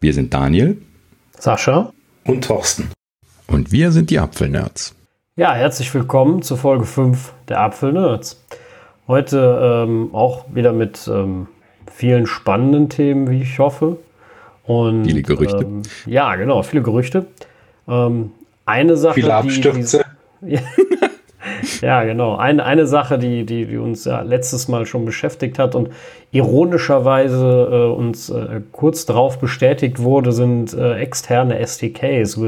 Wir sind Daniel, Sascha und Thorsten. Und wir sind die Apfelnerds. Ja, herzlich willkommen zu Folge 5 der Apfelnerds. Heute ähm, auch wieder mit ähm, vielen spannenden Themen, wie ich hoffe. Und, viele Gerüchte. Ähm, ja, genau, viele Gerüchte. Ähm, eine Sache. Viele Abstürze. Die, die, ja, genau. Eine, eine Sache, die, die, die uns ja letztes Mal schon beschäftigt hat und ironischerweise äh, uns äh, kurz darauf bestätigt wurde, sind äh, externe SDKs.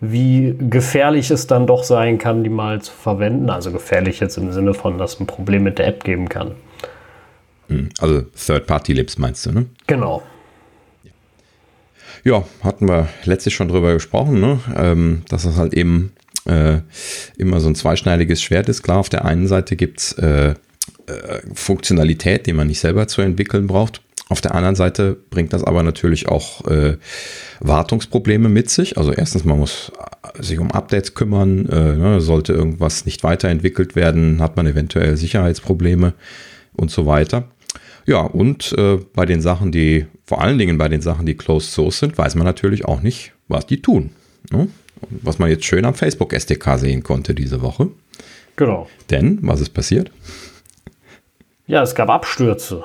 Wie gefährlich es dann doch sein kann, die mal zu verwenden. Also gefährlich jetzt im Sinne von, dass ein Problem mit der App geben kann. Hm, also Third-Party-Lips meinst du, ne? Genau. Ja, hatten wir letztlich schon drüber gesprochen, ne? Ähm, dass es halt eben äh, immer so ein zweischneidiges Schwert ist. Klar, auf der einen Seite gibt es äh, äh, Funktionalität, die man nicht selber zu entwickeln braucht. Auf der anderen Seite bringt das aber natürlich auch äh, Wartungsprobleme mit sich. Also erstens, man muss sich um Updates kümmern. Äh, ne, sollte irgendwas nicht weiterentwickelt werden, hat man eventuell Sicherheitsprobleme und so weiter. Ja, und äh, bei den Sachen, die, vor allen Dingen bei den Sachen, die closed source sind, weiß man natürlich auch nicht, was die tun. Ne? Was man jetzt schön am Facebook SDK sehen konnte diese Woche. Genau. Denn, was ist passiert? Ja, es gab Abstürze.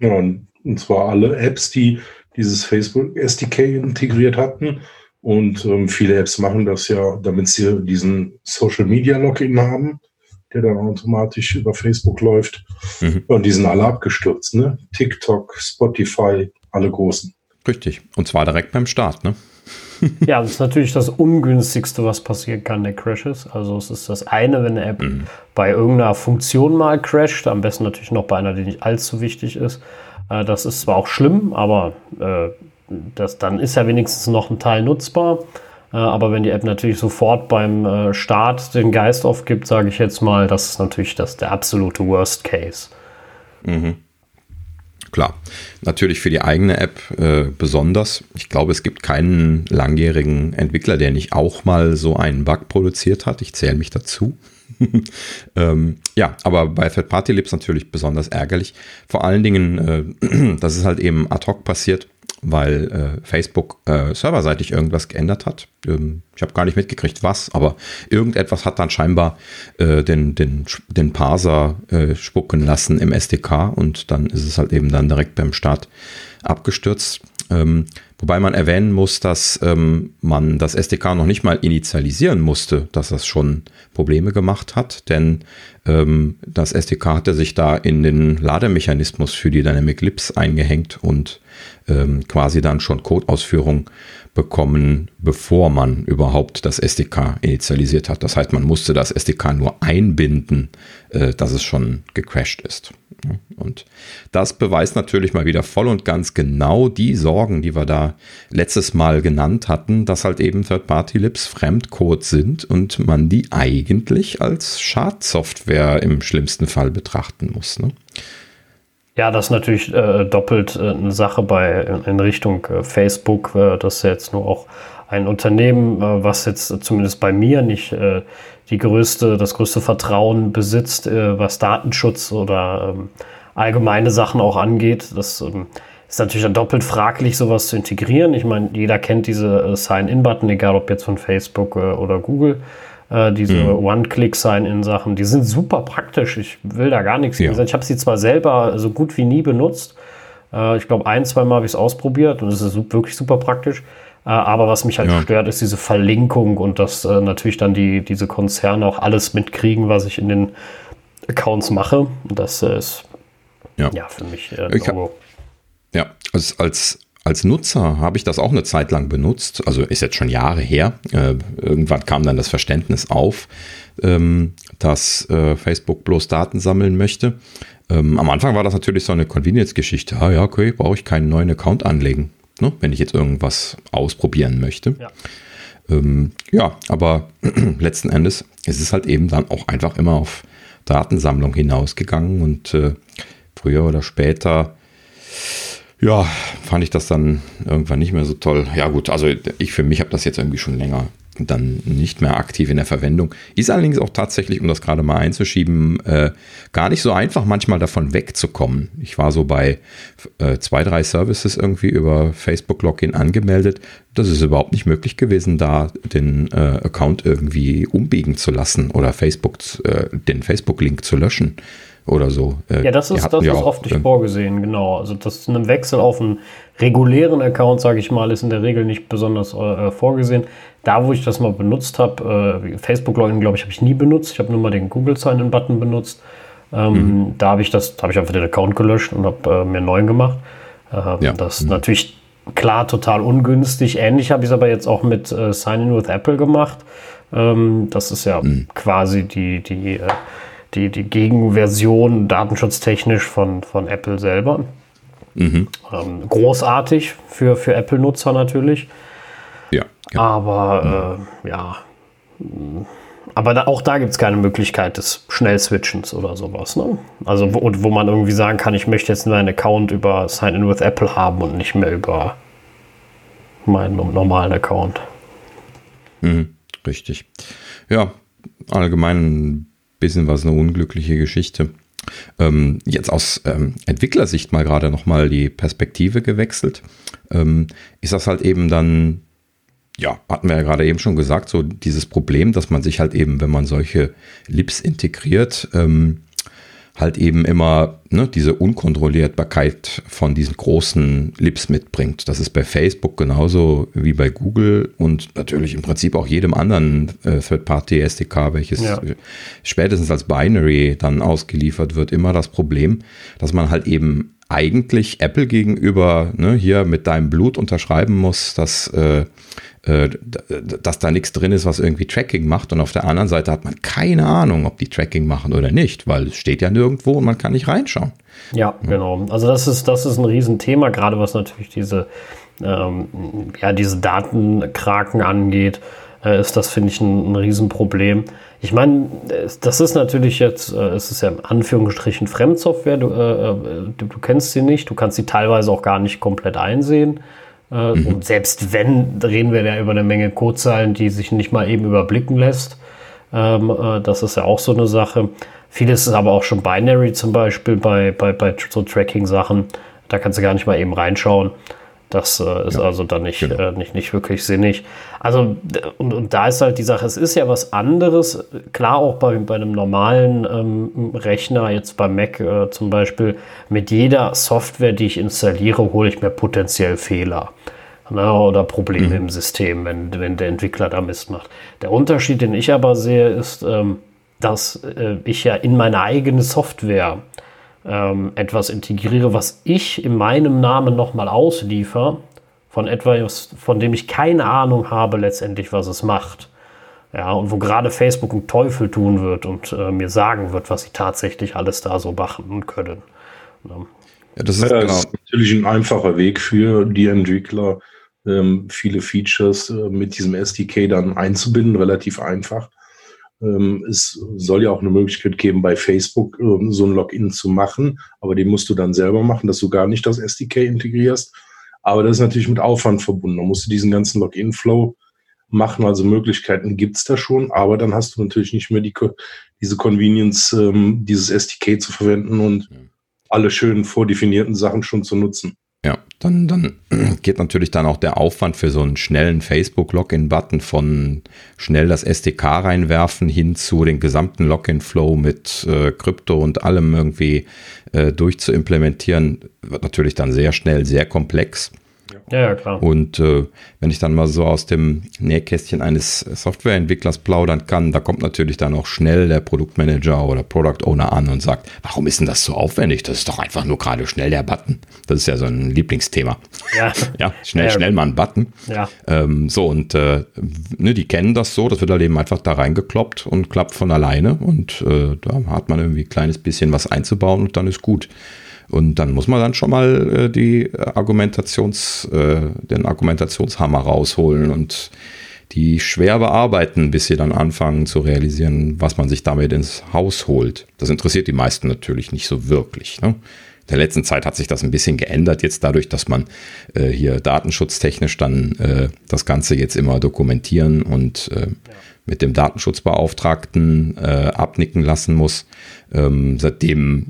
Ja, und, und zwar alle Apps, die dieses Facebook SDK integriert hatten. Und ähm, viele Apps machen das ja, damit sie diesen Social Media Login haben, der dann automatisch über Facebook läuft. Mhm. Und die sind alle abgestürzt, ne? TikTok, Spotify, alle großen. Richtig. Und zwar direkt beim Start, ne? Ja, das ist natürlich das ungünstigste, was passieren kann, der Crashes. Also es ist das eine, wenn eine App mhm. bei irgendeiner Funktion mal crasht, am besten natürlich noch bei einer, die nicht allzu wichtig ist. Äh, das ist zwar auch schlimm, aber äh, das, dann ist ja wenigstens noch ein Teil nutzbar. Äh, aber wenn die App natürlich sofort beim äh, Start den Geist aufgibt, sage ich jetzt mal, das ist natürlich das, der absolute Worst Case. Mhm. Klar, natürlich für die eigene App äh, besonders. Ich glaube, es gibt keinen langjährigen Entwickler, der nicht auch mal so einen Bug produziert hat. Ich zähle mich dazu. ähm, ja, aber bei Third-Party-Lips natürlich besonders ärgerlich. Vor allen Dingen, äh, dass es halt eben ad hoc passiert weil äh, Facebook äh, serverseitig irgendwas geändert hat. Ähm, ich habe gar nicht mitgekriegt, was, aber irgendetwas hat dann scheinbar äh, den, den, den Parser äh, spucken lassen im SDK und dann ist es halt eben dann direkt beim Start abgestürzt. Ähm, wobei man erwähnen muss, dass ähm, man das SDK noch nicht mal initialisieren musste, dass das schon Probleme gemacht hat, denn ähm, das SDK hatte sich da in den Lademechanismus für die Dynamic Lips eingehängt und ähm, quasi dann schon Codeausführung bekommen, bevor man überhaupt das SDK initialisiert hat. Das heißt, man musste das SDK nur einbinden, äh, dass es schon gecrashed ist. Und das beweist natürlich mal wieder voll und ganz genau die Sorgen, die wir da letztes Mal genannt hatten, dass halt eben Third-Party-Lips Fremdcode sind und man die eigentlich als Schadsoftware im schlimmsten Fall betrachten muss. Ne? Ja, das ist natürlich äh, doppelt äh, eine Sache bei in, in Richtung äh, Facebook. Äh, das ist jetzt nur auch ein Unternehmen, äh, was jetzt zumindest bei mir nicht äh, die größte, das größte Vertrauen besitzt, was Datenschutz oder ähm, allgemeine Sachen auch angeht. Das ähm, ist natürlich dann doppelt fraglich, sowas zu integrieren. Ich meine, jeder kennt diese Sign-In-Button, egal ob jetzt von Facebook oder Google äh, diese mhm. One-Click-Sign-In-Sachen, die sind super praktisch. Ich will da gar nichts ja. sagen. Ich habe sie zwar selber so gut wie nie benutzt. Äh, ich glaube, ein, zwei Mal habe ich es ausprobiert und es ist wirklich super praktisch. Äh, aber was mich halt ja. stört, ist diese Verlinkung und dass äh, natürlich dann die, diese Konzerne auch alles mitkriegen, was ich in den Accounts mache. Das ist ja, ja für mich äh, ich hab, Ja, als, als als Nutzer habe ich das auch eine Zeit lang benutzt, also ist jetzt schon Jahre her. Äh, irgendwann kam dann das Verständnis auf, ähm, dass äh, Facebook bloß Daten sammeln möchte. Ähm, am Anfang war das natürlich so eine Convenience-Geschichte. Ah ja, okay, brauche ich keinen neuen Account anlegen, ne, wenn ich jetzt irgendwas ausprobieren möchte. Ja. Ähm, ja, aber letzten Endes ist es halt eben dann auch einfach immer auf Datensammlung hinausgegangen und äh, früher oder später ja, fand ich das dann irgendwann nicht mehr so toll. Ja gut, also ich für mich habe das jetzt irgendwie schon länger dann nicht mehr aktiv in der Verwendung. Ist allerdings auch tatsächlich, um das gerade mal einzuschieben, äh, gar nicht so einfach, manchmal davon wegzukommen. Ich war so bei äh, zwei, drei Services irgendwie über Facebook-Login angemeldet. Das ist überhaupt nicht möglich gewesen, da den äh, Account irgendwie umbiegen zu lassen oder Facebook, äh, den Facebook-Link zu löschen oder so. Äh, ja, das ist, das ist oft nicht vorgesehen, genau. Also das ein Wechsel auf einen regulären Account, sage ich mal, ist in der Regel nicht besonders äh, vorgesehen. Da, wo ich das mal benutzt habe, äh, Facebook-Login, glaube ich, habe ich nie benutzt. Ich habe nur mal den Google Sign-In-Button benutzt. Ähm, mhm. Da habe ich das, habe ich einfach den Account gelöscht und habe äh, mir einen neuen gemacht. Ähm, ja. Das ist mhm. natürlich klar total ungünstig. Ähnlich habe ich es aber jetzt auch mit äh, Sign-In with Apple gemacht. Ähm, das ist ja mhm. quasi die, die äh, die, die Gegenversion datenschutztechnisch von, von Apple selber. Mhm. Ähm, großartig für, für Apple-Nutzer natürlich. Ja. ja. Aber mhm. äh, ja. Aber da, auch da gibt es keine Möglichkeit des Schnellswitchens oder sowas. Ne? Also, wo, wo man irgendwie sagen kann, ich möchte jetzt meinen Account über Sign-In with Apple haben und nicht mehr über meinen normalen Account. Mhm, richtig. Ja, allgemein bisschen was eine unglückliche Geschichte. Ähm, jetzt aus ähm, Entwicklersicht mal gerade nochmal die Perspektive gewechselt. Ähm, ist das halt eben dann, ja, hatten wir ja gerade eben schon gesagt, so dieses Problem, dass man sich halt eben, wenn man solche Lips integriert, ähm, halt eben immer ne, diese Unkontrollierbarkeit von diesen großen Lips mitbringt. Das ist bei Facebook genauso wie bei Google und natürlich im Prinzip auch jedem anderen äh, Third-Party-SDK, welches ja. spätestens als Binary dann ausgeliefert wird, immer das Problem, dass man halt eben eigentlich Apple gegenüber ne, hier mit deinem Blut unterschreiben muss, dass äh, äh, dass da nichts drin ist, was irgendwie Tracking macht. Und auf der anderen Seite hat man keine Ahnung, ob die Tracking machen oder nicht, weil es steht ja nirgendwo und man kann nicht reinschauen. Ja, genau. Also das ist, das ist ein Riesenthema, gerade was natürlich diese, ähm, ja, diese Datenkraken angeht, äh, ist das, finde ich, ein, ein Riesenproblem. Ich meine, das ist natürlich jetzt, äh, es ist ja in Anführungsstrichen Fremdsoftware, du, äh, äh, du, du, kennst sie nicht, du kannst sie teilweise auch gar nicht komplett einsehen. Äh, mhm. Und selbst wenn, reden wir ja über eine Menge Codezeilen, die sich nicht mal eben überblicken lässt. Ähm, äh, das ist ja auch so eine Sache. Vieles ist aber auch schon Binary zum Beispiel bei, bei, bei so Tracking-Sachen. Da kannst du gar nicht mal eben reinschauen. Das äh, ist ja, also dann nicht, genau. äh, nicht, nicht wirklich sinnig. Also, und, und da ist halt die Sache, es ist ja was anderes. Klar, auch bei, bei einem normalen ähm, Rechner, jetzt bei Mac äh, zum Beispiel, mit jeder Software, die ich installiere, hole ich mir potenziell Fehler. Ne, oder Probleme mhm. im System, wenn, wenn der Entwickler da Mist macht. Der Unterschied, den ich aber sehe, ist, ähm, dass äh, ich ja in meine eigene Software ähm, etwas integriere, was ich in meinem Namen nochmal ausliefer, von etwas, von dem ich keine Ahnung habe letztendlich, was es macht. Ja, und wo gerade Facebook einen Teufel tun wird und äh, mir sagen wird, was sie tatsächlich alles da so machen und können. Ja, ja das, ist, ja, genau. ist, natürlich ein einfacher Weg für die Entwickler, ähm, viele Features äh, mit diesem SDK dann einzubinden, relativ einfach. Ähm, es soll ja auch eine Möglichkeit geben, bei Facebook ähm, so ein Login zu machen, aber den musst du dann selber machen, dass du gar nicht das SDK integrierst. Aber das ist natürlich mit Aufwand verbunden. Da musst du diesen ganzen Login-Flow machen. Also Möglichkeiten gibt's da schon, aber dann hast du natürlich nicht mehr die, diese Convenience, ähm, dieses SDK zu verwenden und alle schönen vordefinierten Sachen schon zu nutzen. Ja, dann, dann geht natürlich dann auch der Aufwand für so einen schnellen Facebook-Login-Button von schnell das SDK reinwerfen hin zu den gesamten Login-Flow mit äh, Krypto und allem irgendwie äh, durchzuimplementieren, wird natürlich dann sehr schnell sehr komplex. Ja, ja, klar. Und äh, wenn ich dann mal so aus dem Nähkästchen eines Softwareentwicklers plaudern kann, da kommt natürlich dann auch schnell der Produktmanager oder Product Owner an und sagt, warum ist denn das so aufwendig? Das ist doch einfach nur gerade schnell der Button. Das ist ja so ein Lieblingsthema. Ja, ja schnell, ja. schnell mal ein Button. Ja. Ähm, so, und äh, ne, die kennen das so, das wird halt eben einfach da reingekloppt und klappt von alleine. Und äh, da hat man irgendwie ein kleines bisschen was einzubauen und dann ist gut. Und dann muss man dann schon mal äh, die Argumentations, äh, den Argumentationshammer rausholen und die schwer bearbeiten, bis sie dann anfangen zu realisieren, was man sich damit ins Haus holt. Das interessiert die meisten natürlich nicht so wirklich. Ne? der letzten Zeit hat sich das ein bisschen geändert, jetzt dadurch, dass man äh, hier datenschutztechnisch dann äh, das Ganze jetzt immer dokumentieren und äh, ja. mit dem Datenschutzbeauftragten äh, abnicken lassen muss. Ähm, seitdem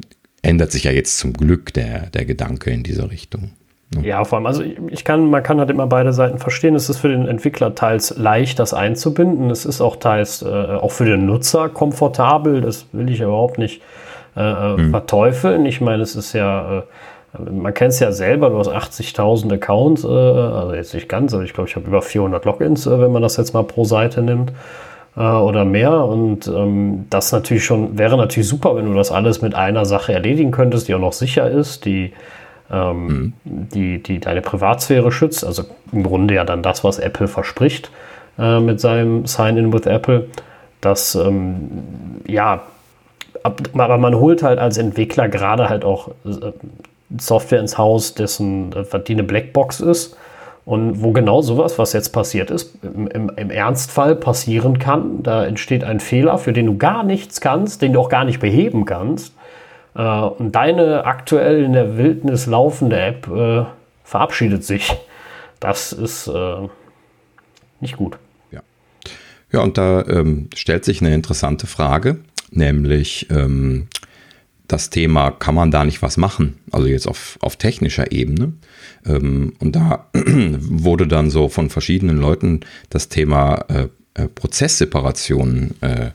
ändert sich ja jetzt zum Glück der, der Gedanke in diese Richtung. Ja, vor allem, also ich kann, man kann halt immer beide Seiten verstehen. Es ist für den Entwickler teils leicht, das einzubinden. Es ist auch teils äh, auch für den Nutzer komfortabel. Das will ich überhaupt nicht äh, mhm. verteufeln. Ich meine, es ist ja, äh, man kennt es ja selber, du hast 80.000 Accounts, äh, also jetzt nicht ganz, aber ich glaube, ich habe über 400 Logins, äh, wenn man das jetzt mal pro Seite nimmt äh, oder mehr. Und ähm, das natürlich schon, wäre natürlich super, wenn du das alles mit einer Sache erledigen könntest, die auch noch sicher ist, die ähm, mhm. die, die deine Privatsphäre schützt. Also im Grunde ja dann das, was Apple verspricht äh, mit seinem Sign-in with Apple. Das, ähm, ja, aber man holt halt als Entwickler gerade halt auch äh, Software ins Haus, dessen, äh, die eine Blackbox ist. Und wo genau sowas, was jetzt passiert ist, im, im, im, Ernstfall passieren kann, da entsteht ein Fehler, für den du gar nichts kannst, den du auch gar nicht beheben kannst. Äh, und deine aktuell in der Wildnis laufende App äh, verabschiedet sich. Das ist äh, nicht gut. Ja, ja und da ähm, stellt sich eine interessante Frage, nämlich ähm, das Thema, kann man da nicht was machen? Also jetzt auf, auf technischer Ebene. Ähm, und da wurde dann so von verschiedenen Leuten das Thema äh, Prozessseparationen äh,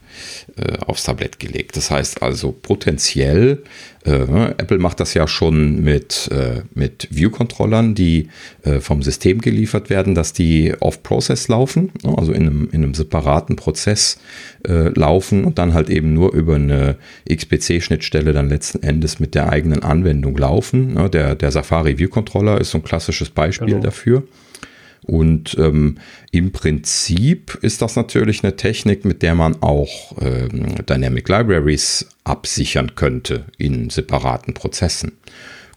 äh, aufs Tablett gelegt. Das heißt also potenziell, äh, Apple macht das ja schon mit, äh, mit View-Controllern, die äh, vom System geliefert werden, dass die off-Process laufen, ne, also in einem, in einem separaten Prozess laufen und dann halt eben nur über eine XPC-Schnittstelle dann letzten Endes mit der eigenen Anwendung laufen. Ne, der, der Safari View-Controller ist so ein klassisches Beispiel genau. dafür. Und ähm, im Prinzip ist das natürlich eine Technik, mit der man auch ähm, Dynamic Libraries absichern könnte in separaten Prozessen.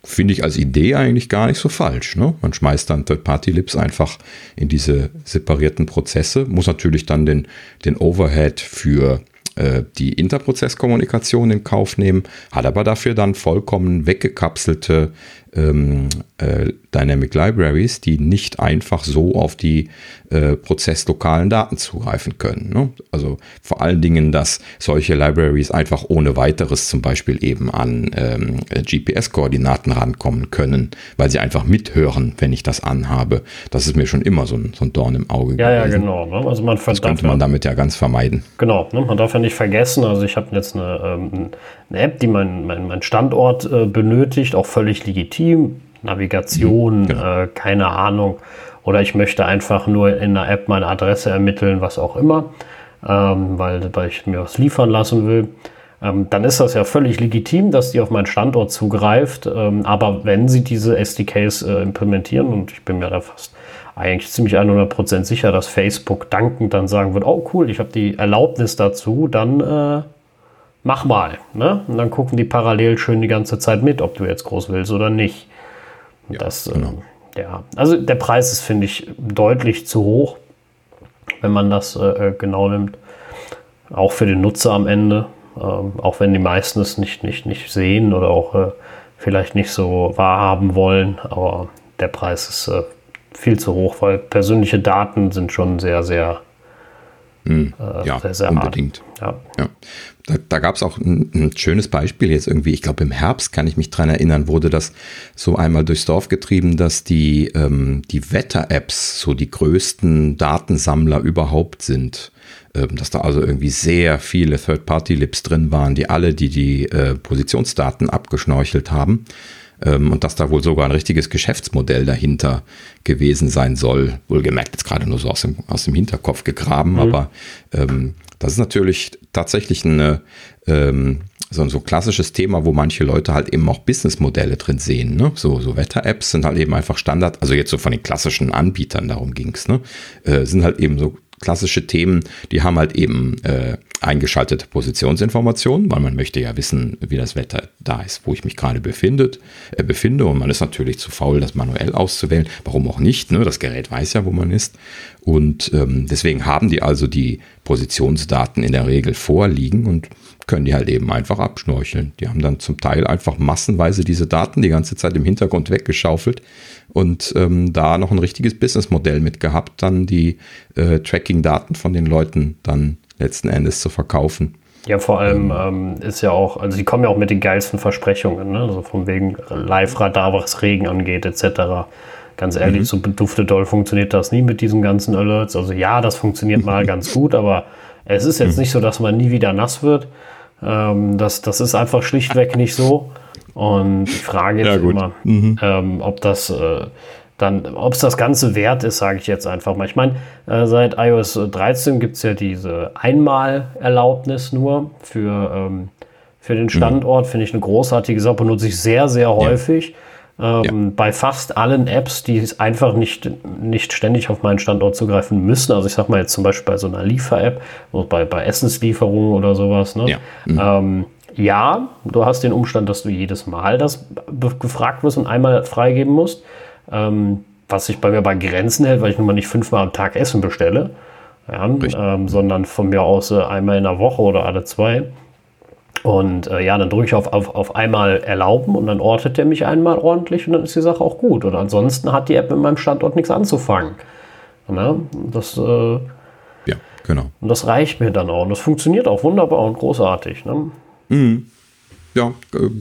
Finde ich als Idee eigentlich gar nicht so falsch. Ne? Man schmeißt dann Third-Party-Libs einfach in diese separierten Prozesse, muss natürlich dann den, den Overhead für äh, die Interprozesskommunikation in Kauf nehmen, hat aber dafür dann vollkommen weggekapselte ähm, äh, Dynamic Libraries, die nicht einfach so auf die äh, prozesslokalen Daten zugreifen können. Ne? Also vor allen Dingen, dass solche Libraries einfach ohne weiteres zum Beispiel eben an ähm, GPS-Koordinaten rankommen können, weil sie einfach mithören, wenn ich das anhabe. Das ist mir schon immer so ein, so ein Dorn im Auge ja, gewesen. Ja, genau. Ne? Also man das könnte man damit ja ganz vermeiden. Genau, ne? man darf ja nicht vergessen, also ich habe jetzt eine, ähm, eine App, die meinen mein, mein Standort äh, benötigt, auch völlig legitim. Navigation, mhm, genau. äh, keine Ahnung. Oder ich möchte einfach nur in einer App meine Adresse ermitteln, was auch immer, ähm, weil, weil ich mir was liefern lassen will. Ähm, dann ist das ja völlig legitim, dass die auf meinen Standort zugreift. Ähm, aber wenn sie diese SDKs äh, implementieren, und ich bin mir da fast eigentlich ziemlich 100% sicher, dass Facebook dankend dann sagen wird, oh cool, ich habe die Erlaubnis dazu, dann äh, mach mal. Ne? Und dann gucken die parallel schön die ganze Zeit mit, ob du jetzt groß willst oder nicht. Ja, das, genau. äh, ja, also der Preis ist, finde ich, deutlich zu hoch, wenn man das äh, genau nimmt. Auch für den Nutzer am Ende, ähm, auch wenn die meisten es nicht, nicht, nicht sehen oder auch äh, vielleicht nicht so wahrhaben wollen, aber der Preis ist äh, viel zu hoch, weil persönliche Daten sind schon sehr, sehr hm, äh, ja, unbedingt. Ja. ja. Da, da gab es auch ein, ein, schönes Beispiel jetzt irgendwie, ich glaube im Herbst kann ich mich dran erinnern, wurde das so einmal durchs Dorf getrieben, dass die, ähm, die Wetter-Apps so die größten Datensammler überhaupt sind. Ähm, dass da also irgendwie sehr viele Third-Party-Lips drin waren, die alle die, die äh, Positionsdaten abgeschnorchelt haben ähm, und dass da wohl sogar ein richtiges Geschäftsmodell dahinter gewesen sein soll. Wohlgemerkt jetzt gerade nur so aus dem, aus dem Hinterkopf gegraben, mhm. aber ähm, das ist natürlich tatsächlich eine, ähm, so, so ein klassisches Thema, wo manche Leute halt eben auch Businessmodelle drin sehen. Ne? So, so Wetter-Apps sind halt eben einfach Standard, also jetzt so von den klassischen Anbietern, darum ging es, ne? äh, sind halt eben so klassische Themen, die haben halt eben äh, eingeschaltete Positionsinformationen, weil man möchte ja wissen, wie das Wetter da ist, wo ich mich gerade befindet, äh, befinde. Und man ist natürlich zu faul, das manuell auszuwählen. Warum auch nicht? Ne? Das Gerät weiß ja, wo man ist. Und ähm, deswegen haben die also die Positionsdaten in der Regel vorliegen und können die halt eben einfach abschnorcheln. Die haben dann zum Teil einfach massenweise diese Daten die ganze Zeit im Hintergrund weggeschaufelt und ähm, da noch ein richtiges Businessmodell mit gehabt, dann die äh, Tracking-Daten von den Leuten dann letzten Endes zu verkaufen. Ja, vor allem ähm, ist ja auch, also die kommen ja auch mit den geilsten Versprechungen, ne? also von wegen Live-Radar, was Regen angeht, etc. Ganz ehrlich, mhm. so bedufte doll funktioniert das nie mit diesen ganzen Alerts. Also ja, das funktioniert mal ganz gut, aber es ist jetzt mhm. nicht so, dass man nie wieder nass wird. Ähm, das, das ist einfach schlichtweg nicht so. Und ich frage jetzt ja, immer, mhm. ähm, ob das äh, dann, ob es das Ganze wert ist, sage ich jetzt einfach mal. Ich meine, äh, seit iOS 13 gibt es ja diese Einmalerlaubnis nur für, ähm, für den Standort. Mhm. Finde ich eine großartige Sache, benutze ich sehr, sehr häufig. Ja. Ähm, ja. Bei fast allen Apps, die es einfach nicht, nicht ständig auf meinen Standort zugreifen müssen. Also ich sage mal jetzt zum Beispiel bei so einer Liefer-App, bei, bei Essenslieferungen oder sowas. Ne? Ja. Mhm. Ähm, ja, du hast den Umstand, dass du jedes Mal das gefragt wirst und einmal freigeben musst ähm, was sich bei mir bei Grenzen hält, weil ich nun mal nicht fünfmal am Tag Essen bestelle, ja, ähm, sondern von mir aus äh, einmal in der Woche oder alle zwei. Und äh, ja, dann drücke ich auf, auf, auf einmal erlauben und dann ortet er mich einmal ordentlich und dann ist die Sache auch gut. Und ansonsten hat die App mit meinem Standort nichts anzufangen. Ja, das, äh, ja, genau. Und das reicht mir dann auch. Und das funktioniert auch wunderbar und großartig. Ne? Mhm ja,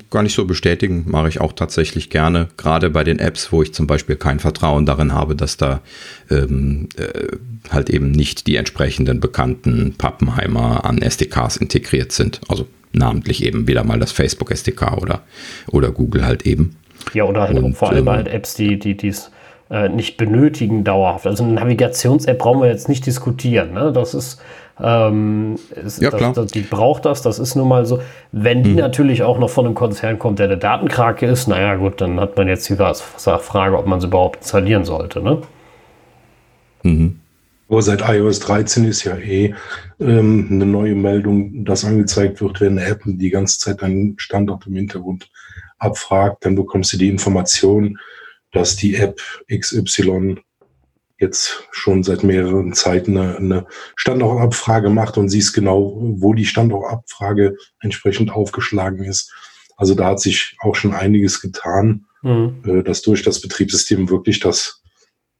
gar nicht so bestätigen, mache ich auch tatsächlich gerne. Gerade bei den Apps, wo ich zum Beispiel kein Vertrauen darin habe, dass da ähm, äh, halt eben nicht die entsprechenden bekannten Pappenheimer an SDKs integriert sind. Also namentlich eben wieder mal das Facebook SDK oder, oder Google halt eben. Ja, oder halt Und, vor allem ähm, halt Apps, die, die dies äh, nicht benötigen dauerhaft. Also eine Navigations-App brauchen wir jetzt nicht diskutieren. Ne? Das ist ähm, ist, ja, klar. Das, die braucht das, das ist nun mal so. Wenn die mhm. natürlich auch noch von einem Konzern kommt, der eine Datenkrake ist, naja gut, dann hat man jetzt die Frage, ob man sie überhaupt installieren sollte. Ne? Mhm. Aber seit iOS 13 ist ja eh ähm, eine neue Meldung, dass angezeigt wird, wenn eine App die ganze Zeit deinen Standort im Hintergrund abfragt, dann bekommst du die Information, dass die App XY jetzt schon seit mehreren Zeiten eine, eine Standortabfrage macht und siehst genau, wo die Standortabfrage entsprechend aufgeschlagen ist. Also da hat sich auch schon einiges getan, mhm. Äh, dass durch das Betriebssystem wirklich das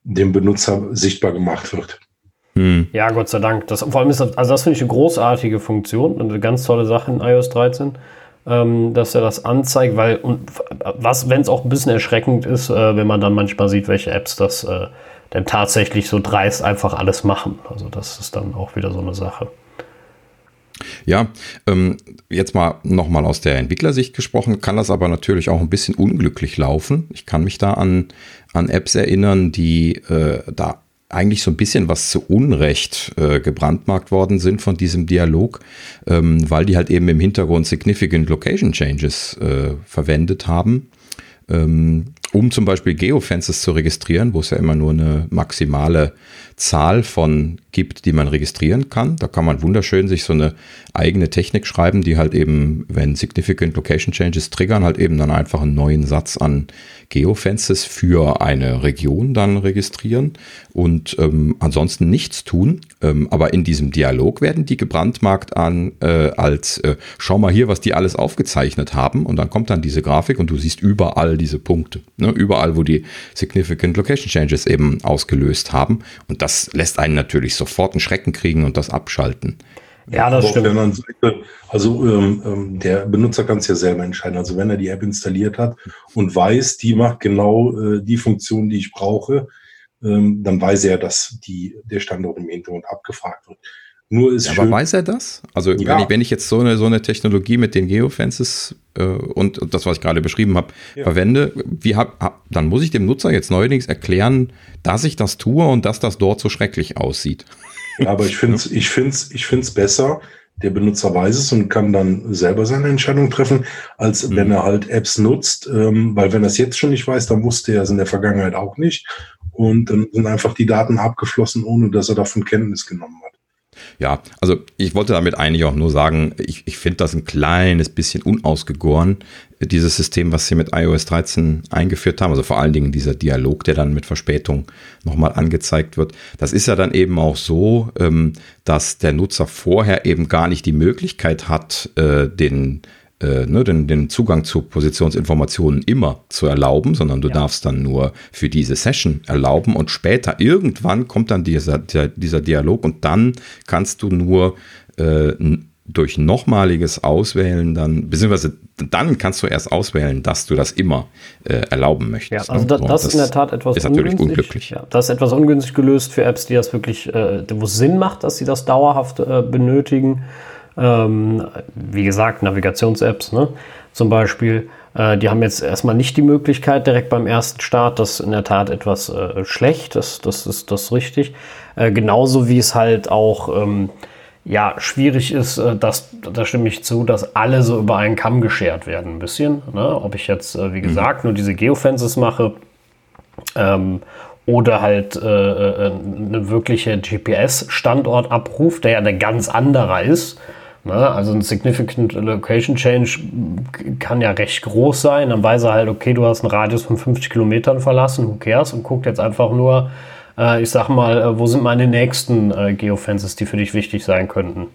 dem Benutzer sichtbar gemacht wird. Mhm. Ja, Gott sei Dank. Das, vor allem ist das, also das finde ich eine großartige Funktion und eine ganz tolle Sache in iOS 13 ähm, dass er das anzeigt, weil und was, wenn es auch ein bisschen erschreckend ist, äh, wenn man dann manchmal sieht, welche Apps das äh, denn tatsächlich so dreist einfach alles machen. Also das ist dann auch wieder so eine Sache. Ja, ähm, jetzt mal nochmal aus der Entwicklersicht gesprochen, kann das aber natürlich auch ein bisschen unglücklich laufen. Ich kann mich da an, an Apps erinnern, die äh, da eigentlich so ein bisschen was zu Unrecht äh, gebrandmarkt worden sind von diesem Dialog, ähm, weil die halt eben im Hintergrund Significant Location Changes äh, verwendet haben. Ähm, um zum Beispiel Geofences zu registrieren, wo es ja immer nur eine maximale Zahl von gibt, die man registrieren kann. Da kann man wunderschön sich so eine eigene Technik schreiben, die halt eben, wenn Significant Location Changes triggern, halt eben dann einfach einen neuen Satz an Geofences für eine Region dann registrieren und ähm, ansonsten nichts tun. Ähm, aber in diesem Dialog werden die gebrandmarkt an äh, als äh, schau mal hier, was die alles aufgezeichnet haben und dann kommt dann diese Grafik und du siehst überall diese Punkte. Ne? Überall, wo die Significant Location Changes eben ausgelöst haben. Und das lässt einen natürlich sofort einen Schrecken kriegen und das abschalten. Ja, das Aber stimmt. Auf der anderen Seite, also ähm, ähm, der Benutzer kann es ja selber entscheiden. Also wenn er die App installiert hat und weiß, die macht genau äh, die Funktion, die ich brauche, ähm, dann weiß er, dass die, der Standort im Hintergrund abgefragt wird. Nur ist ja, aber weiß er das? Also ja. wenn, ich, wenn ich jetzt so eine, so eine Technologie mit den Geofences äh, und, und, das, was ich gerade beschrieben habe, ja. verwende, wie hab, hab, dann muss ich dem Nutzer jetzt neuerdings erklären, dass ich das tue und dass das dort so schrecklich aussieht. Ja, aber ich finde es ich find's, ich find's besser, der Benutzer weiß es und kann dann selber seine Entscheidung treffen, als mhm. wenn er halt Apps nutzt, ähm, weil wenn er es jetzt schon nicht weiß, dann wusste er es in der Vergangenheit auch nicht und dann sind einfach die Daten abgeflossen, ohne dass er davon Kenntnis genommen hat. Ja, also ich wollte damit eigentlich auch nur sagen, ich, ich finde das ein kleines bisschen unausgegoren, dieses System, was sie mit iOS 13 eingeführt haben. Also vor allen Dingen dieser Dialog, der dann mit Verspätung nochmal angezeigt wird. Das ist ja dann eben auch so, ähm, dass der Nutzer vorher eben gar nicht die Möglichkeit hat, äh, den äh, ne, den, den Zugang zu Positionsinformationen immer zu erlauben, sondern du ja. darfst dann nur für diese Session erlauben und später irgendwann kommt dann dieser, der, dieser Dialog und dann kannst du nur äh, durch nochmaliges Auswählen dann, beziehungsweise dann kannst du erst auswählen, dass du das immer äh, erlauben möchtest. Ja, also ne? da, das, ist in der Tat etwas ist natürlich ungünstig. Ja, das ist etwas ungünstig gelöst für Apps, die das wirklich, äh, wo es Sinn macht, dass sie das dauerhaft äh, benötigen. Ähm, wie gesagt, Navigations-Apps ne? zum Beispiel. Äh, die haben jetzt erstmal nicht die Möglichkeit direkt beim ersten Start. Das ist in der Tat etwas äh, schlecht. Das, das ist das richtig. Äh, genauso wie es halt auch ähm, ja, schwierig ist, äh, dass, da stimme ich zu, dass alle so über einen Kamm geschert werden, ein bisschen. Ne? Ob ich jetzt, äh, wie mhm. gesagt, nur diese Geofences mache ähm, oder halt äh, äh eine wirkliche GPS-Standortabruf, der ja eine ganz anderer ist. Ne? Also ein Significant Location Change kann ja recht groß sein. Dann weiß er halt, okay, du hast einen Radius von 50 Kilometern verlassen, who cares? Und guckt jetzt einfach nur, äh, ich sag mal, äh, wo sind meine nächsten äh, Geofences, die für dich wichtig sein könnten.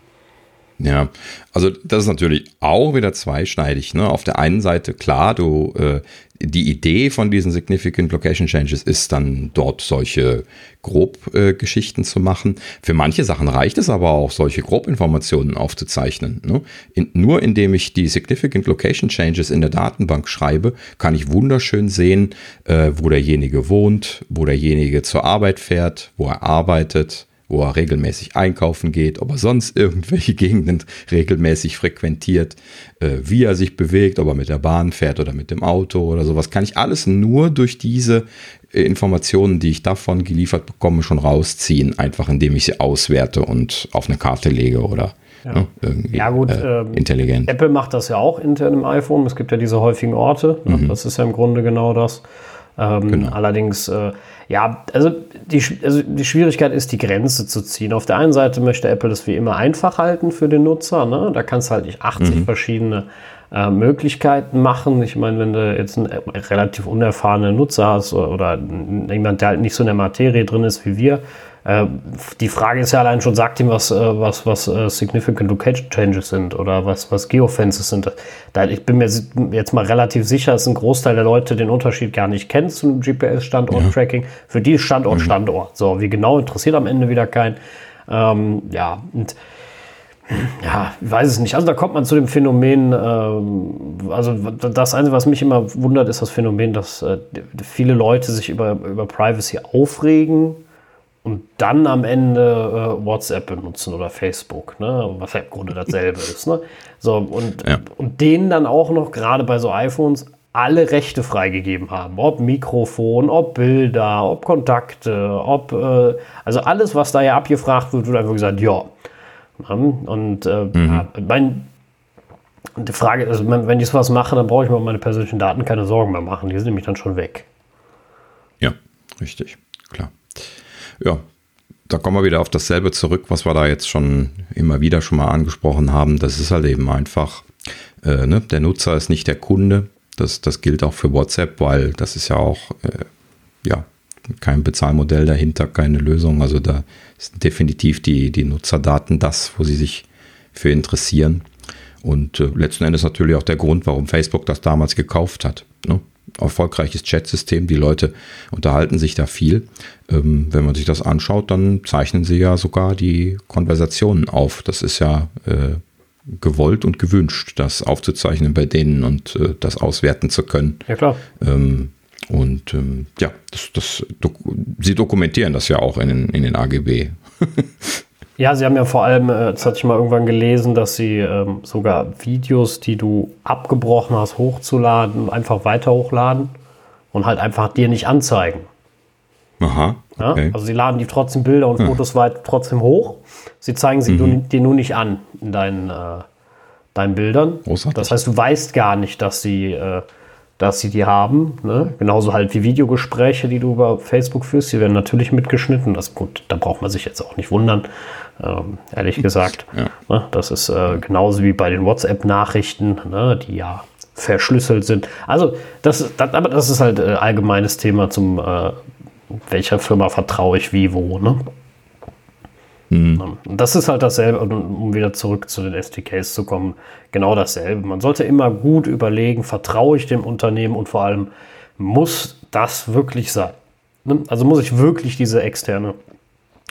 Ja, also das ist natürlich auch wieder zweischneidig. Ne? Auf der einen Seite, klar, du, äh, die Idee von diesen Significant Location Changes ist dann dort solche Grobgeschichten äh, zu machen. Für manche Sachen reicht es aber auch, solche Grobinformationen aufzuzeichnen. Ne? In, nur indem ich die Significant Location Changes in der Datenbank schreibe, kann ich wunderschön sehen, äh, wo derjenige wohnt, wo derjenige zur Arbeit fährt, wo er arbeitet, wo er regelmäßig einkaufen geht, ob er sonst irgendwelche Gegenden regelmäßig frequentiert, äh, wie er sich bewegt, ob er mit der Bahn fährt oder mit dem Auto oder sowas, kann ich alles nur durch diese äh, Informationen, die ich davon geliefert bekomme, schon rausziehen, einfach indem ich sie auswerte und auf eine Karte lege oder ja. Ne, irgendwie ja, gut, äh, ähm, intelligent. Apple macht das ja auch intern im iPhone. Es gibt ja diese häufigen Orte. Mhm. Das ist ja im Grunde genau das. Ähm, genau. Allerdings, äh, ja, also die, also die Schwierigkeit ist, die Grenze zu ziehen. Auf der einen Seite möchte Apple das wie immer einfach halten für den Nutzer. Ne? Da kannst du halt nicht 80 mhm. verschiedene äh, Möglichkeiten machen. Ich meine, wenn du jetzt einen relativ unerfahrenen Nutzer hast oder, oder jemand, der halt nicht so in der Materie drin ist wie wir, äh, die Frage ist ja allein schon, sagt ihm, was, äh, was, was uh, Significant Location Changes sind oder was, was Geofences sind. Da, ich bin mir jetzt mal relativ sicher, dass ein Großteil der Leute den Unterschied gar nicht kennt zum GPS-Standort-Tracking. Ja. Für die ist Standort mhm. Standort. So, wie genau interessiert am Ende wieder kein. Ähm, ja, und ja, ich weiß es nicht. Also da kommt man zu dem Phänomen, ähm, also das Einzige, was mich immer wundert, ist das Phänomen, dass äh, viele Leute sich über, über Privacy aufregen und dann am Ende äh, WhatsApp benutzen oder Facebook, ne? was ja im Grunde dasselbe ist. Ne? So, und, ja. und denen dann auch noch gerade bei so iPhones alle Rechte freigegeben haben. Ob Mikrofon, ob Bilder, ob Kontakte, ob äh, also alles, was da ja abgefragt wird, wird einfach gesagt, ja. Und äh, mhm. mein, die Frage, also wenn ich sowas mache, dann brauche ich mir um meine persönlichen Daten keine Sorgen mehr machen. Die sind nämlich dann schon weg. Ja, richtig, klar ja, da kommen wir wieder auf dasselbe zurück, was wir da jetzt schon immer wieder schon mal angesprochen haben. Das ist halt eben einfach, äh, ne? der Nutzer ist nicht der Kunde. Das, das gilt auch für WhatsApp, weil das ist ja auch, äh, ja, kein Bezahlmodell dahinter, keine Lösung. Also da sind definitiv die, die Nutzerdaten das, wo sie sich für interessieren. Und äh, letzten Endes natürlich auch der Grund, warum Facebook das damals gekauft hat. Ne? erfolgreiches Chatsystem. Die Leute unterhalten sich da viel. Ähm, wenn man sich das anschaut, dann zeichnen sie ja sogar die Konversationen auf. Das ist ja äh, gewollt und gewünscht, das aufzuzeichnen bei denen und äh, das auswerten zu können. Ja, klar. Ähm, und ähm, ja, das, das, sie dokumentieren das ja auch in, in den AGB. Ja, sie haben ja vor allem, äh, das hatte ich mal irgendwann gelesen, dass sie ähm, sogar Videos, die du abgebrochen hast, hochzuladen, einfach weiter hochladen und halt einfach dir nicht anzeigen. Aha. Okay. Ja? Also sie laden die trotzdem Bilder und hm. Fotos weit trotzdem hoch. Sie zeigen sie mhm. dir nur nicht an in deinen, äh, deinen Bildern. Großartig. Das heißt, du weißt gar nicht, dass sie, äh, dass sie die haben. Ne? Genauso halt wie Videogespräche, die du über Facebook führst, die werden natürlich mitgeschnitten. Das gut, da braucht man sich jetzt auch nicht wundern, ähm, ehrlich gesagt. Ja. Ne? Das ist äh, genauso wie bei den WhatsApp-Nachrichten, ne? die ja verschlüsselt sind. Also, das, das, aber das ist halt äh, allgemeines Thema zum, äh, welcher Firma vertraue ich wie wo. Ne? Mhm. Das ist halt dasselbe, um wieder zurück zu den SDKs zu kommen, genau dasselbe. Man sollte immer gut überlegen, vertraue ich dem Unternehmen und vor allem, muss das wirklich sein? Ne? Also muss ich wirklich diese externe,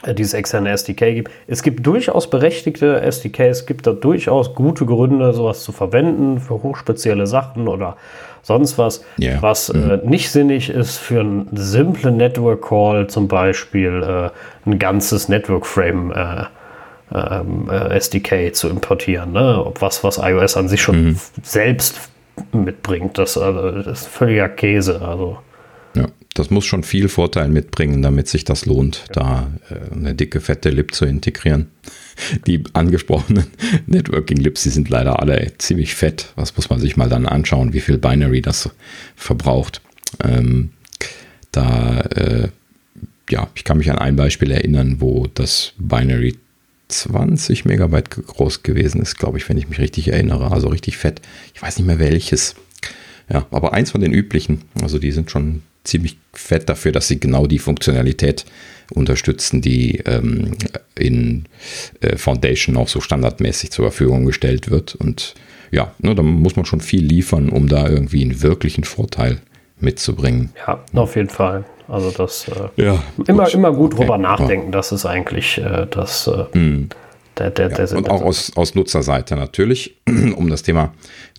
äh, dieses externe SDK geben. Es gibt durchaus berechtigte SDKs, es gibt da durchaus gute Gründe, sowas zu verwenden für hochspezielle Sachen oder sonst was, yeah. was mhm. äh, nicht sinnig ist für einen simplen Network Call, zum Beispiel äh, ein ganzes Network Frame äh, ähm, äh SDK zu importieren. Ne? Was, was iOS an sich schon mhm. selbst mitbringt, das, also, das ist völliger Käse. Also. Das muss schon viel Vorteil mitbringen, damit sich das lohnt, da äh, eine dicke, fette Lib zu integrieren die angesprochenen Networking Lips, die sind leider alle ziemlich fett. Was muss man sich mal dann anschauen, wie viel Binary das verbraucht. Ähm, da, äh, ja, ich kann mich an ein Beispiel erinnern, wo das Binary 20 Megabyte groß gewesen ist, glaube ich, wenn ich mich richtig erinnere. Also richtig fett. Ich weiß nicht mehr welches. Ja, aber eins von den üblichen. Also die sind schon ziemlich fett dafür, dass sie genau die Funktionalität unterstützen, die ähm, in äh, Foundation auch so standardmäßig zur Verfügung gestellt wird. Und ja, ne, da muss man schon viel liefern, um da irgendwie einen wirklichen Vorteil mitzubringen. Ja, auf jeden Fall. Also das äh, ja, immer, gut. immer gut drüber okay. nachdenken, das ist eigentlich äh, das mm. Der, der, der ja, Und auch aus, aus Nutzerseite natürlich, um das Thema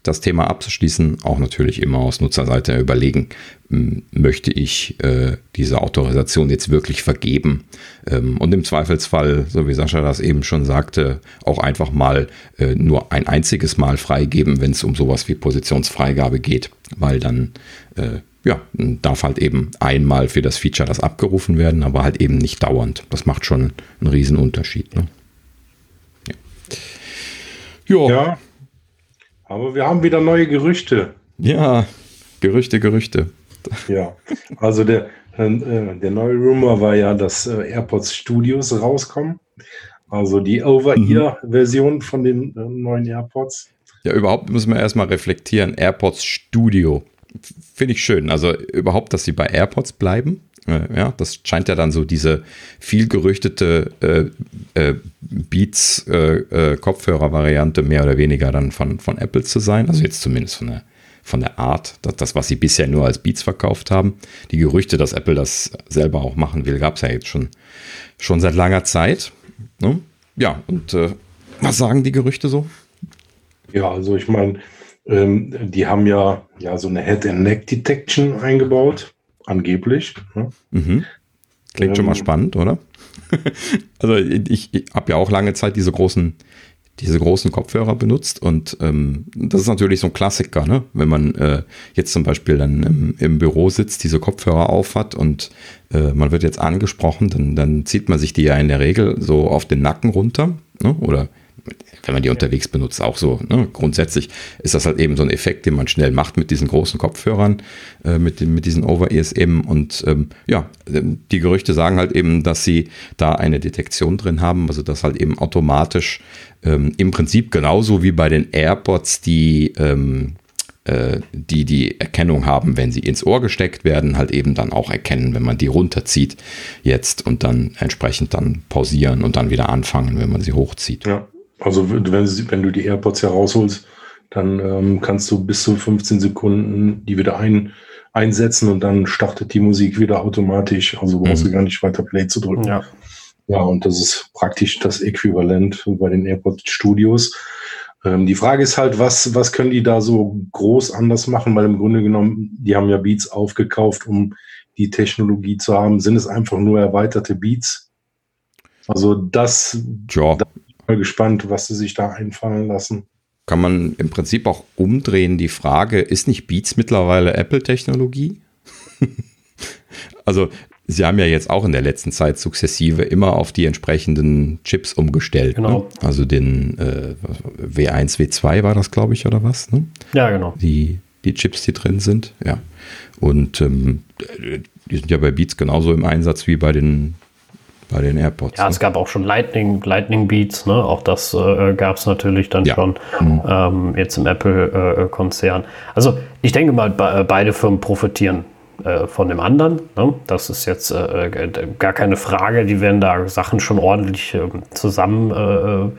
das Thema abzuschließen, auch natürlich immer aus Nutzerseite überlegen, möchte ich äh, diese Autorisation jetzt wirklich vergeben? Ähm, und im Zweifelsfall, so wie Sascha das eben schon sagte, auch einfach mal äh, nur ein einziges Mal freigeben, wenn es um sowas wie Positionsfreigabe geht, weil dann äh, ja, darf halt eben einmal für das Feature das abgerufen werden, aber halt eben nicht dauernd. Das macht schon einen riesen Unterschied. Ne? Ja. ja. Aber wir haben wieder neue Gerüchte. Ja, Gerüchte, Gerüchte. Ja, also der, äh, der neue Rumor war ja, dass äh, AirPods Studios rauskommen. Also die Over-Ear-Version mhm. von den äh, neuen AirPods. Ja, überhaupt müssen wir erstmal reflektieren. AirPods Studio. Finde ich schön. Also überhaupt, dass sie bei AirPods bleiben. Äh, ja, das scheint ja dann so diese viel gerüchtete äh, äh, Beats äh, mehr oder weniger dann von, von Apple zu sein. Also jetzt zumindest von der, von der Art, das, das, was sie bisher nur als Beats verkauft haben. Die Gerüchte, dass Apple das selber auch machen will, gab es ja jetzt schon, schon seit langer Zeit. Ne? Ja, und äh, was sagen die Gerüchte so? Ja, also ich meine, ähm, die haben ja, ja so eine Head-and-Neck-Detection eingebaut angeblich. Ne? Mhm. Klingt ähm, schon mal ähm, spannend, oder? also ich, ich habe ja auch lange Zeit diese großen, diese großen Kopfhörer benutzt und ähm, das ist natürlich so ein Klassiker, ne? wenn man äh, jetzt zum Beispiel dann im, im, Büro sitzt, diese Kopfhörer auf hat und äh, man wird jetzt angesprochen, dann, dann zieht man sich die ja in der Regel so auf den Nacken runter ne? oder wenn man die unterwegs benutzt, auch so. Ne? Grundsätzlich ist das halt eben so ein Effekt, den man schnell macht mit diesen großen Kopfhörern, äh, mit, den, mit diesen Over-Ears eben. Und ähm, ja, ähm, die Gerüchte sagen halt eben, dass sie da eine Detektion drin haben, also dass halt eben automatisch ähm, im Prinzip genauso wie bei den AirPods die ähm, äh, die die Erkennung haben, wenn sie ins Ohr gesteckt werden, halt eben dann auch erkennen, wenn man die runterzieht jetzt und dann entsprechend dann pausieren und dann wieder anfangen, wenn man sie hochzieht. Ja. Also wenn, wenn du die AirPods herausholst, dann ähm, kannst du bis zu 15 Sekunden die wieder ein, einsetzen und dann startet die Musik wieder automatisch. Also brauchst mhm. du gar nicht weiter Play zu drücken. Ja. ja, und das ist praktisch das Äquivalent bei den AirPods Studios. Ähm, die Frage ist halt, was, was können die da so groß anders machen? Weil im Grunde genommen, die haben ja Beats aufgekauft, um die Technologie zu haben. Sind es einfach nur erweiterte Beats? Also das, ja. da mal gespannt, was sie sich da einfallen lassen. Kann man im Prinzip auch umdrehen, die Frage, ist nicht Beats mittlerweile Apple-Technologie? also, sie haben ja jetzt auch in der letzten Zeit sukzessive immer auf die entsprechenden Chips umgestellt. Genau. Ne? Also den äh, W1, W2 war das, glaube ich, oder was? Ne? Ja, genau. Die, die Chips, die drin sind. Ja. Und ähm, die sind ja bei Beats genauso im Einsatz wie bei den, bei den AirPods. Ja, ne? es gab auch schon Lightning, Lightning Beats, ne? Auch das äh, gab es natürlich dann Ja. schon Mhm. ähm, jetzt im Apple-Konzern. also ich denke mal, be äh, beide Firmen profitieren äh, von dem anderen. Ne? Das ist jetzt äh, äh, gar keine Frage. Die werden da Sachen schon ordentlich ähm, zusammen äh,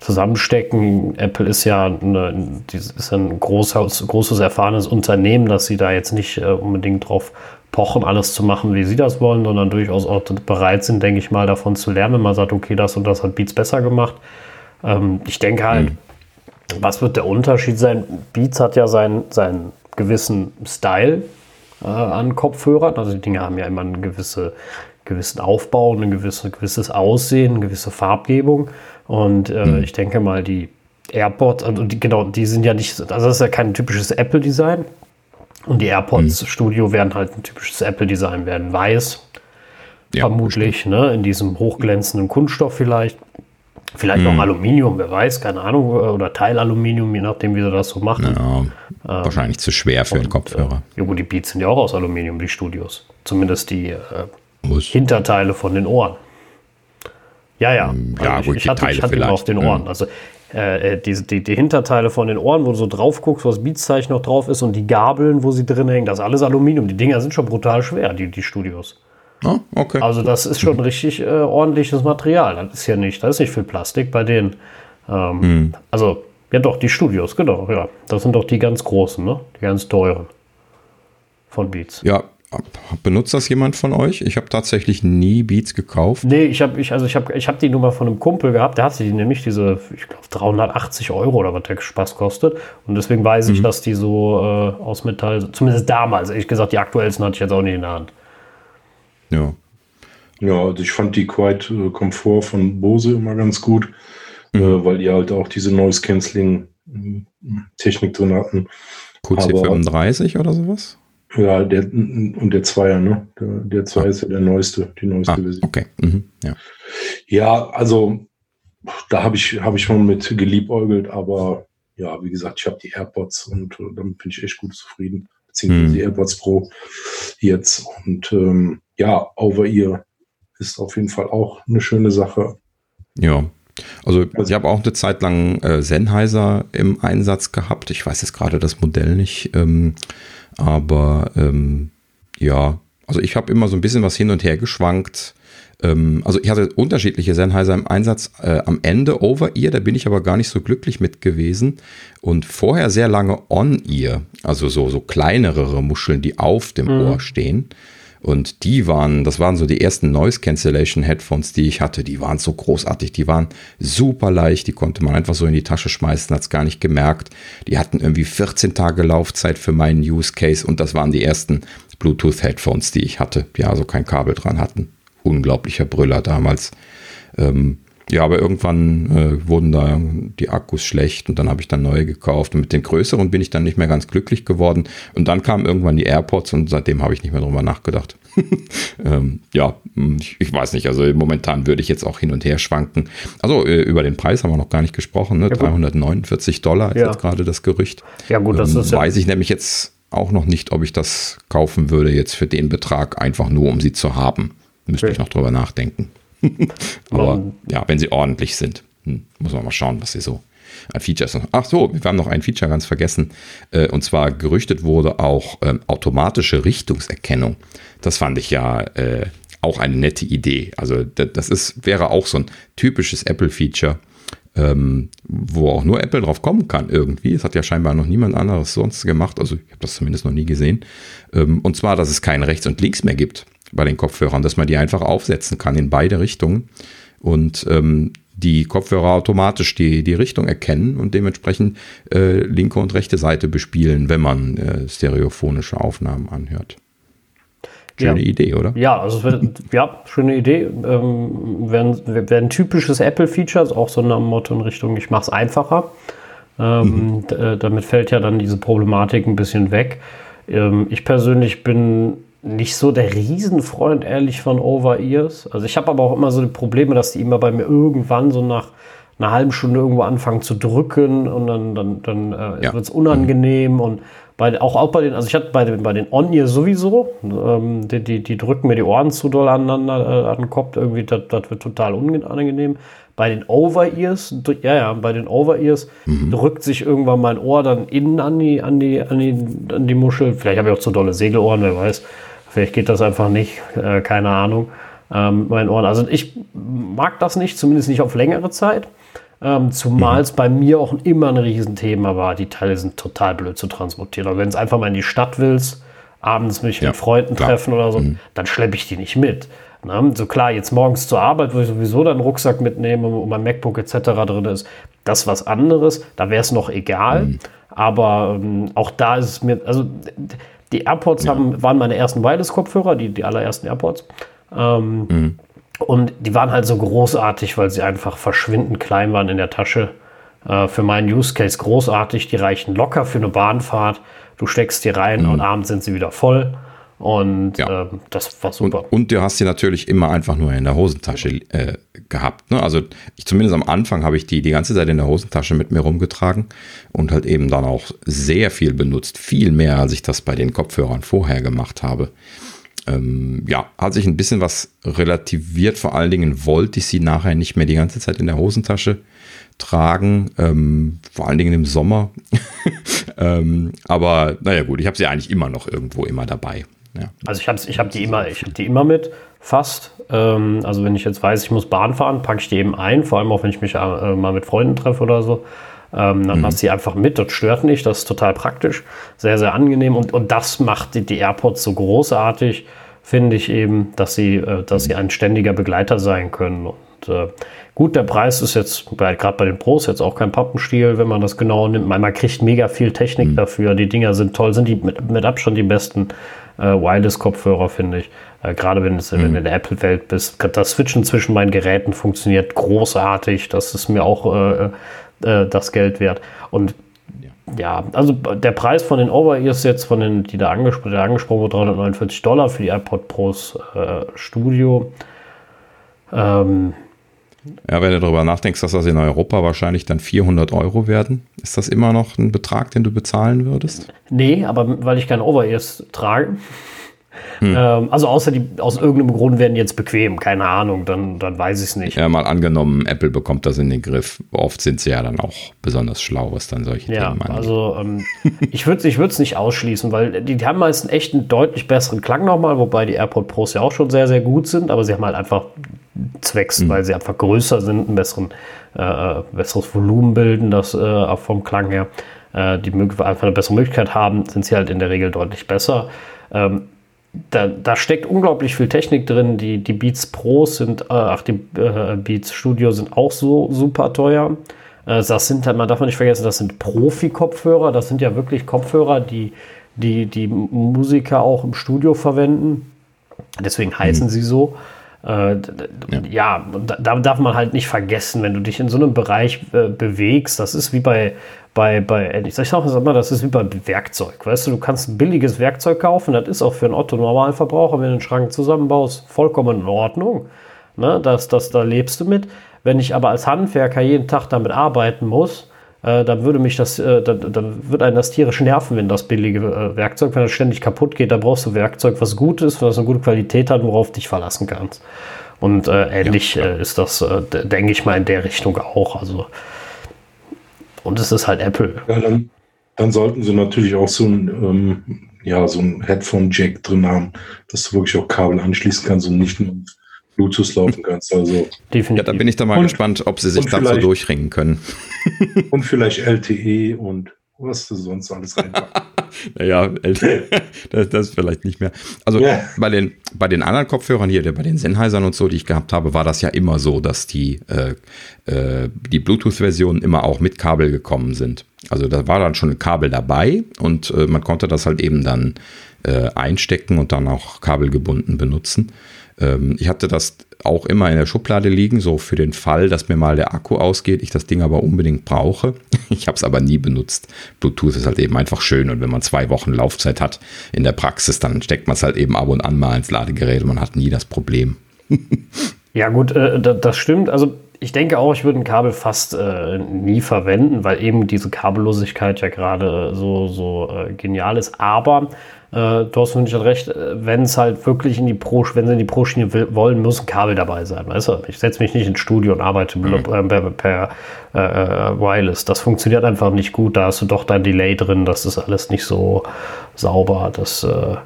zusammenstecken. Apple ist ja, eine, ist ein großes, großes erfahrenes Unternehmen, dass sie da jetzt nicht äh, unbedingt drauf pochen, alles zu machen, wie sie das wollen, sondern durchaus auch bereit sind, denke ich mal, davon zu lernen, wenn man sagt, okay, das und das hat Beats besser gemacht. Ähm, ich denke halt, was wird der Unterschied sein? Beats hat ja seinen, seinen gewissen Style äh, an Kopfhörern. Also die Dinge haben ja immer einen gewisse, gewissen Aufbau, ein gewisse, gewisses Aussehen, eine gewisse Farbgebung. Und äh, ich denke mal, die AirPods, also die, genau, die sind ja nicht, also das ist ja kein typisches Apple-Design. Und die AirPods Studio werden halt ein typisches Apple-Design, werden weiß, Ja, vermutlich, ne, in diesem hochglänzenden Kunststoff vielleicht. Vielleicht Mhm. auch Aluminium, wer weiß, keine Ahnung, oder Teilaluminium, je nachdem, wie sie das so machen. Ja, wahrscheinlich zu schwer für einen Kopfhörer. Ja, gut, die Beats sind ja auch aus Aluminium, die Studios. Zumindest die äh. Hinterteile von den Ohren. Ja, ja. Ähm, ja, ich, gut, ich die hatte, ich hatte mal auf vielleicht, den ja. Ohren. Also äh, äh, die, die, die Hinterteile von den Ohren, wo du so drauf guckst, wo das Beats-Zeichen noch drauf ist und die Gabeln, wo sie drin hängen, das ist alles Aluminium. Die Dinger sind schon brutal schwer, die, die Studios. Ah, okay. Also das ist schon richtig äh, ordentliches Material. Das ist ja nicht, da ist nicht viel Plastik bei denen. Ähm, Hm. Also, ja doch, die Studios, genau, ja. Das sind doch die ganz großen, ne? Die ganz teuren. Von Beats. Ja, benutzt das jemand von euch? Ich habe tatsächlich nie Beats gekauft. Nee, ich habe ich, also ich hab, ich hab die Nummer von einem Kumpel gehabt, der hatte die nämlich diese, ich glaube, 380 Euro oder was der Spaß kostet. Und deswegen weiß ich, dass die so äh, aus Metall, zumindest damals, ehrlich gesagt, die aktuellsten hatte ich jetzt auch nicht in der Hand. Ja. Ja, also ich fand die Quiet äh, Komfort von Bose immer ganz gut, äh, weil die halt auch diese Noise Cancelling äh, Technik drin hatten. QC35 oder sowas? Ja, der und der Zweier, ne? Der, der Zweier ist ja der neueste, die neueste Ah, Version. okay. Mhm. Ja. Ja, also da habe ich, habe ich mal mit geliebäugelt, aber ja, wie gesagt, ich habe die AirPods und äh, damit bin ich echt gut zufrieden. Beziehungsweise Hm. die AirPods Pro jetzt. Und ähm, ja, Over-Ear ist auf jeden Fall auch eine schöne Sache. Ja. Also ich habe auch eine Zeit lang äh, Sennheiser im Einsatz gehabt. Ich weiß jetzt gerade das Modell nicht. Ähm, aber ähm, ja, also ich habe immer so ein bisschen was hin und her geschwankt. Ähm, also ich hatte unterschiedliche Sennheiser im Einsatz. Äh, am Ende Over-Ear, da bin ich aber gar nicht so glücklich mit gewesen. Und vorher sehr lange On-Ear, also so, so kleinere Muscheln, die auf dem Ohr stehen. Und die waren, das waren so die ersten Noise Cancellation Headphones, die ich hatte. Die waren so großartig, die waren super leicht, die konnte man einfach so in die Tasche schmeißen, hat's gar nicht gemerkt. Die hatten irgendwie 14 Tage Laufzeit für meinen Use Case und das waren die ersten Bluetooth Headphones, die ich hatte, die also kein Kabel dran hatten. Unglaublicher Brüller damals. Ähm, ja, aber irgendwann äh, wurden da die Akkus schlecht und dann habe ich dann neue gekauft. Und mit den größeren bin ich dann nicht mehr ganz glücklich geworden. Und dann kamen irgendwann die AirPods und seitdem habe ich nicht mehr drüber nachgedacht. ähm, ja, ich, ich weiß nicht. Also momentan würde ich jetzt auch hin und her schwanken. Also äh, über den Preis haben wir noch gar nicht gesprochen. Ne? gut. 349 Dollar ist Ja. jetzt gerade das Gerücht. Ja, gut, das Ähm, ist ja- Weiß ich nämlich jetzt auch noch nicht, ob ich das kaufen würde jetzt für den Betrag, einfach nur um sie zu haben. Müsste Okay. ich noch drüber nachdenken. Aber ja, wenn sie ordentlich sind, hm, muss man mal schauen, was sie so an Features haben. Ach so, wir haben noch ein Feature ganz vergessen. Äh, und zwar gerüchtet wurde auch ähm, automatische Richtungserkennung. Das fand ich ja äh, auch eine nette Idee. Also da- das ist, wäre auch so ein typisches Apple-Feature, ähm, wo auch nur Apple drauf kommen kann irgendwie. Es hat ja scheinbar noch niemand anderes sonst gemacht. Also ich habe das zumindest noch nie gesehen. Ähm, und zwar, dass es kein Rechts und Links mehr gibt bei den Kopfhörern, dass man die einfach aufsetzen kann in beide Richtungen und ähm, die Kopfhörer automatisch die, die Richtung erkennen und dementsprechend äh, linke und rechte Seite bespielen, wenn man äh, stereophonische Aufnahmen anhört. Schöne Ja. Idee, oder? Ja, also es wird, ja, schöne Idee. Ähm, werden, werden ein typisches Apple-Feature, auch so nach dem Motto in Richtung, ich mache es einfacher. Ähm, d- äh, damit fällt ja dann diese Problematik ein bisschen weg. Ähm, ich persönlich bin nicht so der Riesenfreund, ehrlich, von Over-Ears. Also ich habe aber auch immer so die Probleme, dass die immer bei mir irgendwann so nach einer halben Stunde irgendwo anfangen zu drücken und dann, dann, dann äh, Ja. wird es unangenehm und Bei, auch, auch bei den, also ich hatte bei den, bei den On-Ear sowieso, ähm, die, die, die, drücken mir die Ohren zu doll aneinander äh, an den Kopf, irgendwie, das, das wird total unangenehm. Bei den Over-Ears, ja, ja, bei den Over-Ears mhm. drückt sich irgendwann mein Ohr dann innen an die, an die, an die, an die Muschel. Vielleicht habe ich auch zu dolle Segelohren, wer weiß. Vielleicht geht das einfach nicht, äh, keine Ahnung. Ähm, mein Ohren. Also ich mag das nicht, zumindest nicht auf längere Zeit. Ähm, zumal mhm. es bei mir auch immer ein Riesenthema war. Die Teile sind total blöd zu transportieren. Aber wenn es einfach mal in die Stadt willst, abends mich ja, mit Freunden klar. treffen oder so, mhm. dann schleppe ich die nicht mit. Na, so klar, jetzt morgens zur Arbeit, wo ich sowieso dann einen Rucksack mitnehme, wo mein MacBook etc. drin ist, das ist was anderes. Da wäre es noch egal. Mhm. Aber ähm, auch da ist es mir, also die AirPods ja. haben, waren meine ersten Wireless-Kopfhörer, die, die allerersten AirPods. Ähm, mhm. Und die waren halt so großartig, weil sie einfach verschwindend klein waren in der Tasche. Äh, für meinen Use Case großartig. Die reichen locker für eine Bahnfahrt. Du steckst die rein mhm. und abends sind sie wieder voll. Und ja. äh, das war super. Und, und, du hast sie natürlich immer einfach nur in der Hosentasche äh, gehabt. Ne? Also ich zumindest am Anfang habe ich die die ganze Zeit in der Hosentasche mit mir rumgetragen und halt eben dann auch sehr viel benutzt. Viel mehr, als ich das bei den Kopfhörern vorher gemacht habe ähm, ja, hat sich ein bisschen was relativiert. Vor allen Dingen wollte ich sie nachher nicht mehr die ganze Zeit in der Hosentasche tragen, ähm, vor allen Dingen im Sommer. ähm, aber naja gut, ich habe sie eigentlich immer noch irgendwo immer dabei. Ja. Also ich habe ich hab die immer, ich habe die immer mit, fast. Ähm, also wenn ich jetzt weiß, ich muss Bahn fahren, packe ich die eben ein, vor allem auch wenn ich mich äh, mal mit Freunden treffe oder so. Ähm, dann mhm. hast du sie einfach mit, das stört nicht, das ist total praktisch, sehr, sehr angenehm und, und das macht die, die AirPods so großartig, finde ich eben, dass sie, äh, dass sie ein ständiger Begleiter sein können. Und äh, gut, der Preis ist jetzt gerade bei den Pros jetzt auch kein Pappenstiel, wenn man das genau nimmt. Man, man kriegt mega viel Technik mhm. dafür, die Dinger sind toll, sind die mit, mit Abstand die besten äh, Wireless-Kopfhörer, finde ich. Äh, Gerade wenn, mhm. wenn du in der Apple-Welt bist. Das Switchen zwischen meinen Geräten funktioniert großartig. Das ist mir auch äh, äh, das Geld wert. Und ja, also der Preis von den Over-Ears jetzt, von den, die da angespro der angesprochen wurde, 349 Dollar für die iPod Pros äh, Studio. Ähm, ja, wenn du darüber nachdenkst, dass das in Europa wahrscheinlich dann 400 Euro werden, ist das immer noch ein Betrag, den du bezahlen würdest? Nee, aber weil ich kein Over-Ears trage, hm. Ähm, also außer die, aus irgendeinem Grund werden die jetzt bequem, keine Ahnung, dann, dann weiß ich es nicht. Ja, mal angenommen, Apple bekommt das in den Griff. Oft sind sie ja dann auch besonders schlau, was dann solche ja, Themen angeht. Also ähm, ich würde es nicht ausschließen, weil die, die haben meist echt einen deutlich besseren Klang nochmal, wobei die AirPod Pros ja auch schon sehr, sehr gut sind, aber sie haben halt einfach zwecks, hm. weil sie einfach größer sind, ein besseren, äh, äh besseres Volumen bilden, das äh, vom Klang her. Äh, die einfach eine bessere Möglichkeit haben, sind sie halt in der Regel deutlich besser. Ähm, da, da, steckt unglaublich viel Technik drin. Die, die Beats Pro sind, äh, ach, die äh, Beats Studio sind auch so super teuer. Äh, das sind halt, man darf nicht vergessen, das sind Profi-Kopfhörer. Das sind ja wirklich Kopfhörer, die, die die Musiker auch im Studio verwenden. Deswegen heißen mhm. sie so. Äh, ja, ja da darf man halt nicht vergessen, wenn du dich in so einem Bereich äh, bewegst, das ist wie bei, bei, bei ich sag mal, das ist wie bei Werkzeug. Weißt du, du kannst ein billiges Werkzeug kaufen, das ist auch für einen Otto-Normalverbraucher, wenn du den Schrank zusammenbaust, vollkommen in Ordnung. Ne? Das, das, da lebst du mit. Wenn ich aber als Handwerker jeden Tag damit arbeiten muss, äh, dann würde mich das, äh, dann, dann wird einen das tierisch nerven, wenn das billige äh, Werkzeug, wenn das ständig kaputt geht, da brauchst du Werkzeug, was gut ist, was eine gute Qualität hat, worauf du dich verlassen kannst. Und äh, ähnlich ja, äh, ist das, äh, denke ich mal, in der Richtung auch. Also, und es ist halt Apple. Ja, dann, dann sollten sie natürlich auch so ein, ähm, ja, so ein Headphone-Jack drin haben, dass du wirklich auch Kabel anschließen kannst und nicht nur Bluetooth laufen kannst. Also Definitiv. Ja, da bin ich da mal und, gespannt, ob sie sich dazu durchringen können. und vielleicht LTE und was du sonst alles reinpacken. naja, das, das vielleicht nicht mehr. Also ja. bei, den, bei den anderen Kopfhörern hier, bei den Sennheisern und so, die ich gehabt habe, war das ja immer so, dass die, äh, äh, die Bluetooth-Versionen immer auch mit Kabel gekommen sind. Also da war dann schon ein Kabel dabei und äh, man konnte das halt eben dann äh, einstecken und dann auch kabelgebunden benutzen. Ähm, ich hatte das auch immer in der Schublade liegen, so für den Fall, dass mir mal der Akku ausgeht, ich das Ding aber unbedingt brauche. Ich habe es aber nie benutzt. Bluetooth ist halt eben einfach schön und wenn man zwei Wochen Laufzeit hat in der Praxis, dann steckt man es halt eben ab und an mal ins Ladegerät und man hat nie das Problem. Ja, gut, äh, das stimmt. Also ich denke auch, ich würde ein Kabel fast äh, nie verwenden, weil eben diese Kabellosigkeit ja gerade so, so äh, genial ist. Aber äh, du hast natürlich recht, äh, wenn es halt wirklich in die Pro, wenn sie in die Pro-Schiene wollen, muss ein Kabel dabei sein. Weißt du? Ich setze mich nicht ins Studio und arbeite mhm. per, per äh, äh, Wireless. Das funktioniert einfach nicht gut. Da hast du doch dein Delay drin. Das ist alles nicht so sauber. Das, äh,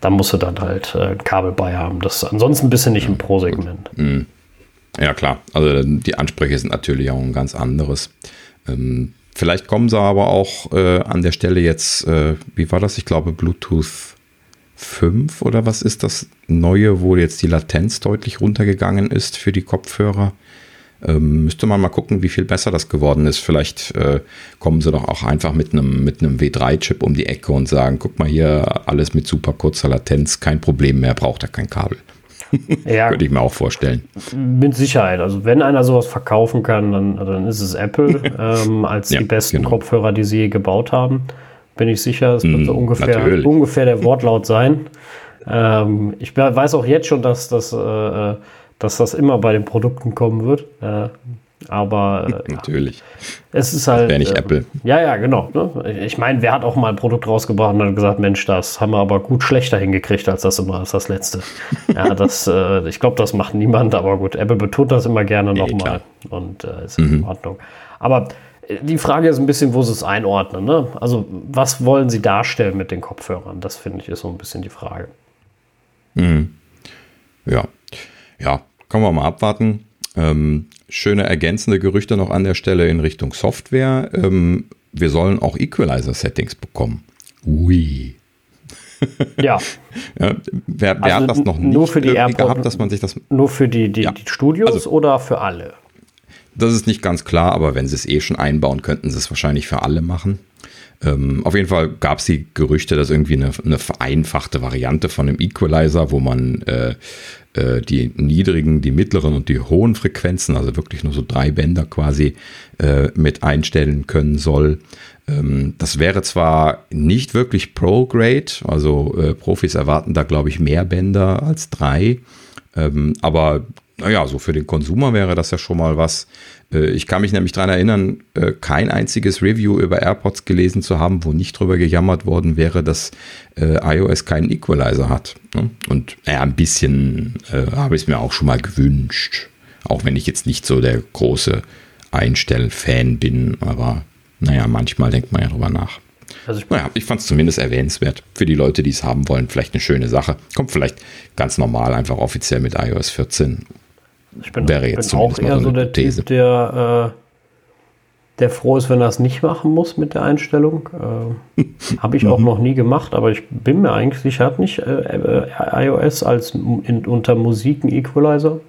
da musst du dann halt ein Kabel bei haben. Das ist ansonsten ein bisschen nicht im Pro-Segment. Mhm. Ja, klar. Also die Ansprüche sind natürlich auch ein ganz anderes. Ähm, vielleicht kommen sie aber auch äh, an der Stelle jetzt, äh, wie war das? Ich glaube, Bluetooth 5 oder was ist das neue, wo jetzt die Latenz deutlich runtergegangen ist für die Kopfhörer. Ähm, müsste man mal gucken, wie viel besser das geworden ist. Vielleicht äh, kommen sie doch auch einfach mit einem mit einem W3-Chip um die Ecke und sagen, guck mal hier, alles mit super kurzer Latenz, kein Problem mehr, braucht er kein Kabel. Ja, Könnte ich mir auch vorstellen. Mit Sicherheit. Also wenn einer sowas verkaufen kann, dann, dann ist es Apple ähm, als ja, die besten genau. Kopfhörer, die sie je gebaut haben. Bin ich sicher. Es wird mm, so ungefähr, ungefähr der Wortlaut sein. Ähm, ich weiß auch jetzt schon, dass das, äh, äh dass das immer bei den Produkten kommen wird. Äh, aber äh, natürlich. Es ist halt. Wäre nicht äh, Apple. Ja, ja, genau. Ne? Ich meine, wer hat auch mal ein Produkt rausgebracht und hat gesagt, Mensch, das haben wir aber gut schlechter hingekriegt als das immer, als das letzte. ja, das, äh, ich glaube, das macht niemand, aber gut, Apple betont das immer gerne nochmal. Und äh, ist mhm. in Ordnung. Aber äh, die Frage ist ein bisschen, wo sie es einordnen. Ne? Also, was wollen sie darstellen mit den Kopfhörern? Das finde ich ist so ein bisschen die Frage. Mhm. Ja. Ja, können wir mal abwarten. Ähm, schöne ergänzende Gerüchte noch an der Stelle in Richtung Software. Ähm, wir sollen auch Equalizer-Settings bekommen. Ui. ja. ja. Wer, wer also hat das noch nicht nur für die AirPod, gehabt, dass man sich das. Nur für die, die, ja. die Studios also, oder für alle? Das ist nicht ganz klar, aber wenn sie es eh schon einbauen, könnten sie es wahrscheinlich für alle machen. Ähm, auf jeden Fall gab es die Gerüchte, dass irgendwie eine, eine, vereinfachte Variante von einem Equalizer, wo man äh, äh, die niedrigen, die mittleren und die hohen Frequenzen, also wirklich nur so drei Bänder quasi äh, mit einstellen können soll. Ähm, das wäre zwar nicht wirklich Pro-Grade, also äh, Profis erwarten da, glaube ich, mehr Bänder als drei, ähm, aber naja, so für den Konsumer wäre das ja schon mal was. Äh, ich kann mich nämlich daran erinnern, äh, kein einziges Review über AirPods gelesen zu haben, wo nicht drüber gejammert worden wäre, dass äh, iOS keinen Equalizer hat. Ne? Und naja, ein bisschen habe ich es mir auch schon mal gewünscht. Auch wenn ich jetzt nicht so der große Einstell-Fan bin, aber naja, manchmal denkt man ja drüber nach. Also ich, naja, ich fand es zumindest erwähnenswert. Für die Leute, die es haben wollen, vielleicht eine schöne Sache. Kommt vielleicht ganz normal, einfach offiziell mit iOS 14 ich bin, Wäre jetzt bin auch eher so, der These. Typ, der, äh, der froh ist, wenn er es nicht machen muss mit der Einstellung. Äh, Habe ich auch mhm. noch nie gemacht, aber ich bin mir eigentlich sicher, hat nicht äh, äh iOS als in, unter Musik ein Equalizer.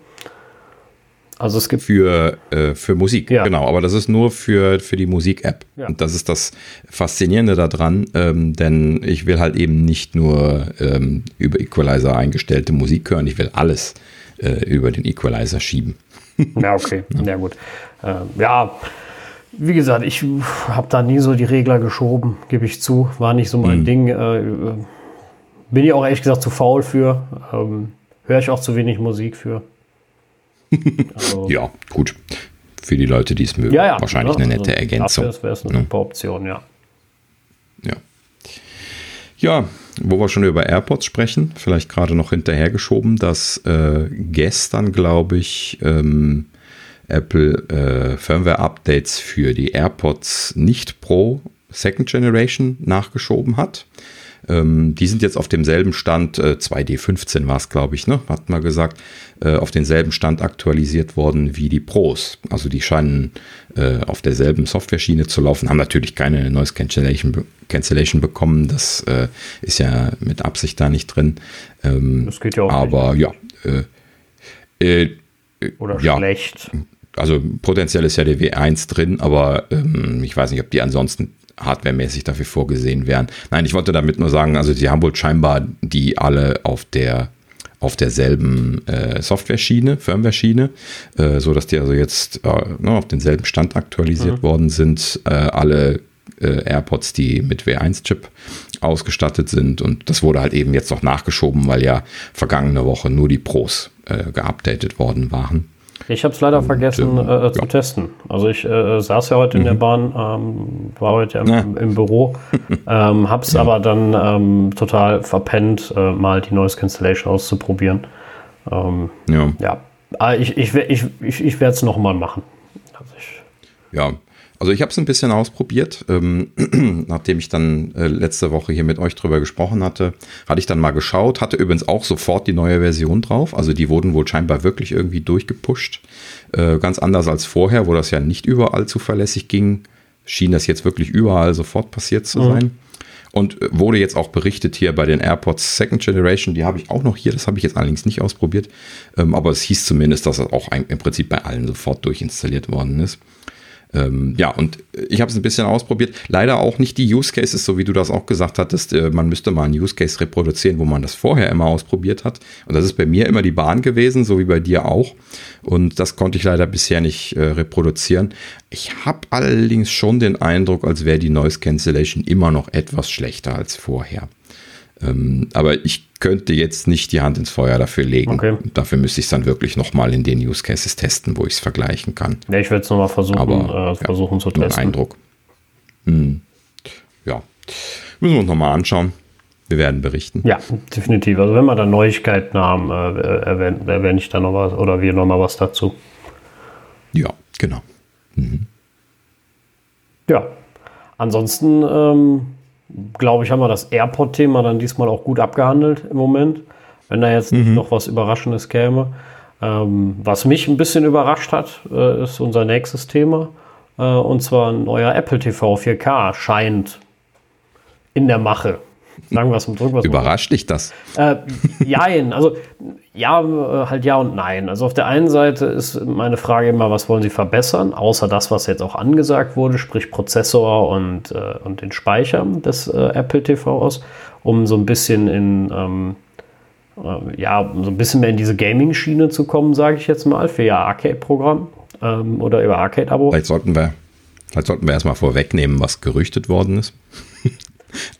Also es gibt für, äh, für Musik, ja. genau, aber das ist nur für, für die Musik-App. Ja. Und das ist das Faszinierende daran, ähm, denn ich will halt eben nicht nur ähm, über Equalizer eingestellte Musik hören, ich will alles äh, über den Equalizer schieben. Ja, okay, ja, ja gut. Äh, ja, wie gesagt, ich habe da nie so die Regler geschoben, gebe ich zu. War nicht so mein mhm. Ding. Äh, bin ich auch ehrlich gesagt zu faul für. Ähm, Höre ich auch zu wenig Musik für. Also, ja, gut. Für die Leute, die es mögen. Ja, ja, Wahrscheinlich ne? eine nette also, Ergänzung. Das wäre eine ja. super Option, ja. Ja. Ja, wo wir schon über AirPods sprechen, vielleicht gerade noch hinterhergeschoben, dass äh, gestern, glaube ich, ähm, Apple äh, Firmware-Updates für die AirPods nicht Pro Second Generation nachgeschoben hat. Ähm, die sind jetzt auf demselben Stand, äh, 2D15 war es, glaube ich, ne? hat man gesagt, äh, auf denselben Stand aktualisiert worden wie die Pros. Also die scheinen äh, auf derselben Software-Schiene zu laufen, haben natürlich keine Noise Cancellation, Cancellation bekommen. Das äh, ist ja mit Absicht da nicht drin. Ähm, das geht ja auch. Aber nicht. ja. Äh, äh, Oder ja, schlecht. Also potenziell ist ja der W1 drin, aber ähm, ich weiß nicht, ob die ansonsten hardwaremäßig dafür vorgesehen wären. Nein, ich wollte damit nur sagen, also die haben wohl scheinbar die alle auf der auf derselben äh, Software-Schiene, Firmware-Schiene, äh, so dass die also jetzt äh, ne, auf denselben Stand aktualisiert mhm. worden sind. Äh, alle äh, AirPods, die mit W1-Chip ausgestattet sind. Und das wurde halt eben jetzt noch nachgeschoben, weil ja vergangene Woche nur die Pros äh, geupdatet worden waren. Ich habe es leider Und, vergessen ähm, äh, zu ja. testen. Also ich äh, saß ja heute mhm. in der mhm. Bahn, ähm, war heute im, ja. im Büro, ähm, habe es ja. aber dann ähm, total verpennt, äh, mal die Noise Cancellation auszuprobieren. Ähm, ja. ja. Aber ich, ich, ich, ich, ich werde es nochmal machen. Also ja, also ich habe es ein bisschen ausprobiert. Ähm, nachdem ich dann äh, letzte Woche hier mit euch drüber gesprochen hatte, hatte ich dann mal geschaut, hatte übrigens auch sofort die neue Version drauf. Also die wurden wohl scheinbar wirklich irgendwie durchgepusht. Äh, ganz anders als vorher, wo das ja nicht überall zuverlässig ging, schien das jetzt wirklich überall sofort passiert zu mhm. sein. Und äh, wurde jetzt auch berichtet hier bei den AirPods Second Generation, die habe ich auch noch hier, das habe ich jetzt allerdings nicht ausprobiert. Ähm, aber es hieß zumindest, dass es auch im Prinzip bei allen sofort durchinstalliert worden ist. Ähm, ja, und ich habe es ein bisschen ausprobiert. Leider auch nicht die Use Cases, so wie du das auch gesagt hattest. Äh, man müsste mal einen Use Case reproduzieren, wo man das vorher immer ausprobiert hat. Und das ist bei mir immer die Bahn gewesen, so wie bei dir auch. Und das konnte ich leider bisher nicht äh, reproduzieren. Ich habe allerdings schon den Eindruck, als wäre die Noise Cancellation immer noch etwas schlechter als vorher. Ähm, aber ich könnte jetzt nicht die Hand ins Feuer dafür legen. Okay. Dafür müsste ich es dann wirklich nochmal in den Use Cases testen, wo ich es vergleichen kann. Ja, ich werde es nochmal versuchen, aber, äh, versuchen ja, zu testen. Eindruck. Hm. Ja, müssen wir uns nochmal anschauen. Wir werden berichten. Ja, definitiv. Also wenn wir dann Neuigkeiten haben, äh, erwähne, erwähne ich dann noch was oder wir nochmal was dazu. Ja, genau. Mhm. Ja, ansonsten ähm, glaube ich, haben wir das AirPod-Thema dann diesmal auch gut abgehandelt im Moment, wenn da jetzt mhm. noch was Überraschendes käme. Ähm, was mich ein bisschen überrascht hat, äh, ist unser nächstes Thema. Äh, und zwar ein neuer Apple TV 4K scheint in der Mache. Sagen wir es drücken wir Überrascht dich das? Äh, jein, also ja, halt ja und nein. Also auf der einen Seite ist meine Frage immer, was wollen Sie verbessern, außer das, was jetzt auch angesagt wurde, sprich Prozessor und, äh, und den Speicher des äh, Apple TVs, um so ein bisschen in ähm, äh, ja, so ein bisschen mehr in diese Gaming-Schiene zu kommen, sage ich jetzt mal, für Ihr Arcade-Programm ähm, oder über Arcade-Abo. Vielleicht sollten wir, vielleicht sollten wir erstmal vorwegnehmen, was gerüchtet worden ist.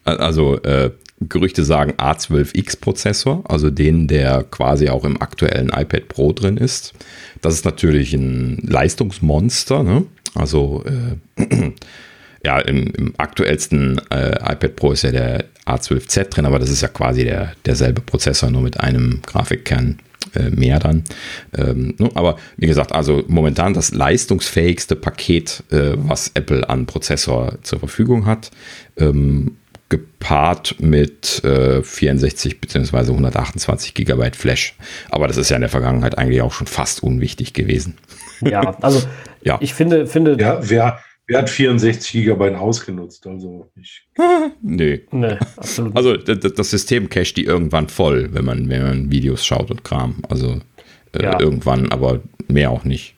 Also äh, Gerüchte sagen A12X-Prozessor, also den, der quasi auch im aktuellen iPad Pro drin ist. Das ist natürlich ein Leistungsmonster. Ne? Also äh, ja, im, im aktuellsten äh, iPad Pro ist ja der A12Z drin, aber das ist ja quasi der, derselbe Prozessor, nur mit einem Grafikkern mehr dann. Ähm, ne? aber wie gesagt, also momentan das leistungsfähigste Paket, äh, was Apple an Prozessor zur Verfügung hat. Ähm, gepaart mit äh, 64 bzw. 128 Gigabyte Flash. Aber das ist ja in der Vergangenheit eigentlich auch schon fast unwichtig gewesen. Ja, also ja. ich finde, finde. Ja, wer, wer hat 64 Gigabyte ausgenutzt? Also ich. nee. nee absolut. Also das, System cached die irgendwann voll, wenn man, wenn man Videos schaut und Kram. Also äh, ja. irgendwann, aber mehr auch nicht.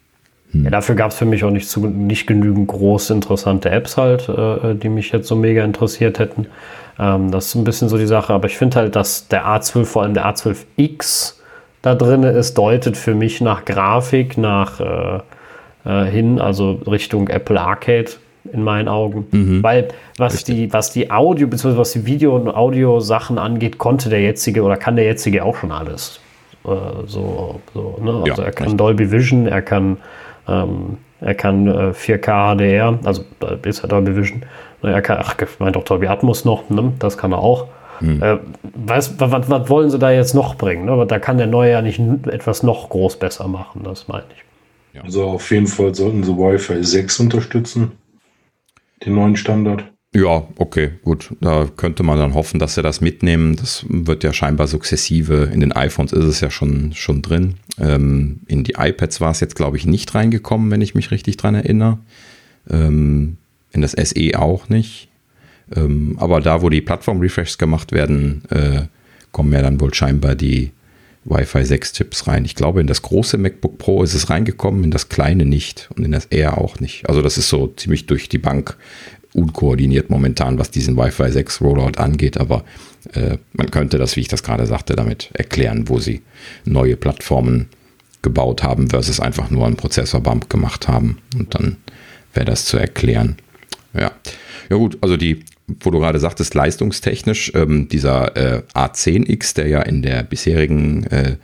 Hm. Ja, dafür gab es für mich auch nicht, zu, nicht genügend große, interessante Apps halt, äh, die mich jetzt so mega interessiert hätten. Ähm, das ist ein bisschen so die Sache. Aber ich finde halt, dass der A12, vor allem der A12X da drin ist, deutet für mich nach Grafik, nach äh, äh, hin, also Richtung Apple Arcade in meinen Augen. Mhm. Weil was die, was die Audio- bzw. was die Video- und Audio-Sachen angeht, konnte der jetzige oder kann der jetzige auch schon alles. Äh, so, so ne? Also ja, er kann richtig. Dolby Vision, er kann ähm, er kann äh, 4K HDR, also äh, ist ja Dolby Vision. Ne, er kann, ach, meint auch Dolby Atmos noch, ne? das kann er auch. Hm. Äh, was, was, was, wollen sie da jetzt noch bringen? Ne? Da kann der neue ja nicht etwas noch groß besser machen, das meine ich. Also auf jeden Fall sollten sie Wi-Fi 6 unterstützen, den neuen Standard. Ja, okay, gut. Da könnte man dann hoffen, dass sie das mitnehmen. Das wird ja scheinbar sukzessive. In den iPhones ist es ja schon, schon drin. Ähm, in die iPads war es jetzt, glaube ich, nicht reingekommen, wenn ich mich richtig dran erinnere. Ähm, in das SE auch nicht. Ähm, aber da, wo die Plattform-Refreshs gemacht werden, äh, kommen ja dann wohl scheinbar die Wi-Fi 6 Chips rein. Ich glaube, in das große MacBook Pro ist es reingekommen, in das kleine nicht und in das Air auch nicht. Also das ist so ziemlich durch die Bank unkoordiniert momentan, was diesen Wi-Fi 6 Rollout angeht, aber äh, man könnte das, wie ich das gerade sagte, damit erklären, wo sie neue Plattformen gebaut haben versus einfach nur einen Prozessorbump gemacht haben und dann wäre das zu erklären. Ja. Ja gut, also die wo du gerade sagtest, leistungstechnisch, ähm, dieser äh, A10X, der ja in der bisherigen äh,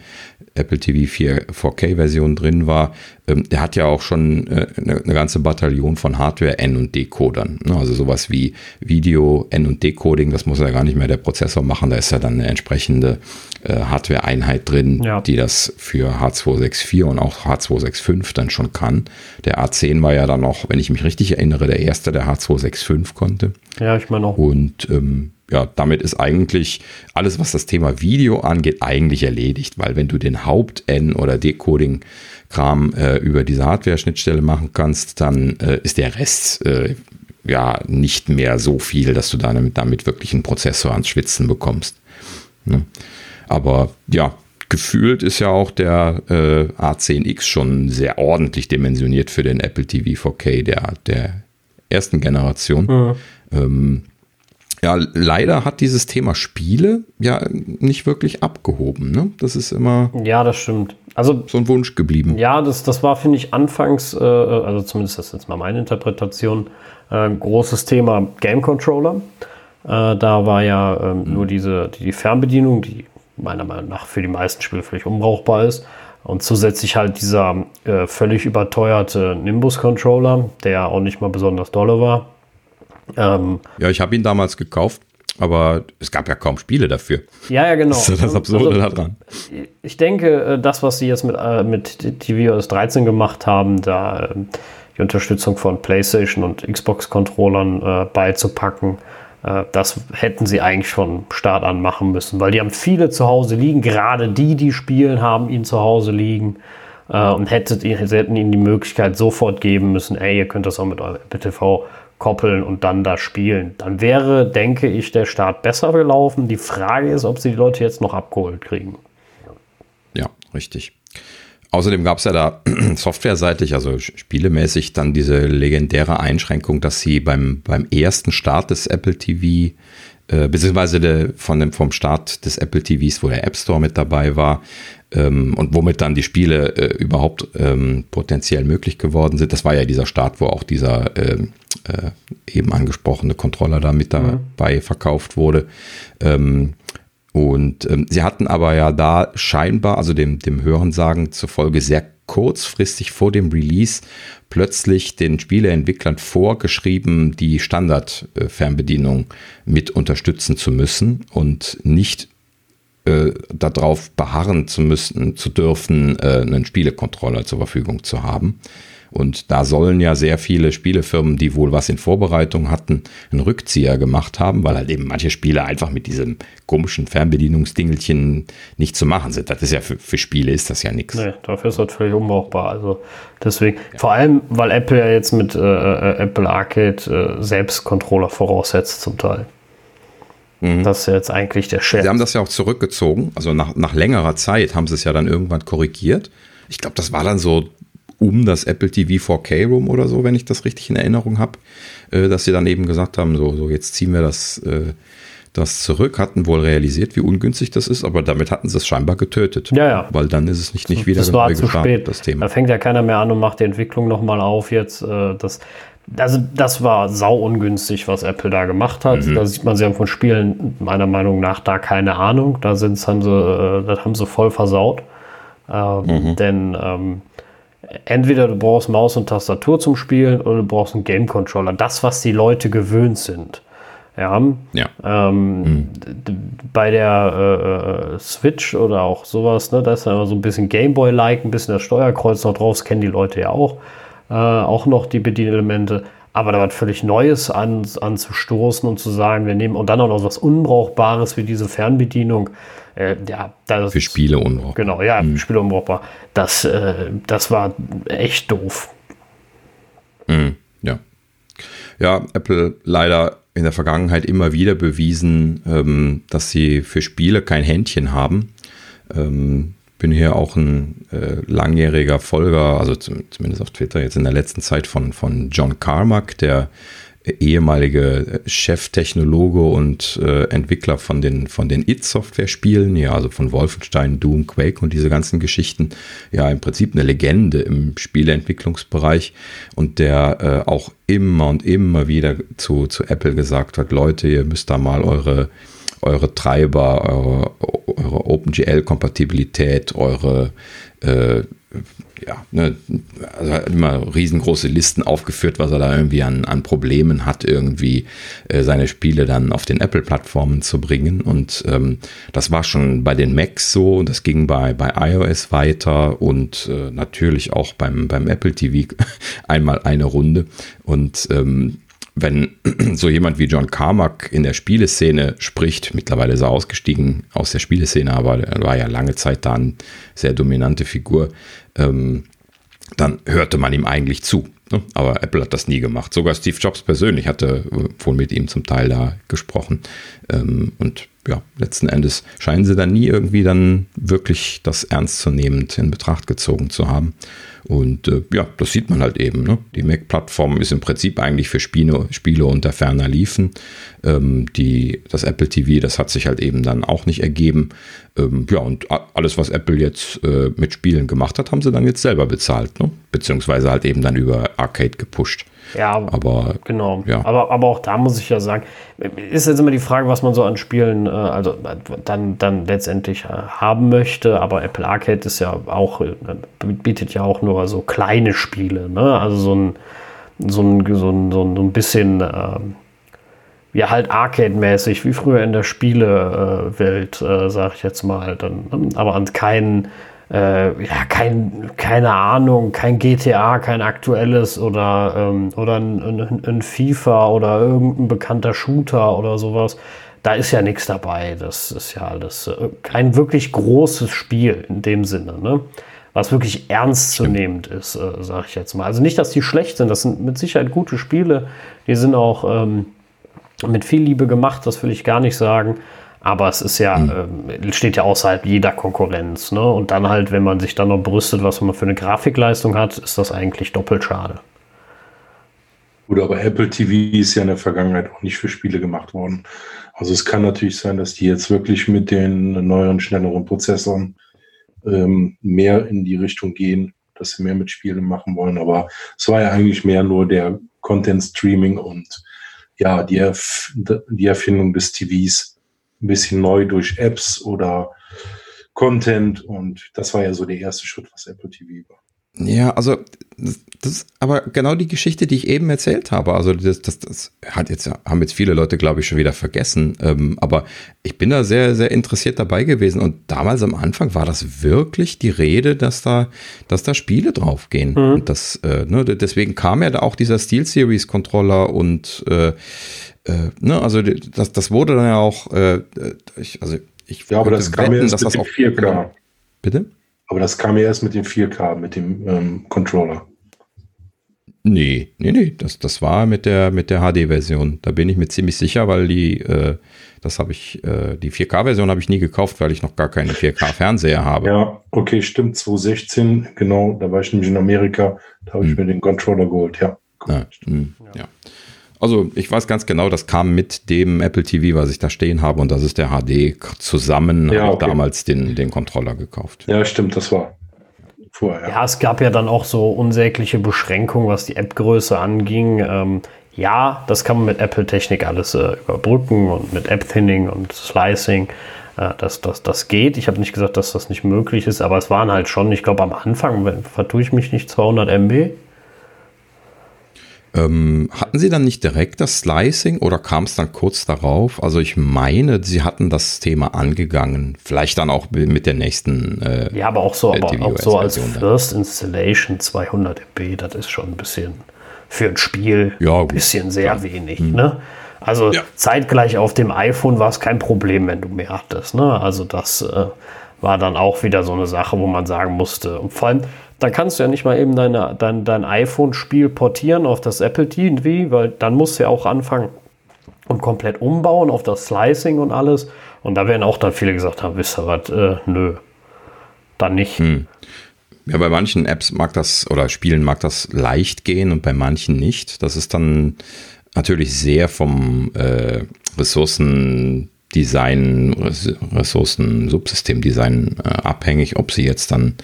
Apple TV 4 4K-Version drin war, ähm, der hat ja auch schon äh, eine, eine, ganze Bataillon von Hardware N- und Decodern. Ne? Also sowas wie Video N- und Decoding, das muss ja gar nicht mehr der Prozessor machen, da ist ja dann eine entsprechende äh, Hardware-Einheit drin, ja. die das für H264 und auch H265 dann schon kann. Der A10 war ja dann noch, wenn ich mich richtig erinnere, der erste, der H265 konnte. Ja, ich meine auch. Und ähm, ja, damit ist eigentlich alles, was das Thema Video angeht, eigentlich erledigt, weil wenn du den Haupt-N- oder Decoding-Kram äh, über diese Hardware-Schnittstelle machen kannst, dann äh, ist der Rest äh, ja nicht mehr so viel, dass du damit, damit wirklich einen Prozessor ans Schwitzen bekommst. Ne? Aber ja, gefühlt ist ja auch der äh, A10X schon sehr ordentlich dimensioniert für den Apple TV 4K der, der ersten Generation. Mhm. Ähm, ja, leider hat dieses Thema Spiele ja nicht wirklich abgehoben. Ne? Das ist immer. Ja, das stimmt. Also, so ein Wunsch geblieben. Ja, das, das war, finde ich, anfangs, äh, also zumindest das ist jetzt mal meine Interpretation, äh, großes Thema Game Controller. Äh, da war ja ähm, mhm. nur diese die Fernbedienung, die meiner Meinung nach für die meisten Spiele völlig unbrauchbar ist. Und zusätzlich halt dieser äh, völlig überteuerte Nimbus-Controller, der auch nicht mal besonders dolle war. Ähm, ja, ich habe ihn damals gekauft, aber es gab ja kaum Spiele dafür. Ja, ja, genau. Das ist das Absurde also, daran. Ich denke, äh, das, was sie jetzt mit, äh, mit tvOS 13 gemacht haben, da äh, die Unterstützung von PlayStation und Xbox-Controllern äh, beizupacken, äh, das hätten sie eigentlich von Start an machen müssen, weil die haben viele zu Hause liegen, gerade die, die spielen, haben ihn zu Hause liegen. Äh, und hättet, sie hätten ihnen die Möglichkeit sofort geben müssen, ey, ihr könnt das auch mit eurem TV koppeln und dann da spielen. Dann wäre, denke ich, der Start besser gelaufen. Die Frage ist, ob sie die Leute jetzt noch abgeholt kriegen. Ja, richtig. Außerdem gab es ja da softwareseitig, also spielemäßig, dann diese legendäre Einschränkung, dass sie beim, beim ersten Start des Apple TV, äh, beziehungsweise de, von dem, vom Start des Apple TVs, wo der App Store mit dabei war, ähm, und womit dann die Spiele äh, überhaupt ähm, potenziell möglich geworden sind. Das war ja dieser Start, wo auch dieser ähm, äh, eben angesprochene Controller da mit dabei mhm. verkauft wurde. Ähm, und ähm, sie hatten aber ja da scheinbar, also dem, dem Hörensagen zufolge, sehr kurzfristig vor dem Release plötzlich den Spieleentwicklern vorgeschrieben, die Standard-Fernbedienung mit unterstützen zu müssen und nicht äh, darauf beharren zu müssen, zu dürfen, äh, einen Spielecontroller zur Verfügung zu haben. Und da sollen ja sehr viele Spielefirmen, die wohl was in Vorbereitung hatten, einen Rückzieher gemacht haben, weil halt eben manche Spiele einfach mit diesem komischen Fernbedienungsdingelchen nicht zu machen sind. Das ist ja für, für Spiele ist das ja nichts. Nee, dafür ist das völlig unbrauchbar. Also deswegen, ja. vor allem, weil Apple ja jetzt mit äh, äh Apple Arcade äh, selbst Controller voraussetzt zum Teil. Mhm. Das ist jetzt eigentlich der Scherz. Sie haben das ja auch zurückgezogen. Also nach, nach längerer Zeit haben sie es ja dann irgendwann korrigiert. Ich glaube, das war dann so um das Apple TV 4K Room oder so, wenn ich das richtig in Erinnerung habe, äh, dass sie dann eben gesagt haben, so, so jetzt ziehen wir das, äh, das zurück, hatten wohl realisiert, wie ungünstig das ist, aber damit hatten sie es scheinbar getötet. Ja, ja. Weil dann ist es nicht, nicht wieder das war zu spät. das Thema. Da fängt ja keiner mehr an und macht die Entwicklung nochmal auf jetzt. Äh, das, also das war sau ungünstig, was Apple da gemacht hat. Mhm. Da sieht man, sie haben von Spielen meiner Meinung nach da keine Ahnung. Da sind's, haben sie, äh, das haben sie voll versaut. Ähm, mhm. Denn ähm, entweder du brauchst Maus und Tastatur zum Spielen oder du brauchst einen Game Controller. Das, was die Leute gewöhnt sind. Ja. ja. Ähm, mhm. Bei der äh, Switch oder auch sowas, ne, da ist dann immer so ein bisschen Gameboy-like, ein bisschen das Steuerkreuz noch drauf, das kennen die Leute ja auch äh, auch noch die Bedienelemente. Aber da was völlig Neues an, anzustoßen und zu sagen, wir nehmen und dann auch noch was Unbrauchbares wie diese Fernbedienung. Äh, ja, das, für Spiele unbrauchbar. Genau, ja, mhm. Spiele unbrauchbar. Das, äh, das war echt doof. Mhm, ja. Ja, Apple leider in der Vergangenheit immer wieder bewiesen, ähm, dass sie für Spiele kein Händchen haben. Ähm, bin hier auch ein äh, langjähriger Folger, also zumindest auf Twitter jetzt in der letzten Zeit von, von John Carmack, der ehemalige Cheftechnologe und äh, Entwickler von den, von den It-Software-Spielen, ja, also von Wolfenstein, Doom, Quake und diese ganzen Geschichten, ja, im Prinzip eine Legende im Spieleentwicklungsbereich und der äh, auch immer und immer wieder zu, zu Apple gesagt hat, Leute, ihr müsst da mal eure, eure Treiber, eure, eure OpenGL-Kompatibilität, eure äh, ja, ne, also immer riesengroße Listen aufgeführt, was er da irgendwie an, an Problemen hat, irgendwie äh, seine Spiele dann auf den Apple-Plattformen zu bringen. Und ähm, das war schon bei den Macs so, das ging bei, bei iOS weiter und äh, natürlich auch beim, beim Apple TV einmal eine Runde. Und ähm, wenn so jemand wie John Carmack in der Spieleszene spricht, mittlerweile ist er ausgestiegen aus der Spieleszene, aber er war ja lange Zeit da eine sehr dominante Figur, ähm, dann hörte man ihm eigentlich zu. Ne? Aber Apple hat das nie gemacht. Sogar Steve Jobs persönlich hatte äh, wohl mit ihm zum Teil da gesprochen. Ähm, und ja, letzten Endes scheinen sie dann nie irgendwie dann wirklich das ernstzunehmend in Betracht gezogen zu haben. Und äh, ja, das sieht man halt eben. Ne? Die Mac-Plattform ist im Prinzip eigentlich für Spiele, Spiele unter ferner Liefen. Ähm, die, das Apple TV, das hat sich halt eben dann auch nicht ergeben. Ähm, ja, und alles, was Apple jetzt äh, mit Spielen gemacht hat, haben sie dann jetzt selber bezahlt. Ne? Beziehungsweise halt eben dann über Arcade gepusht. Ja, aber genau. Ja. Aber, aber auch da muss ich ja sagen, ist jetzt immer die Frage, was man so an Spielen äh, also dann, dann letztendlich äh, haben möchte. Aber Apple Arcade ist ja auch, äh, bietet ja auch nur so kleine Spiele. Ne? Also so ein, so ein, so ein, so ein bisschen ähm, ja halt Arcade-mäßig, wie früher in der Spielewelt, äh, sag ich jetzt mal. Dann, aber an keinen äh, ja, kein, keine Ahnung, kein GTA, kein aktuelles oder, ähm, oder ein, ein, ein, FIFA oder irgendein bekannter Shooter oder sowas. Da ist ja nichts dabei. Das ist ja alles äh, kein wirklich großes Spiel in dem Sinne, ne? Was wirklich ernstzunehmend ist, äh, sage ich jetzt mal. Also nicht, dass die schlecht sind, das sind mit Sicherheit gute Spiele. Die sind auch ähm, mit viel Liebe gemacht, das will ich gar nicht sagen. Aber es ist ja, mhm. äh, steht ja außerhalb jeder Konkurrenz. Ne? Und dann halt, wenn man sich dann noch brüstet, was man für eine Grafikleistung hat, ist das eigentlich doppelt schade. Gut, aber Apple TV ist ja in der Vergangenheit auch nicht für Spiele gemacht worden. Also es kann natürlich sein, dass die jetzt wirklich mit den neueren, schnelleren Prozessoren ähm, mehr in die Richtung gehen, dass sie mehr mit Spielen machen wollen. Aber es war ja eigentlich mehr nur der Content Streaming und ja, die, Erf die Erfindung des TVs ein bisschen neu durch Apps oder Content und das war ja so der erste Schritt, was Apple TV war. Ja, also das, ist aber genau die Geschichte, die ich eben erzählt habe. Also das, das, das hat jetzt haben jetzt viele Leute, glaube ich, schon wieder vergessen. Ähm, aber ich bin da sehr, sehr interessiert dabei gewesen. Und damals am Anfang war das wirklich die Rede, dass da, dass da Spiele draufgehen. Mhm. Und das, äh, ne, deswegen kam ja da auch dieser Steel Series Controller und äh, äh, ne, also das, das wurde dann ja auch, äh, ich, also ich ja, aber das kam wetten, erst dass mit das auch 4K. Bitte? Aber das kam ja erst mit dem 4K, mit dem ähm, Controller. Nee, nee, nee, das, das war mit der, mit der HD-Version. Da bin ich mir ziemlich sicher, weil die, äh, das habe ich, äh, die 4K-Version habe ich nie gekauft, weil ich noch gar keinen 4K-Fernseher habe. Ja, okay, stimmt, 2016, genau, da war ich nämlich in Amerika, da habe ich hm. mir den Controller geholt, ja. Ah, hm, ja. ja. Also ich weiß ganz genau, das kam mit dem Apple TV, was ich da stehen habe, und das ist der HD zusammen. Ja, habe okay. damals den, den Controller gekauft. Ja, stimmt, das war vorher. Ja, es gab ja dann auch so unsägliche Beschränkungen, was die App-Größe anging. Ähm, ja, das kann man mit Apple-Technik alles äh, überbrücken und mit App-Thinning und Slicing. Äh, das, das, das geht. Ich habe nicht gesagt, dass das nicht möglich ist, aber es waren halt schon, ich glaube, am Anfang, vertue ich mich nicht, 200 MB. Ähm, hatten Sie dann nicht direkt das Slicing oder kam es dann kurz darauf? Also ich meine, Sie hatten das Thema angegangen, vielleicht dann auch mit der nächsten. Äh, ja, aber auch so, aber auch so als First Installation 200 MB, das ist schon ein bisschen für ein Spiel ja, ein bisschen sehr ja. wenig. Hm. Ne? Also ja. zeitgleich auf dem iPhone war es kein Problem, wenn du mehr hattest. Ne? Also das äh, war dann auch wieder so eine Sache, wo man sagen musste. Und vor allem, da kannst du ja nicht mal eben deine, dein, dein iPhone-Spiel portieren auf das Apple TV, weil dann musst du ja auch anfangen und komplett umbauen auf das Slicing und alles. Und da werden auch dann viele gesagt haben, wisst ihr was, äh, nö, dann nicht. Hm. Ja, bei manchen Apps mag das oder Spielen mag das leicht gehen und bei manchen nicht. Das ist dann natürlich sehr vom äh, Ressourcen Design, Ressourcen, Subsystemdesign äh, abhängig, ob sie jetzt dann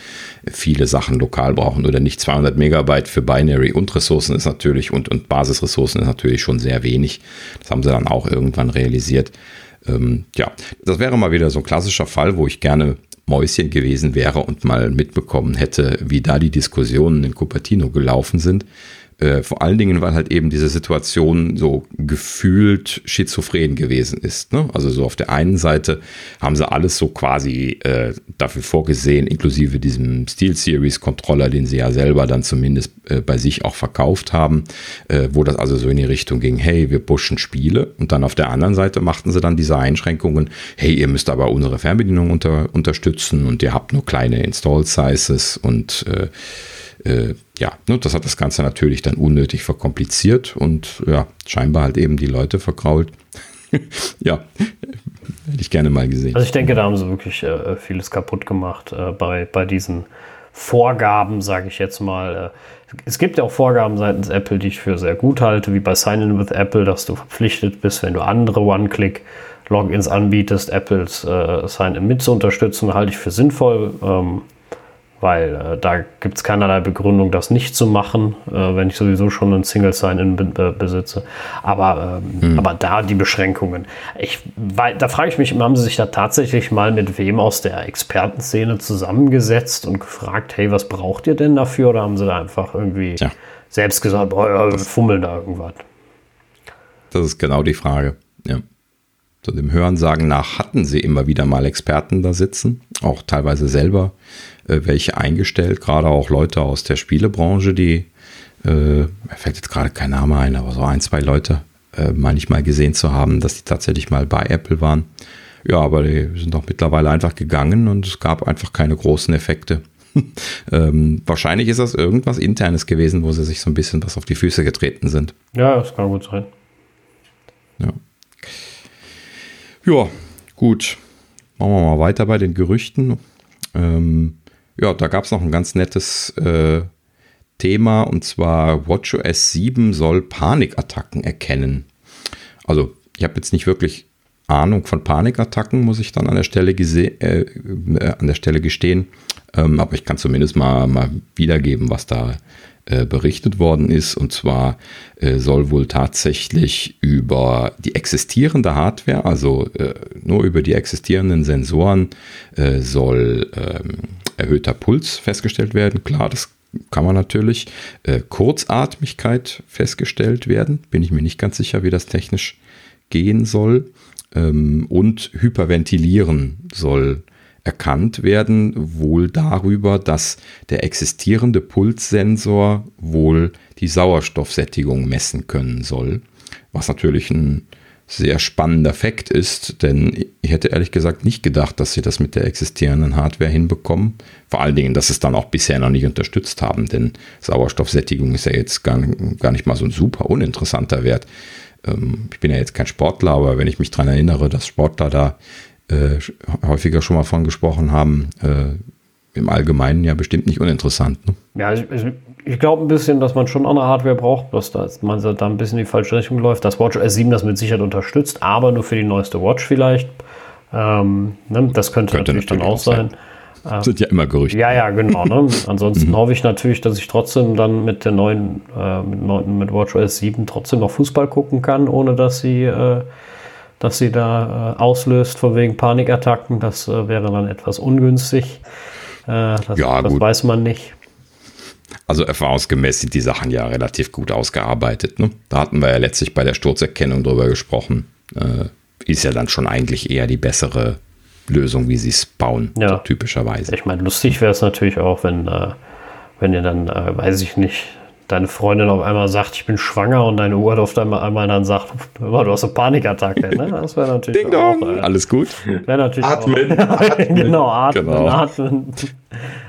viele Sachen lokal brauchen oder nicht. 200 Megabyte für Binary und Ressourcen ist natürlich und, und Basisressourcen ist natürlich schon sehr wenig. Das haben sie dann auch irgendwann realisiert. Ähm, ja, das wäre mal wieder so ein klassischer Fall, wo ich gerne Mäuschen gewesen wäre und mal mitbekommen hätte, wie da die Diskussionen in Cupertino gelaufen sind. Äh, vor allen Dingen, weil halt eben diese Situation so gefühlt schizophren gewesen ist. Ne? Also so auf der einen Seite haben sie alles so quasi äh, dafür vorgesehen, inklusive diesem Steel Series Controller, den sie ja selber dann zumindest äh, bei sich auch verkauft haben, äh, wo das also so in die Richtung ging, hey, wir pushen Spiele. Und dann auf der anderen Seite machten sie dann diese Einschränkungen, hey, ihr müsst aber unsere Fernbedienung unter, unterstützen und ihr habt nur kleine Install Sizes und äh, äh, ja, ne, das hat das Ganze natürlich dann unnötig verkompliziert und ja, scheinbar halt eben die Leute verkrault. ja, hätte ich gerne mal gesehen. Also ich denke, da haben sie wirklich äh, vieles kaputt gemacht äh, bei, bei diesen Vorgaben, sage ich jetzt mal. Äh, es gibt ja auch Vorgaben seitens Apple, die ich für sehr gut halte, wie bei Sign-in with Apple, dass du verpflichtet bist, wenn du andere One-Click-Logins anbietest, Apples äh, Sign-in mit zu unterstützen, halte ich für sinnvoll. Ähm, weil äh, da gibt es keinerlei Begründung, das nicht zu machen, äh, wenn ich sowieso schon einen Single Sign-In be besitze. Aber, ähm, mhm. aber da die Beschränkungen. Ich, weil, da frage ich mich, haben Sie sich da tatsächlich mal mit wem aus der Expertenszene zusammengesetzt und gefragt, hey, was braucht ihr denn dafür? Oder haben Sie da einfach irgendwie ja. selbst gesagt, boah, wir fummeln da irgendwas? Das ist genau die Frage. Ja. So dem Hörensagen nach hatten sie immer wieder mal Experten da sitzen, auch teilweise selber äh, welche eingestellt, gerade auch Leute aus der Spielebranche, die, äh, mir fällt jetzt gerade kein Name ein, aber so ein, zwei Leute äh, meine ich mal gesehen zu haben, dass die tatsächlich mal bei Apple waren. Ja, aber die sind doch mittlerweile einfach gegangen und es gab einfach keine großen Effekte. ähm, wahrscheinlich ist das irgendwas Internes gewesen, wo sie sich so ein bisschen was auf die Füße getreten sind. Ja, das kann gut sein. Ja. Ja, gut. Machen wir mal weiter bei den Gerüchten. Ähm, ja, da gab es noch ein ganz nettes äh, Thema und zwar WatchOS 7 soll Panikattacken erkennen. Also, ich habe jetzt nicht wirklich Ahnung von Panikattacken, muss ich dann an der Stelle, äh, äh, an der Stelle gestehen. Ähm, aber ich kann zumindest mal, mal wiedergeben, was da äh, berichtet worden ist. Und zwar äh, soll wohl tatsächlich über die existierende Hardware, also äh, nur über die existierenden Sensoren, soll ähm, erhöhter Puls festgestellt werden. Klar, das kann man natürlich. Kurzatmigkeit festgestellt werden. Bin ich mir nicht ganz sicher, wie das technisch gehen soll. Ähm, und Hyperventilieren soll erkannt werden, wohl darüber, dass der existierende Pulssensor wohl die Sauerstoffsättigung messen können soll. Was natürlich ein sehr spannender Fakt ist, denn ich hätte ehrlich gesagt nicht gedacht, dass sie das mit der existierenden Hardware hinbekommen. Vor allen Dingen, dass es dann auch bisher noch nicht unterstützt haben, denn Sauerstoffsättigung ist ja jetzt gar, gar nicht mal so ein super uninteressanter Wert. Ähm, ich bin ja jetzt kein Sportler, aber wenn ich mich daran erinnere, dass Sportler da äh, häufiger schon mal von gesprochen haben, äh, im Allgemeinen ja bestimmt nicht uninteressant. Ne? Ja, ich, ich, ich glaube ein bisschen, dass man schon andere Hardware braucht, dass da, man da ein bisschen in die falsche Richtung läuft. Das Watch S7 das mit Sicherheit unterstützt, aber nur für die neueste Watch vielleicht. Ähm, ne, das könnte, könnte natürlich, natürlich, dann auch sein. sein. Ähm, Sind ja immer Gerüchte. Ja, ja, genau. Ne? Ansonsten mhm. hoffe ich natürlich, dass ich trotzdem dann mit der neuen, äh, mit, mit WatchOS 7 trotzdem noch Fußball gucken kann, ohne dass sie, äh, dass sie da äh, auslöst von wegen Panikattacken. Das äh, wäre dann etwas ungünstig. Äh, das, ja, das weiß man nicht. Also erfahrungsgemäß sind die Sachen ja relativ gut ausgearbeitet. Ne? Da hatten wir ja letztlich bei der Sturzerkennung drüber gesprochen. Äh, ist ja dann schon eigentlich eher die bessere Lösung, wie sie es bauen, ja. so typischerweise. Ich meine, lustig wäre es natürlich auch, wenn, äh, wenn ihr dann, äh, weiß ich nicht, deine Freundin auf einmal sagt, ich bin schwanger und deine Uhr auf einmal, dann sagt, du hast eine Panikattacke. Ne? Das wäre natürlich Ding auch, äh, alles gut. Wäre natürlich atmen. Auch, atmen. genau, atmen, genau. atmen.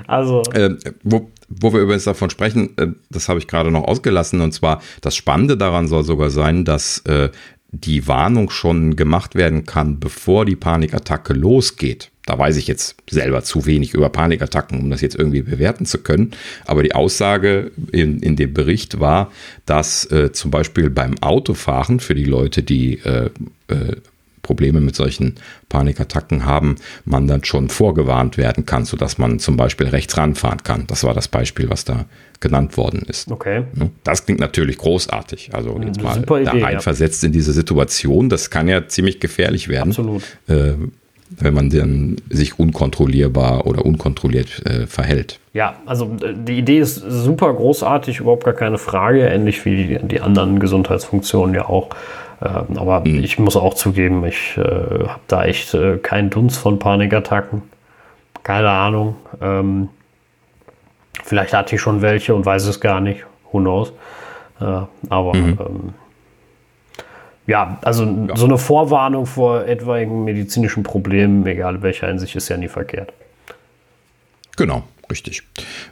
Also. Äh, wo, wo wir übrigens davon sprechen, äh, das habe ich gerade noch ausgelassen, und zwar das Spannende daran soll sogar sein, dass äh, die Warnung schon gemacht werden kann, bevor die Panikattacke losgeht. Da weiß ich jetzt selber zu wenig über Panikattacken, um das jetzt irgendwie bewerten zu können. Aber die Aussage in, in dem Bericht war, dass äh, zum Beispiel beim Autofahren für die Leute, die äh, äh, Probleme mit solchen Panikattacken haben, man dann schon vorgewarnt werden kann, sodass man zum Beispiel rechts ranfahren kann. Das war das Beispiel, was da genannt worden ist. Okay. Das klingt natürlich großartig. Also jetzt mal da Idee, reinversetzt ja. in diese Situation, das kann ja ziemlich gefährlich werden. Absolut. Äh, wenn man dann sich unkontrollierbar oder unkontrolliert äh, verhält. Ja, also äh, die Idee ist super großartig, überhaupt gar keine Frage, ähnlich wie die, anderen Gesundheitsfunktionen ja auch. Ähm, aber mhm. ich muss auch zugeben, ich äh, habe da echt äh, keinen Dunst von Panikattacken. Keine Ahnung. Ähm, vielleicht hatte ich schon welche und weiß es gar nicht. Who knows? Äh, aber mhm. ähm, ja, also ja. so eine Vorwarnung vor etwaigen medizinischen Problemen, egal welcher Hinsicht, ist ja nie verkehrt. Genau. Richtig.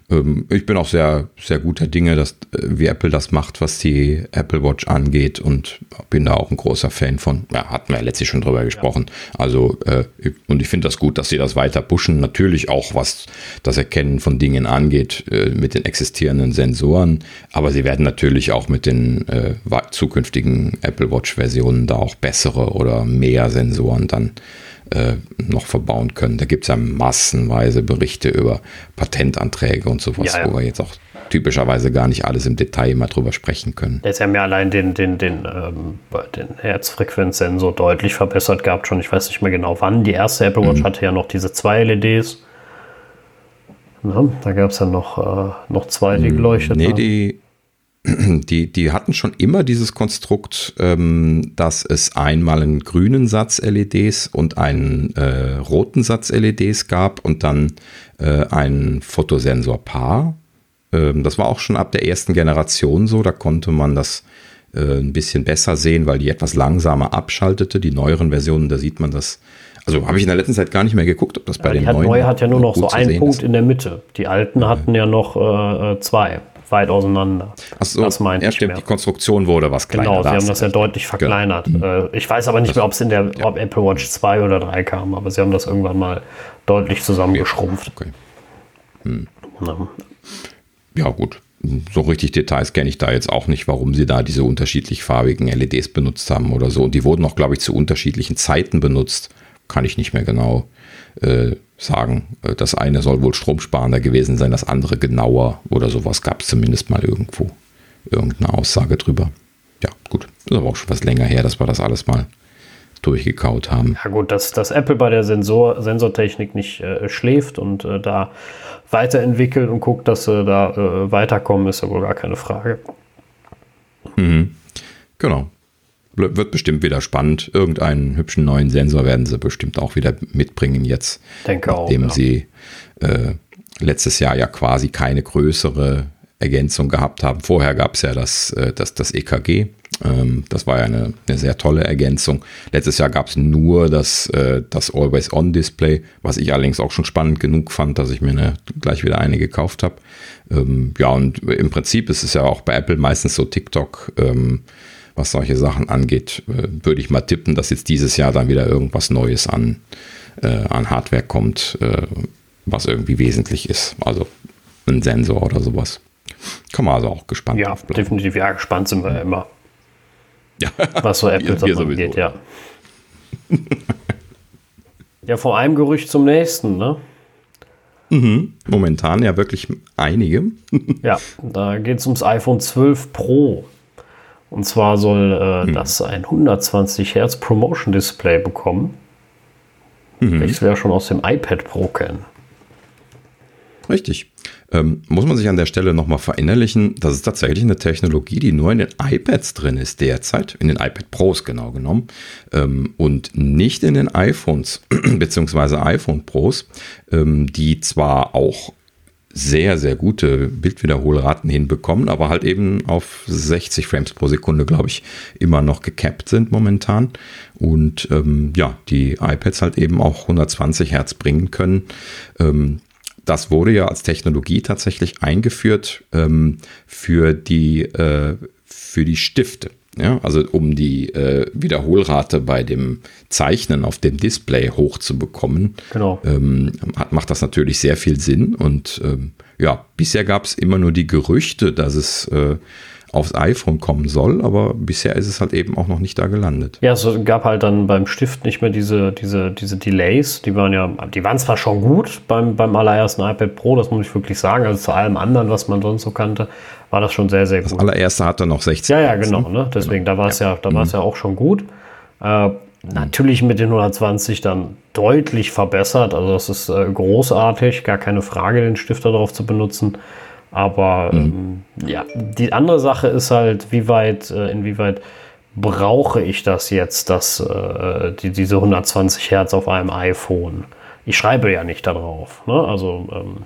Ähm, ich bin auch sehr, sehr guter Dinge, dass, äh, wie Apple das macht, was die Apple Watch angeht und bin da auch ein großer Fan von. Ja, hatten wir ja letztlich schon drüber gesprochen. Ja. Also, äh, und ich finde das gut, dass sie das weiter pushen. Natürlich auch, was das Erkennen von Dingen angeht, äh, mit den existierenden Sensoren. Aber sie werden natürlich auch mit den äh, zukünftigen Apple Watch Versionen da auch bessere oder mehr Sensoren dann äh, noch verbauen können. Da gibt es ja massenweise Berichte über Patentanträge und sowas, ja, ja. wo wir jetzt auch typischerweise gar nicht alles im Detail mal drüber sprechen können. Jetzt haben ja allein den, den, den, ähm, den Herzfrequenzsensor deutlich verbessert gehabt schon. Ich weiß nicht mehr genau wann. Die erste Apple Watch mhm. hatte ja noch diese zwei LEDs. Na, da gab es ja noch, äh, noch zwei, die geleuchtet haben. Nee, die, die, die hatten schon immer dieses Konstrukt, ähm, dass es einmal einen grünen Satz LEDs und einen äh, roten Satz LEDs gab und dann äh, ein Fotosensor-Paar. Ähm, das war auch schon ab der ersten Generation so, da konnte man das äh, ein bisschen besser sehen, weil die etwas langsamer abschaltete. Die neueren Versionen, da sieht man das. Also habe ich in der letzten Zeit gar nicht mehr geguckt, ob das bei den neuen. Die neue hat ja nur noch so einen Punkt ist. in der Mitte. Die alten hatten ja noch äh, äh zwei weit auseinander. Achso, das meinte ja, stimmt. Die Konstruktion wurde was kleiner. Genau, sie haben das ja deutlich verkleinert. Genau. Ich weiß aber nicht das mehr, ob es in der ja. Apple Watch 2 oder 3 kam, aber sie haben das irgendwann mal deutlich zusammengeschrumpft. Okay. Hm. Ja, gut. So richtig Details kenne ich da jetzt auch nicht, warum sie da diese unterschiedlich farbigen LEDs benutzt haben oder so. Und die wurden auch, glaube ich, zu unterschiedlichen Zeiten benutzt. Kann ich nicht mehr genau äh, sagen, äh, das eine soll wohl stromsparender gewesen sein, das andere genauer oder sowas gab es zumindest mal irgendwo irgendeine Aussage drüber. Ja, gut. Ist aber auch schon was länger her, dass wir das alles mal durchgekaut haben. Ja gut, dass, dass Apple bei der Sensor, Sensortechnik nicht äh, schläft und äh, da weiterentwickelt und guckt, dass sie da äh, weiterkommen, ist ja wohl gar keine Frage. Mhm. Genau wird bestimmt wieder spannend. Irgendeinen hübschen neuen Sensor werden sie bestimmt auch wieder mitbringen jetzt. Denke nachdem auch, ja. sie äh, letztes Jahr ja quasi keine größere Ergänzung gehabt haben. Vorher gab es ja das, äh, das, das EKG. Ähm, das war ja eine, eine, sehr tolle Ergänzung. Letztes Jahr gab es nur das, äh, das Always-On-Display, was ich allerdings auch schon spannend genug fand, dass ich mir eine, gleich wieder eine gekauft habe. Ähm, ja, und im Prinzip ist es ja auch bei Apple meistens so TikTok. Was solche Sachen angeht, äh, würde ich mal tippen, dass jetzt dieses Jahr dann wieder irgendwas Neues an, äh, an Hardware kommt, äh, was irgendwie wesentlich ist. Also ein Sensor oder sowas. Kann man also auch gespannt Ja, definitiv. Ja, gespannt sind wir immer. Ja. Was so Apple wir, wir angeht, ja. ja, vor einem Gerücht zum nächsten, ne? Mhm. Momentan ja wirklich einige. ja, da geht es ums iPhone 12 Pro. Und zwar soll äh, hm. das ein 120 Hertz Promotion Display bekommen. Mhm. Welches wir schon aus dem iPad Pro kennen. Richtig. Ähm, muss man sich an der Stelle nochmal verinnerlichen, das ist tatsächlich eine Technologie, die nur in den iPads drin ist derzeit, in den iPad Pros genau genommen, ähm, und nicht in den iPhones beziehungsweise iPhone Pros, ähm, die zwar auch sehr, sehr gute Bildwiederholraten hinbekommen, aber halt eben auf 60 Frames pro Sekunde, glaube ich, immer noch gecapped sind momentan. Und ähm, ja, die iPads halt eben auch 120 Hertz bringen können. Ähm, das wurde ja als Technologie tatsächlich eingeführt ähm, für, die, äh, für die Stifte. Ja, also um die äh, Wiederholrate bei dem Zeichnen auf dem Display hochzubekommen, Genau. ähm, hat, macht das natürlich sehr viel Sinn. Und ähm, ja, bisher gab es immer nur die Gerüchte, dass es äh, aufs iPhone kommen soll, aber bisher ist es halt eben auch noch nicht da gelandet. Ja, es gab halt dann beim Stift nicht mehr diese, diese, diese Delays. Die waren ja, die waren zwar schon gut beim, beim allerersten iPad Pro, das muss ich wirklich sagen. Also zu allem anderen, was man sonst so kannte, war das schon sehr, sehr Das gut. allererste hatte noch 16. Ja, ja, genau. ne? Ne? Deswegen, da war es ja, da war es ja auch schon gut. Äh, natürlich mit den 120 dann deutlich verbessert. Also das ist äh, großartig, gar keine Frage, den Stift darauf zu benutzen. Aber ähm, ja, die andere Sache ist halt, wie weit, äh, inwieweit brauche ich das jetzt, dass äh, die, diese 120 Hertz auf einem iPhone? Ich schreibe ja nicht darauf. Ne? Also ähm,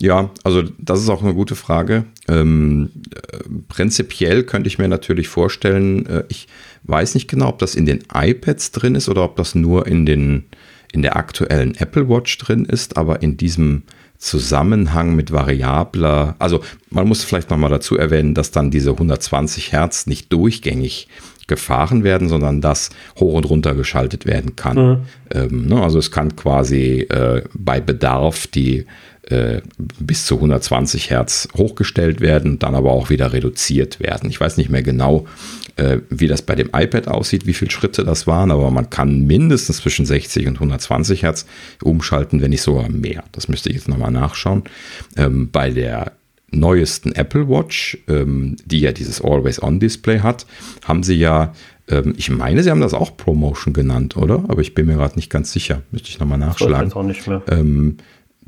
Ja, also das ist auch eine gute Frage. Ähm, äh, prinzipiell könnte ich mir natürlich vorstellen, äh, ich weiß nicht genau, ob das in den iPads drin ist oder ob das nur in, den, in der aktuellen Apple Watch drin ist, aber in diesem Zusammenhang mit variabler, also man muss vielleicht nochmal dazu erwähnen, dass dann diese 120 Hertz nicht durchgängig gefahren werden, sondern dass hoch und runter geschaltet werden kann. Ähm, ne, also es kann quasi äh, bei Bedarf die äh, bis zu 120 Hertz hochgestellt werden, dann aber auch wieder reduziert werden. Ich weiß nicht mehr genau, äh, wie das bei dem iPad aussieht, wie viele Schritte das waren, aber man kann mindestens zwischen 60 und 120 Hertz umschalten, wenn nicht sogar mehr. Das müsste ich jetzt nochmal nachschauen. Ähm, bei der neuesten Apple Watch, ähm, die ja dieses Always-On-Display hat, haben sie ja, ähm, ich meine, sie haben das auch Promotion genannt, oder? Aber ich bin mir gerade nicht ganz sicher. Müsste ich nochmal ich nachschlagen jetzt auch nicht mehr. ähm,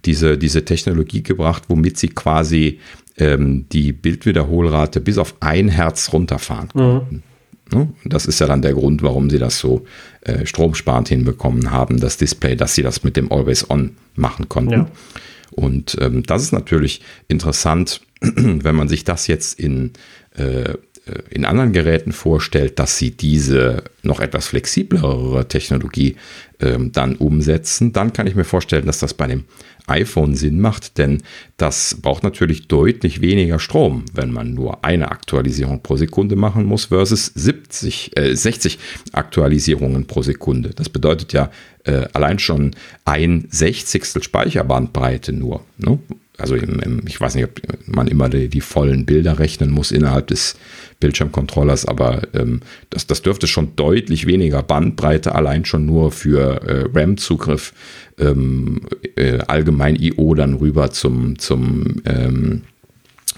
diese, diese Technologie gebracht, womit sie quasi ähm, die Bildwiederholrate bis auf ein Hertz runterfahren konnten. Ne? Das ist ja dann der Grund, warum sie das so äh, stromsparend hinbekommen haben, das Display, dass sie das mit dem Always On machen konnten. Ja. Und ähm, das ist natürlich interessant, wenn man sich das jetzt in, äh, in anderen Geräten vorstellt, dass sie diese noch etwas flexiblere Technologie ähm, dann umsetzen, dann kann ich mir vorstellen, dass das bei dem iPhone Sinn macht, denn das braucht natürlich deutlich weniger Strom, wenn man nur eine Aktualisierung pro Sekunde machen muss versus 70, äh, 60 Aktualisierungen pro Sekunde. Das bedeutet ja äh, allein schon ein Sechzigstel Speicherbandbreite nur. Ne? Also im, im, ich weiß nicht, ob man immer die, die vollen Bilder rechnen muss innerhalb des Bildschirmcontrollers, aber ähm, das, das dürfte schon deutlich weniger Bandbreite allein schon nur für äh, RAM-Zugriff ähm, äh, allgemein IO dann rüber zum, zum, ähm,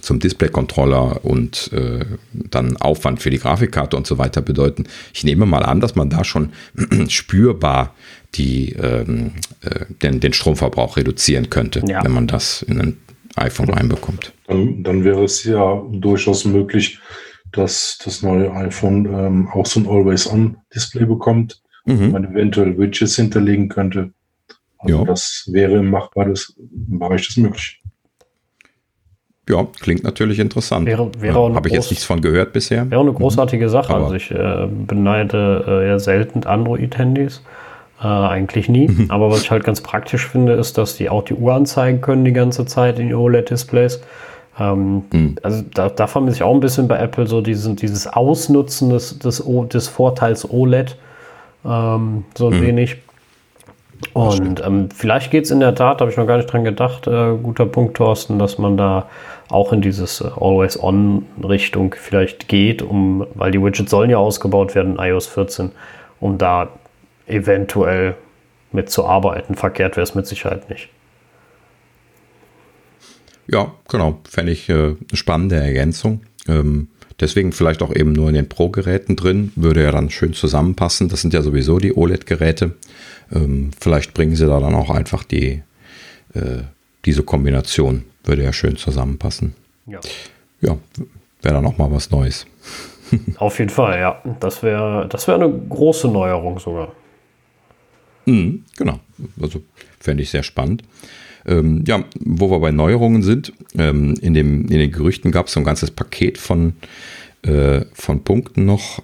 zum Display-Controller und äh, dann Aufwand für die Grafikkarte und so weiter bedeuten. Ich nehme mal an, dass man da schon spürbar die, ähm, äh, den, den Stromverbrauch reduzieren könnte, Ja. wenn man das in ein iPhone reinbekommt. Dann, dann wäre es ja durchaus möglich, dass das neue iPhone ähm, auch so ein Always-On-Display bekommt, Mhm. man eventuell Widgets hinterlegen könnte. Also Ja. das wäre im machbares im Bereich des Möglichen. Ja, klingt natürlich interessant. Wäre- wäre eine Habe ich jetzt nichts von gehört bisher. Wäre auch eine großartige Sache. Aber- also ich äh, beneide äh, ja selten Android-Handys. Äh, eigentlich nie. Mhm. Aber was ich halt ganz praktisch finde, ist, dass die auch die Uhr anzeigen können die ganze Zeit in OLED-Displays. Ähm, Mhm. Also da, da vermisse ich auch ein bisschen bei Apple so diesen, dieses Ausnutzen des, des, des Vorteils OLED ähm, so ein Mhm. wenig. Und ähm, vielleicht geht es in der Tat, habe ich noch gar nicht dran gedacht, äh, guter Punkt, Thorsten, dass man da auch in dieses äh, Always-On-Richtung vielleicht geht, um, weil die Widgets sollen ja ausgebaut werden in iOS 14, um da eventuell mitzuarbeiten. Verkehrt wäre es mit Sicherheit nicht. Ja, genau. Fände ich äh, eine spannende Ergänzung. Ähm, deswegen vielleicht auch eben nur in den Pro-Geräten drin. Würde ja dann schön zusammenpassen. Das sind ja sowieso die OLED-Geräte. Ähm, vielleicht bringen sie da dann auch einfach die, äh, diese Kombination. Würde ja schön zusammenpassen. Ja. Ja, wäre dann auch mal was Neues. Auf jeden Fall, ja. Das wäre das wär eine große Neuerung sogar. Mhm, genau. Also fände ich sehr spannend. Ähm, ja, wo wir bei Neuerungen sind, ähm, in, dem, in den Gerüchten gab es so ein ganzes Paket von, äh, von Punkten noch.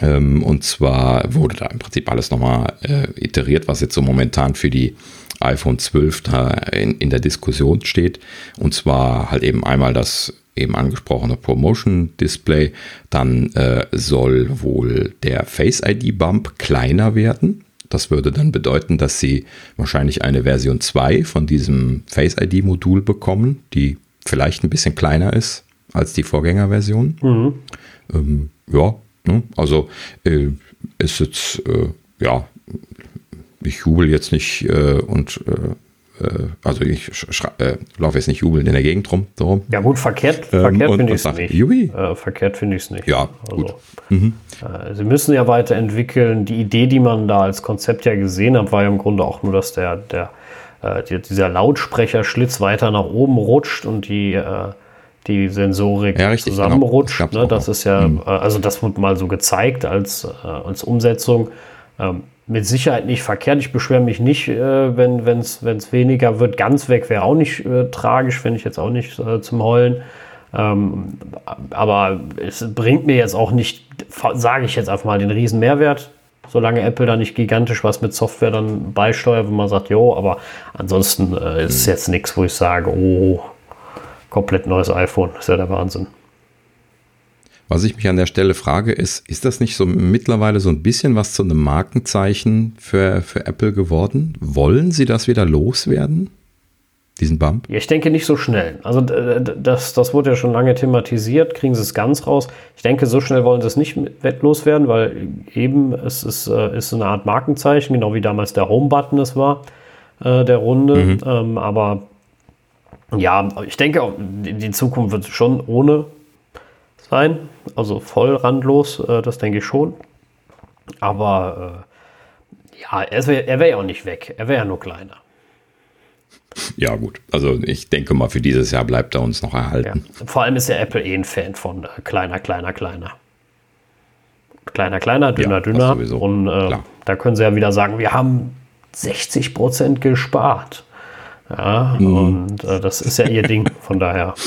Ähm, und zwar wurde da im Prinzip alles nochmal äh, iteriert, was jetzt so momentan für die iPhone 12 da in, in der Diskussion steht. Und zwar halt eben einmal das eben angesprochene Promotion Display. Dann äh, soll wohl der Face ID Bump kleiner werden. Das würde dann bedeuten, dass sie wahrscheinlich eine Version 2 von diesem Face ID Modul bekommen, die vielleicht ein bisschen kleiner ist als die Vorgängerversion. Mhm. Ähm, ja? Also äh, ist jetzt, äh, ja, ich jubel jetzt nicht äh, und äh, äh, also ich äh, laufe jetzt nicht jubelnd in der Gegend rum. So. Ja gut, verkehrt, ähm, verkehrt finde ich es nicht. Jubi. verkehrt finde ich es nicht. Ja, also, gut. Mhm. sie müssen ja weiterentwickeln. Die Idee, die man da als Konzept ja gesehen hat, war ja im Grunde auch nur, dass der, der dieser Lautsprecherschlitz weiter nach oben rutscht und die die Sensorik ja, richtig, genau. zusammenrutscht. Genau. Das, ne? das ist ja, mhm. also das wurde mal so gezeigt als, als Umsetzung. Ähm, mit Sicherheit nicht verkehrt. Ich beschwere mich nicht, äh, wenn es weniger wird. Ganz weg wäre auch nicht äh, tragisch, finde ich jetzt auch nicht äh, zum Heulen. Ähm, aber es bringt mir jetzt auch nicht, sage ich jetzt einfach mal, den riesen Mehrwert, solange Apple da nicht gigantisch was mit Software dann beisteuert, wo man sagt, jo, aber ansonsten äh, ist es jetzt nichts, wo ich sage, oh, komplett neues iPhone, das ist ja der Wahnsinn. Was ich mich an der Stelle frage, ist, ist das nicht so mittlerweile so ein bisschen was zu einem Markenzeichen für, für Apple geworden? Wollen sie das wieder loswerden? Diesen Bump? Ja, ich denke nicht so schnell. Also das, das wurde ja schon lange thematisiert. Kriegen sie es ganz raus? Ich denke, so schnell wollen sie es nicht loswerden, weil eben es ist, äh, ist eine Art Markenzeichen, genau wie damals der Home-Button es war, äh, der Runde. Mhm. Ähm, aber ja, ich denke, die Zukunft wird schon ohne sein. Also voll randlos, äh, das denke ich schon. Aber äh, ja, er wäre wär ja auch nicht weg. Er wäre ja nur kleiner. Ja, gut. Also ich denke mal, für dieses Jahr bleibt er uns noch erhalten. Ja. Vor allem ist der Apple eh ein Fan von äh, kleiner, kleiner, kleiner. Kleiner, kleiner, dünner, ja, dünner. Und äh, da können sie ja wieder sagen, wir haben 60 Prozent gespart. Ja, mhm. und äh, das ist ja ihr Ding, von daher.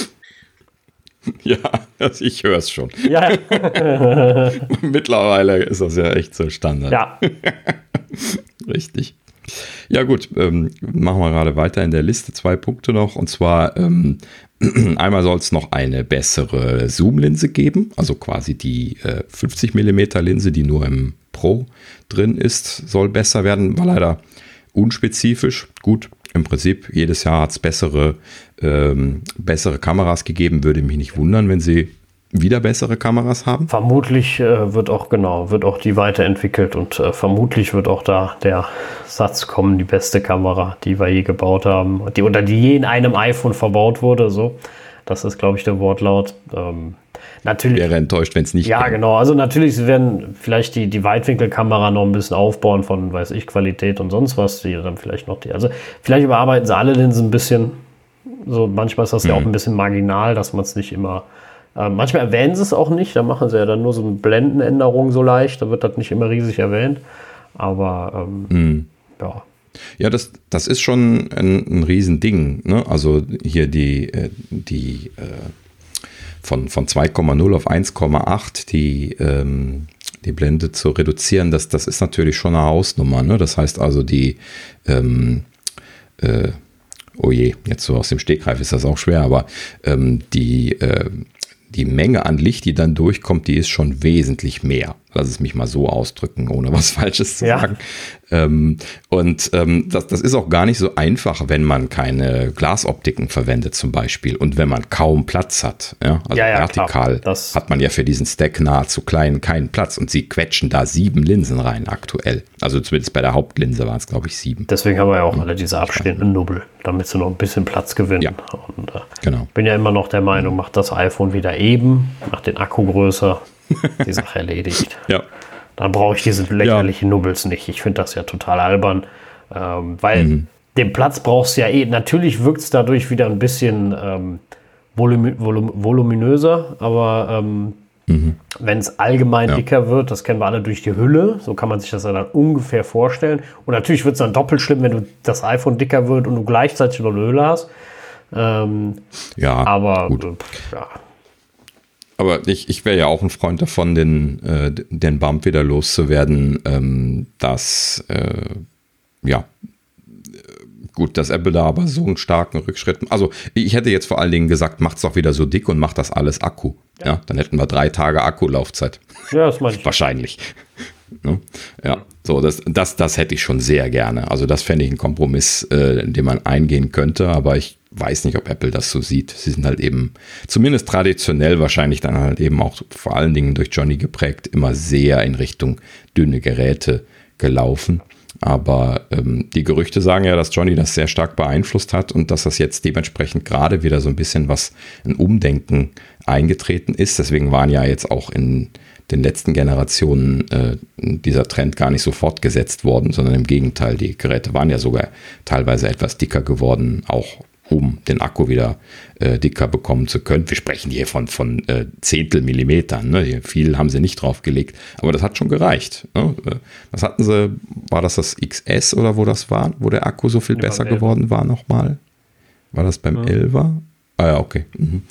Ja, also ich höre es schon. Ja. Mittlerweile ist das ja echt so Standard. Ja. Richtig. Ja, gut, ähm, machen wir gerade weiter in der Liste. Zwei Punkte noch. Und zwar ähm, einmal soll es noch eine bessere Zoom-Linse geben, also quasi die äh, 50 mm Linse, die nur im Pro drin ist, soll besser werden. War leider unspezifisch. Gut, im Prinzip jedes Jahr hat es bessere, ähm, bessere Kameras gegeben. Würde mich nicht wundern, wenn sie wieder bessere Kameras haben. Vermutlich äh, wird auch genau, wird auch die weiterentwickelt und äh, vermutlich wird auch da der Satz kommen, die beste Kamera, die wir je gebaut haben, die unter die je in einem iPhone verbaut wurde. So, das ist, glaube ich, der Wortlaut. Ähm, Natürlich. Wäre enttäuscht, wenn es nicht Ja, wäre. genau. Also natürlich, sie werden vielleicht die, die Weitwinkelkamera noch ein bisschen aufbauen von, weiß ich, Qualität und sonst was. Die dann vielleicht noch die. Also vielleicht überarbeiten sie alle Linsen ein bisschen. So, manchmal ist das mhm. ja auch ein bisschen marginal, dass man es nicht immer. Äh, manchmal erwähnen sie es auch nicht. Da machen sie ja dann nur so eine Blendenänderung so leicht. Da wird das nicht immer riesig erwähnt. Aber ähm, mhm. ja. Ja, das, das ist schon ein, ein Riesending. Ne? Also hier die, äh, die äh, von, von 2,0 auf 1,8 die, ähm, die Blende zu reduzieren, das, das ist natürlich schon eine Hausnummer. Ne? Das heißt also, die, ähm, äh, oh je, jetzt so aus dem Stegreif ist das auch schwer, aber ähm, die, äh, die Menge an Licht, die dann durchkommt, die ist schon wesentlich mehr. Lass es mich mal so ausdrücken, ohne was Falsches zu ja. sagen. Ähm, und ähm, das, das ist auch gar nicht so einfach, wenn man keine Glasoptiken verwendet zum Beispiel und wenn man kaum Platz hat. Ja? Also ja, ja, vertikal hat man ja für diesen Stack nahezu klein keinen Platz und sie quetschen da sieben Linsen rein aktuell. Also zumindest bei der Hauptlinse waren es, glaube ich, sieben. Deswegen haben wir ja auch alle diese abstehenden Nubbel, damit sie noch ein bisschen Platz gewinnen. Ja. Und äh, genau. bin ja immer noch der Meinung, macht das iPhone wieder eben, macht den Akku größer, die Sache erledigt. ja. Dann brauche ich diese lächerlichen ja. Nubbels nicht. Ich finde das ja total albern, ähm, weil mhm. den Platz brauchst du ja eh. Natürlich wirkt es dadurch wieder ein bisschen ähm, volum volum voluminöser, aber ähm, mhm. wenn es allgemein ja. dicker wird, das kennen wir alle durch die Hülle, so kann man sich das dann ungefähr vorstellen. Und natürlich wird es dann doppelt schlimm, wenn du das iPhone dicker wird und du gleichzeitig noch eine Hülle hast. Ähm, ja, aber gut. Äh, ja aber ich, ich wäre ja auch ein Freund davon, den, äh, den Bump wieder loszuwerden, ähm, dass, äh, ja, gut, dass Apple da aber so einen starken Rückschritt. Also ich hätte jetzt vor allen Dingen gesagt, macht es doch wieder so dick und macht das alles Akku. Ja. ja dann hätten wir drei Tage Akkulaufzeit. Ja, das meine ich. Wahrscheinlich. Ne? Ja, so, das, das, das hätte ich schon sehr gerne. Also, das fände ich ein Kompromiss, äh, den man eingehen könnte, aber ich weiß nicht, ob Apple das so sieht. Sie sind halt eben, zumindest traditionell wahrscheinlich dann halt eben auch vor allen Dingen durch Johnny geprägt, immer sehr in Richtung dünne Geräte gelaufen. Aber ähm, die Gerüchte sagen ja, dass Johnny das sehr stark beeinflusst hat und dass das jetzt dementsprechend gerade wieder so ein bisschen was, ein Umdenken eingetreten ist. Deswegen waren ja jetzt auch in den letzten Generationen äh, dieser Trend gar nicht so fortgesetzt worden, sondern im Gegenteil, die Geräte waren ja sogar teilweise etwas dicker geworden, auch um den Akku wieder äh, dicker bekommen zu können. Wir sprechen hier von, von äh, Zehntel Millimetern. Ne? Viel haben sie nicht draufgelegt, aber das hat schon gereicht. Ne? Äh, was hatten sie? War das das XS oder wo das war, wo der Akku so viel ja, besser geworden war nochmal? War das beim ja. 11er? Ah ja, okay. Mhm.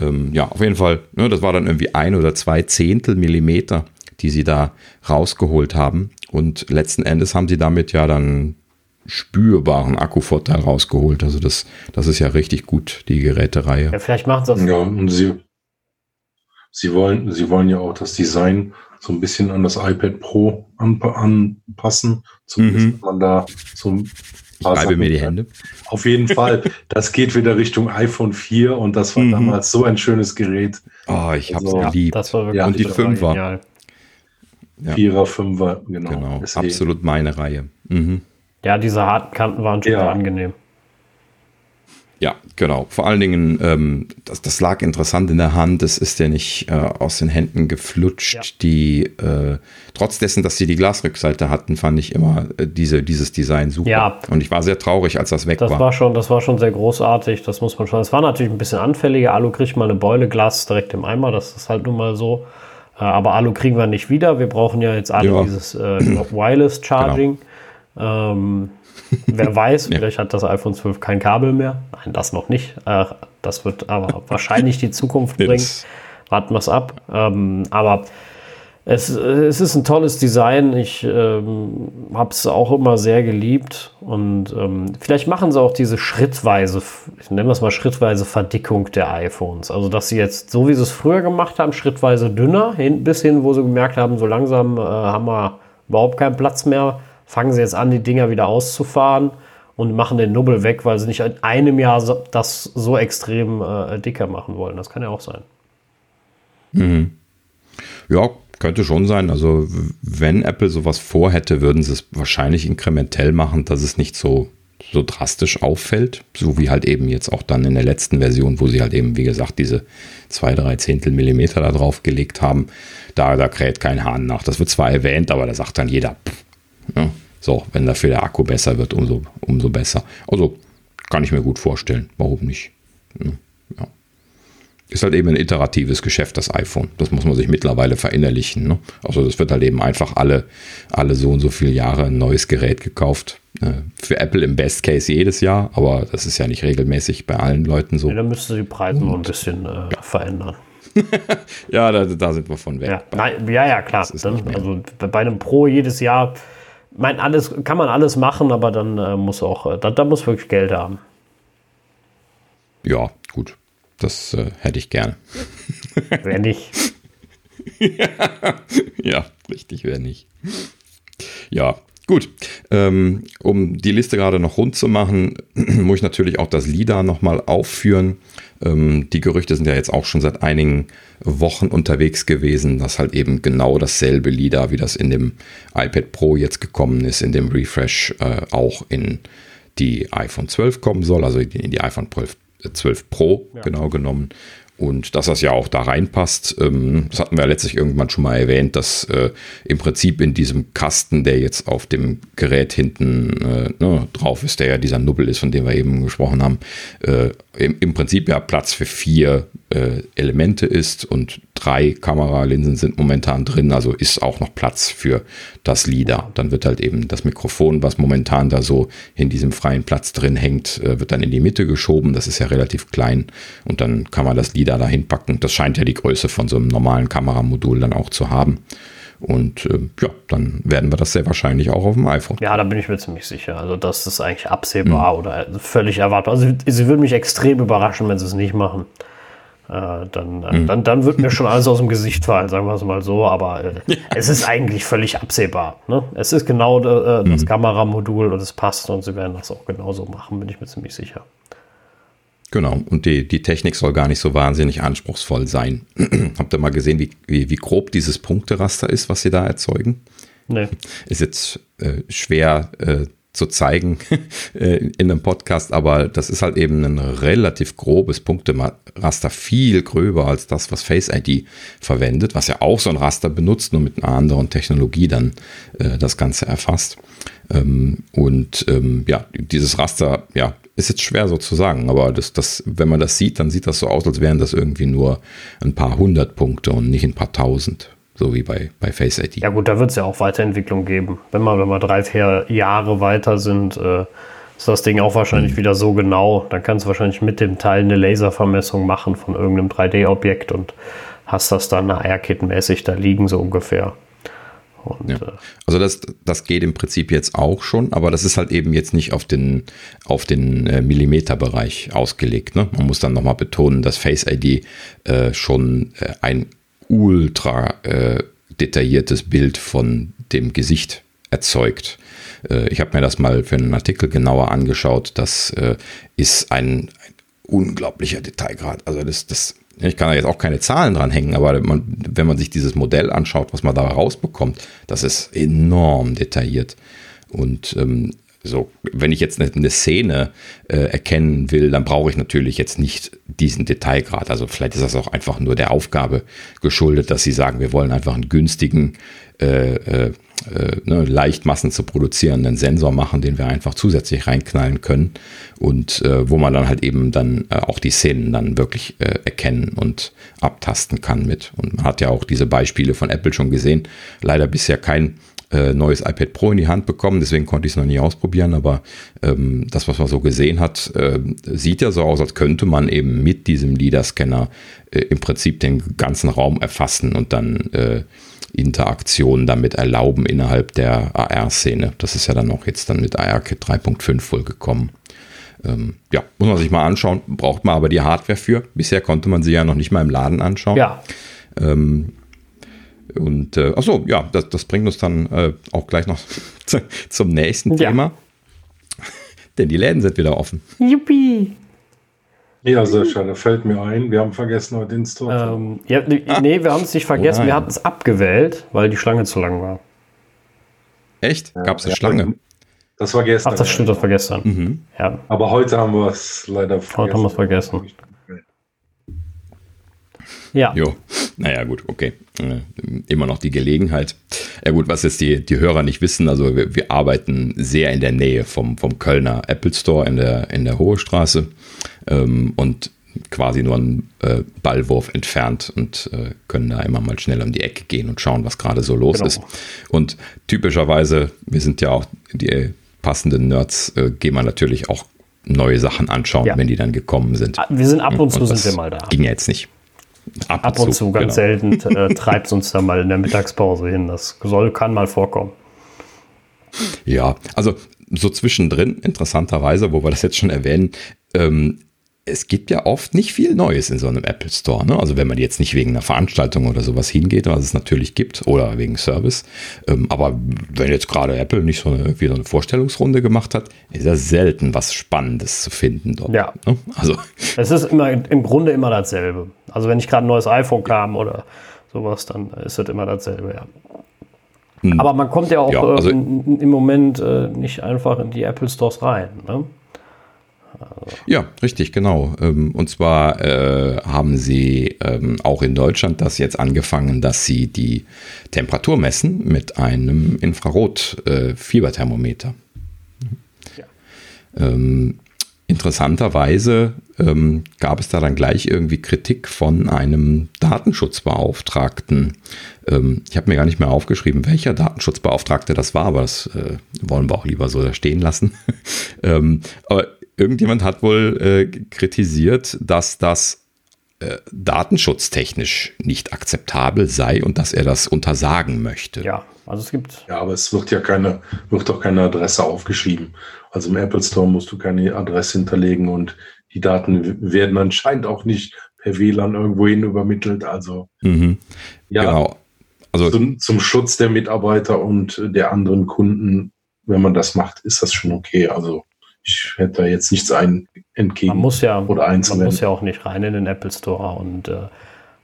Ähm, ja, auf jeden Fall. Ne, das war dann irgendwie ein oder zwei Zehntel Millimeter, die sie da rausgeholt haben. Und letzten Endes haben sie damit ja dann spürbaren Akkuvorteil rausgeholt. Also das, das ist ja richtig gut, die Gerätereihe. Ja, vielleicht machen sie das. Ja, und sie, sie, wollen, sie wollen ja auch das Design so ein bisschen an das iPad Pro anpassen. Zumindest mhm. man da zum ich reibe mir die Hände. Auf jeden Fall. Das geht wieder Richtung iPhone 4 und das war mhm. damals so ein schönes Gerät. Oh, ich habe es also, geliebt. Das war wirklich ja, und die Fünfer. Ja. Vierer, Fünfer, genau. Genau, absolut meine Reihe. Mhm. Ja, diese harten Kanten waren schon ja. angenehm. Ja, genau. Vor allen Dingen, ähm, das, das lag interessant in der Hand. Es ist ja nicht äh, aus den Händen geflutscht. Ja. Die, äh, trotz dessen, dass sie die Glasrückseite hatten, fand ich immer äh, diese, dieses Design super. Ja. Und ich war sehr traurig, als das weg das war. war schon, das war schon sehr großartig. Das muss man schon. Es war natürlich ein bisschen anfälliger. Alu kriegt mal eine Beule, Glas direkt im Eimer. Das ist halt nun mal so. Äh, aber Alu kriegen wir nicht wieder. Wir brauchen ja jetzt alle ja. dieses äh, Wireless Charging. Genau. Ähm, wer weiß, ja. vielleicht hat das iPhone 12 kein Kabel mehr. Nein, das noch nicht. Äh, das wird aber wahrscheinlich die Zukunft bringen. Warten wir es ab. Ähm, aber es, es ist ein tolles Design. Ich ähm, habe es auch immer sehr geliebt. Und ähm, vielleicht machen sie auch diese schrittweise, ich nenne das mal schrittweise Verdickung der iPhones. Also, dass sie jetzt, so wie sie es früher gemacht haben, schrittweise dünner, hin, bis hin, wo sie gemerkt haben, so langsam äh, haben wir überhaupt keinen Platz mehr fangen sie jetzt an, die Dinger wieder auszufahren und machen den Nubbel weg, weil sie nicht in einem Jahr das so extrem äh, dicker machen wollen. Das kann ja auch sein. Mhm. Ja, könnte schon sein. Also, wenn Apple sowas vorhätte, würden sie es wahrscheinlich inkrementell machen, dass es nicht so, so drastisch auffällt. So wie halt eben jetzt auch dann in der letzten Version, wo sie halt eben, wie gesagt, diese zwei, drei Zehntel Millimeter da drauf gelegt haben. Da, da kräht kein Hahn nach. Das wird zwar erwähnt, aber da sagt dann jeder, pff, ja, so, wenn dafür der Akku besser wird, umso, umso besser. Also kann ich mir gut vorstellen. Warum nicht? Ja. Ist halt eben ein iteratives Geschäft, das iPhone. Das muss man sich mittlerweile verinnerlichen. Ne? Also das wird halt eben einfach alle, alle so und so viele Jahre ein neues Gerät gekauft. Äh, für Apple im Best Case jedes Jahr, aber das ist ja nicht regelmäßig bei allen Leuten so. Ja, dann müsste die Preise noch ein bisschen äh, ja. verändern. ja, da, da, sind wir von weg. Ja, Nein, ja, ja, klar. also bei einem Pro jedes Jahr mein, alles, kann man alles machen, aber dann äh, muss auch, äh, da, da, muss wirklich Geld haben. Ja, gut. Das äh, hätte ich gerne. Wer nicht. ja, richtig, wer nicht. Ja, gut. Ähm, um die Liste gerade noch rund zu machen, muss ich natürlich auch das LIDAR nochmal aufführen. Ähm, die Gerüchte sind ja jetzt auch schon seit einigen Wochen unterwegs gewesen, dass halt eben genau dasselbe LIDAR, wie das in dem iPad Pro jetzt gekommen ist, in dem Refresh äh, auch in die iPhone 12 kommen soll, also in die iPhone 12, 12 äh, Pro ja. genau genommen. Und dass das ja auch da reinpasst, ähm, das hatten wir letztlich irgendwann schon mal erwähnt, dass äh, im Prinzip in diesem Kasten, der jetzt auf dem Gerät hinten äh, ne, drauf ist, der ja dieser Nubbel ist, von dem wir eben gesprochen haben, äh, im, Prinzip ja Platz für vier Elemente ist und drei Kameralinsen sind momentan drin, also ist auch noch Platz für das LIDAR. Dann wird halt eben das Mikrofon, was momentan da so in diesem freien Platz drin hängt, äh, wird dann in die Mitte geschoben. Das ist ja relativ klein und dann kann man das LIDAR dahin packen. Das scheint ja die Größe von so einem normalen Kameramodul dann auch zu haben. Und äh, ja, dann werden wir das sehr wahrscheinlich auch auf dem iPhone. Ja, da bin ich mir ziemlich sicher. Also das ist eigentlich absehbar mhm. oder völlig erwartbar. Also sie würden mich extrem überraschen, wenn sie es nicht machen. Äh, dann, äh, mhm. dann, dann wird mir schon alles aus dem Gesicht fallen, sagen wir es mal so. Aber äh, es ist eigentlich völlig absehbar. Ne? Es ist genau äh, das mhm. Kameramodul und es passt und sie werden das auch genauso machen, bin ich mir ziemlich sicher. Genau, und die, die Technik soll gar nicht so wahnsinnig anspruchsvoll sein. Habt ihr mal gesehen, wie, wie, wie grob dieses Punkteraster ist, was sie da erzeugen? Nee. Ist jetzt äh, schwer äh, zu zeigen äh, in einem Podcast, aber das ist halt eben ein relativ grobes Punkteraster, viel gröber als das, was Face ID verwendet, was ja auch so ein Raster benutzt, nur mit einer anderen Technologie dann äh, das Ganze erfasst. Ähm, und ähm, ja, dieses Raster, ja, ist jetzt schwer so zu sagen, aber das, das, wenn man das sieht, dann sieht das so aus, als wären das irgendwie nur ein paar hundert Punkte und nicht ein paar tausend. So wie bei, bei Face ID. Ja, gut, da wird es ja auch Weiterentwicklung geben. Wenn wir, wenn wir drei, vier Jahre weiter sind, äh, ist das Ding auch wahrscheinlich mhm. wieder so genau. Dann kannst du wahrscheinlich mit dem Teil eine Laservermessung machen von irgendeinem 3D-Objekt und hast das dann AR-Kit-mäßig da liegen, so ungefähr. Und, ja. Äh, also das, das geht im Prinzip jetzt auch schon, aber das ist halt eben jetzt nicht auf den, auf den äh, Millimeterbereich ausgelegt. Ne? Man muss dann nochmal betonen, dass Face ID äh, schon äh, ein ultra äh, detailliertes Bild von dem Gesicht erzeugt. Äh, ich habe mir das mal für einen Artikel genauer angeschaut. Das ist ein, ein unglaublicher Detailgrad. Also das, das ich kann da jetzt auch keine Zahlen dran hängen, aber man, wenn man sich dieses Modell anschaut, was man da rausbekommt, das ist enorm detailliert. Und ähm, so, wenn ich jetzt eine, Szene äh, erkennen will, dann brauche ich natürlich jetzt nicht diesen Detailgrad. Also vielleicht ist das auch einfach nur der Aufgabe geschuldet, dass sie sagen, wir wollen einfach einen günstigen äh, äh, äh, ne, Leichtmassen zu produzieren, einen Sensor machen, den wir einfach zusätzlich reinknallen können und äh, wo man dann halt eben dann äh, auch die Szenen dann wirklich äh, erkennen und abtasten kann mit. Und man hat ja auch diese Beispiele von Apple schon gesehen. Leider bisher kein äh, neues iPad Pro in die Hand bekommen, deswegen konnte ich es noch nie ausprobieren, aber ähm, das, was man so gesehen hat, äh, sieht ja so aus, als könnte man eben mit diesem LIDAR-Scanner äh, im Prinzip den ganzen Raum erfassen und dann äh, Interaktion damit erlauben innerhalb der AR-Szene. Das ist ja dann auch jetzt dann mit AR-Kit 3.5 wohl gekommen. Ähm, ja, muss man sich mal anschauen. Braucht man aber die Hardware für. Bisher konnte man sie ja noch nicht mal im Laden anschauen. Ja. Ähm, und äh, achso, ja, das, das bringt uns dann äh, auch gleich noch zum nächsten ja. Thema. Denn die Läden sind wieder offen. Yuppie! Ja, sehr schön. Da fällt mir ein, wir haben vergessen heute ins Tor. Ähm, ja, nee, wir haben es nicht vergessen, oh wir hatten es abgewählt, weil die Schlange zu lang war. Echt? Gab es eine ja, Schlange? Das war gestern. Ach, das stimmt, das war gestern. Mhm. Ja. Aber heute haben wir es leider vergessen. Heute haben wir es vergessen. Ja. Jo, naja, gut, okay. Äh, immer noch die Gelegenheit. Ja gut, was jetzt die, die Hörer nicht wissen, also wir, wir arbeiten sehr in der Nähe vom, vom Kölner Apple Store in der, in der Hohe Straße ähm, und quasi nur einen äh, Ballwurf entfernt und äh, können da immer mal schnell um die Ecke gehen und schauen, was gerade so los genau. ist. Und typischerweise, wir sind ja auch die passenden Nerds, äh, gehen wir natürlich auch neue Sachen anschauen, ja. wenn die dann gekommen sind. Wir sind ab und zu und sind wir mal da. Ging ja jetzt nicht. Ab, ab und, zu, ganz genau. selten äh, treibt es uns dann mal in der Mittagspause hin. Das soll, kann mal vorkommen. Ja, also so zwischendrin, interessanterweise, wo wir das jetzt schon erwähnen, ähm, es gibt ja oft nicht viel Neues in so einem Apple Store. Ne? Also wenn man jetzt nicht wegen einer Veranstaltung oder sowas hingeht, was es natürlich gibt, oder wegen Service. Ähm, aber wenn jetzt gerade Apple nicht so eine, irgendwie so eine Vorstellungsrunde gemacht hat, ist ja selten was Spannendes zu finden dort. Ja. Ne? Also. Es ist immer im Grunde immer dasselbe. Also wenn ich gerade ein neues iPhone kam oder sowas, dann ist es immer dasselbe, ja. Hm. Aber man kommt ja auch ja, also, äh, im Moment äh, nicht einfach in die Apple Stores rein. Ne? Ja, richtig, genau. Ähm, und zwar äh, haben sie ähm, auch in Deutschland das jetzt angefangen, dass sie die Temperatur messen mit einem Infrarot-Fieberthermometer. Ja. Ähm, interessanterweise ähm, gab es da dann gleich irgendwie Kritik von einem Datenschutzbeauftragten. Ähm, ich habe mir gar nicht mehr aufgeschrieben, welcher Datenschutzbeauftragte das war, aber das äh, wollen wir auch lieber so da stehen lassen. ähm, aber irgendjemand hat wohl äh, kritisiert, dass das äh, datenschutztechnisch nicht akzeptabel sei und dass er das untersagen möchte. Ja, also es gibt. Ja, aber es wird ja keine, wird doch keine Adresse aufgeschrieben. Also im Apple Store musst du keine Adresse hinterlegen und die Daten werden anscheinend auch nicht per WLAN irgendwohin übermittelt. Also mhm. ja, genau. Also zum, zum, Schutz der Mitarbeiter und der anderen Kunden, wenn man das macht, ist das schon okay. Also ich hätte da jetzt nichts ein entgegen man muss ja, oder Man muss ja auch nicht rein in den Apple Store und äh,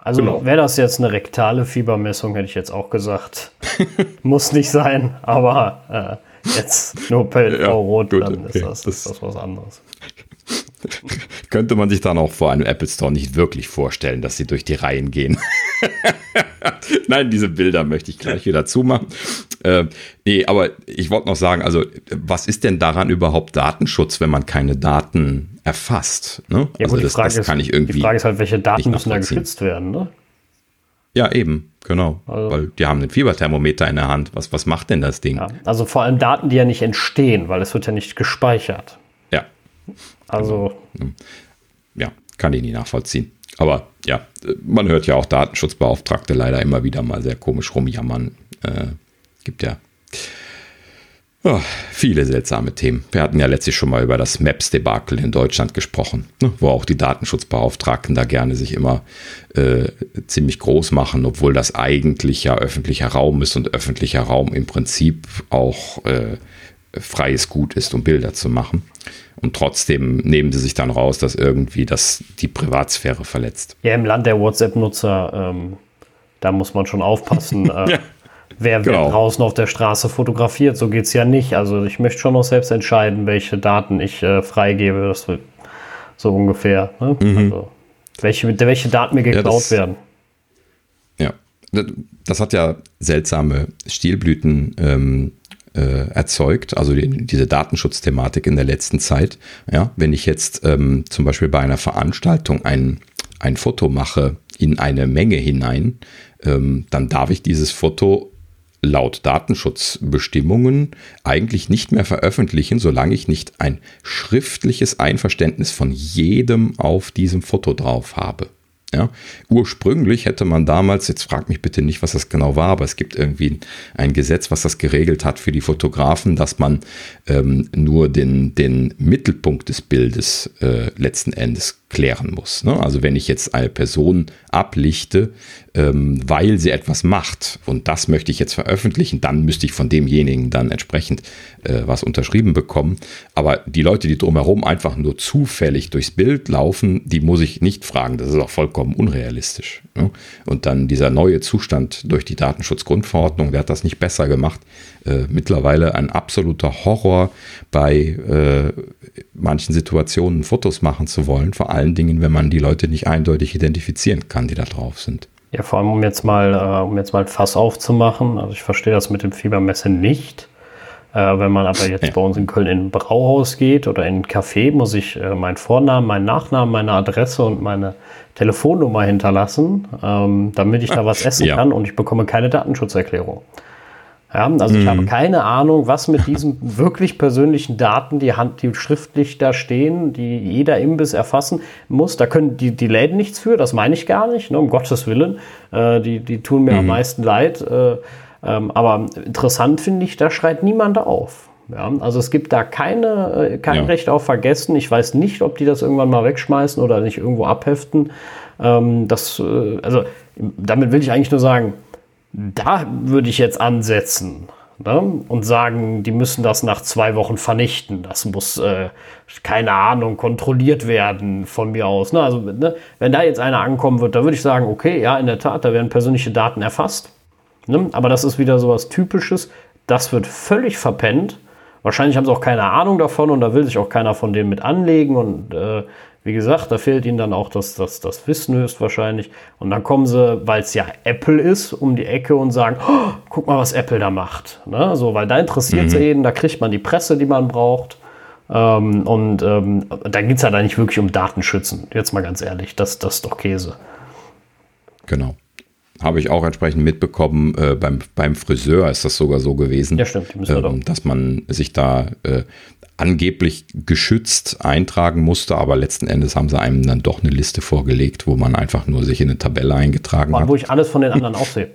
also genau. wäre das jetzt eine rektale Fiebermessung, hätte ich jetzt auch gesagt. Muss nicht sein, aber äh, jetzt nur PLV-Rot, ja, dann okay. ist das, das, ist das was anderes. Könnte man sich dann auch vor einem Apple Store nicht wirklich vorstellen, dass sie durch die Reihen gehen. Nein, diese Bilder möchte ich gleich wieder zumachen. Äh, nee, aber ich wollte noch sagen, also was ist denn daran überhaupt Datenschutz, wenn man keine Daten erfasst? Ne? Ja, also gut, das, das ist, kann ich irgendwie. Die Frage ist halt, welche Daten müssen da geschützt werden, ne? Ja, eben, genau. Also, weil die haben ein Fieberthermometer in der Hand. Was, was macht denn das Ding? Ja, also vor allem Daten, die ja nicht entstehen, weil es wird ja nicht gespeichert. Ja. Also. Ja, kann ich nie nachvollziehen. Aber ja, man hört ja auch Datenschutzbeauftragte leider immer wieder mal sehr komisch rumjammern. Äh, gibt ja oh, viele seltsame Themen. Wir hatten ja letztlich schon mal über das Maps-Debakel in Deutschland gesprochen, ne, wo auch die Datenschutzbeauftragten da gerne sich immer äh, ziemlich groß machen, obwohl das eigentlich ja öffentlicher Raum ist und öffentlicher Raum im Prinzip auch äh, freies Gut ist, um Bilder zu machen. Und trotzdem nehmen sie sich dann raus, dass irgendwie das die Privatsphäre verletzt. Ja, im Land der WhatsApp-Nutzer, ähm, da muss man schon aufpassen. Äh, ja. Wer genau. draußen auf der Straße fotografiert? So geht es ja nicht. Also ich möchte schon noch selbst entscheiden, welche Daten ich äh, freigebe. Das wird so ungefähr. Ne? Mhm. Also, welche, welche Daten mir geklaut ja, das, werden. Ja, das hat ja seltsame Stilblüten ähm, äh, erzeugt, also die, diese Datenschutzthematik in der letzten Zeit. Ja, wenn ich jetzt ähm, zum Beispiel bei einer Veranstaltung ein, ein Foto mache in eine Menge hinein, ähm, dann darf ich dieses Foto laut Datenschutzbestimmungen eigentlich nicht mehr veröffentlichen, solange ich nicht ein schriftliches Einverständnis von jedem auf diesem Foto drauf habe. Ja, ursprünglich hätte man damals, jetzt fragt mich bitte nicht, was das genau war, aber es gibt irgendwie ein Gesetz, was das geregelt hat für die Fotografen, dass man ähm, nur den, den Mittelpunkt des Bildes äh, letzten Endes klären muss. Ne? Also wenn ich jetzt eine Person ablichte, ähm, weil sie etwas macht und das möchte ich jetzt veröffentlichen, dann müsste ich von demjenigen dann entsprechend äh, was unterschrieben bekommen. Aber die Leute, die drumherum einfach nur zufällig durchs Bild laufen, die muss ich nicht fragen. Das ist auch vollkommen unrealistisch. Ne? Und dann dieser neue Zustand durch die Datenschutzgrundverordnung, der hat das nicht besser gemacht. Äh, mittlerweile ein absoluter Horror bei äh, manchen Situationen Fotos machen zu wollen, vor allen Dingen, wenn man die Leute nicht eindeutig identifizieren kann, die da drauf sind. Ja, vor allem, um jetzt mal, äh, um jetzt mal ein Fass aufzumachen, also ich verstehe das mit dem Fiebermesse nicht. Äh, wenn man aber jetzt ja. bei uns in Köln in ein Brauhaus geht oder in ein Café, muss ich äh, meinen Vornamen, meinen Nachnamen, meine Adresse und meine Telefonnummer hinterlassen, ähm, damit ich da was essen ja. kann und ich bekomme keine Datenschutzerklärung. Ja, also mhm. ich habe keine Ahnung, was mit diesen wirklich persönlichen Daten, die Hand, die schriftlich da stehen, die jeder Imbiss erfassen muss. Da können die, die Läden nichts für, das meine ich gar nicht, ne, um Gottes Willen. Äh, die, die tun mir mhm. am meisten leid. Äh, ähm, aber interessant finde ich, da schreit niemand auf. Ja, also es gibt da keine, äh, kein ja. Recht auf Vergessen. Ich weiß nicht, ob die das irgendwann mal wegschmeißen oder nicht irgendwo abheften. Ähm, das, äh, also damit will ich eigentlich nur sagen, da würde ich jetzt ansetzen ne? und sagen, die müssen das nach zwei Wochen vernichten. Das muss, äh, keine Ahnung, kontrolliert werden von mir aus. Ne? Also, ne? wenn da jetzt einer ankommen wird, da würde ich sagen, okay, ja, in der Tat, da werden persönliche Daten erfasst. Ne? Aber das ist wieder so was Typisches. Das wird völlig verpennt. Wahrscheinlich haben sie auch keine Ahnung davon und da will sich auch keiner von denen mit anlegen und äh, wie gesagt, da fehlt ihnen dann auch das, das, das Wissen höchstwahrscheinlich. Und dann kommen sie, weil es ja Apple ist, um die Ecke und sagen, oh, guck mal, was Apple da macht. Ne? So, weil da interessiert es mhm. jeden, da kriegt man die Presse, die man braucht. Ähm, und ähm, da geht es ja da nicht wirklich um Datenschützen. Jetzt mal ganz ehrlich, das, das ist doch Käse. Genau. Habe ich auch entsprechend mitbekommen. Äh, beim, beim Friseur ist das sogar so gewesen, ja, stimmt, ähm, dass man sich da äh, angeblich geschützt eintragen musste, aber letzten Endes haben sie einem dann doch eine Liste vorgelegt, wo man einfach nur sich in eine Tabelle eingetragen hat. Wo ich alles von den anderen auch sehe.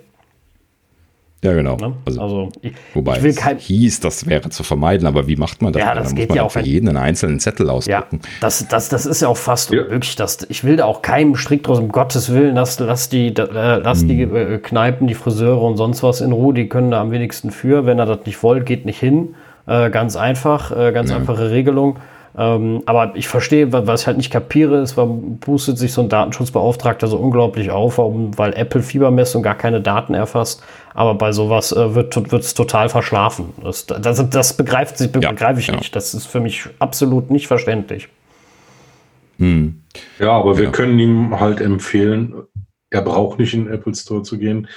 Ja, genau. Ne? Also, also ich, wobei ich will kein, hieß, das wäre zu vermeiden, aber wie macht man das? Ja, das da geht muss man ja auch für jeden einen einzelnen Zettel ausdrucken. Ja, das, das, das ist ja auch fast ja. unmöglich. Das, ich will da auch keinem strikt draus, um Gottes Willen, lass, lass, die, äh, lass hm. die äh, Kneipen, die Friseure und sonst was in Ruhe, die können da am wenigsten für. Wenn er das nicht wollt, geht nicht hin. Äh, ganz einfach, äh, ganz ja. einfache Regelung. Ähm, aber ich verstehe, was ich halt nicht kapiere, ist, warum pustet sich so ein Datenschutzbeauftragter so unglaublich auf, warum, weil Apple Fiebermessung gar keine Daten erfasst. Aber bei sowas äh, wird es total verschlafen. Das, das, das begreift, ja, begreife ich ja. nicht. Das ist für mich absolut nicht verständlich. Hm. Ja, aber wir können ihm halt empfehlen, er braucht nicht in den Apple Store zu gehen.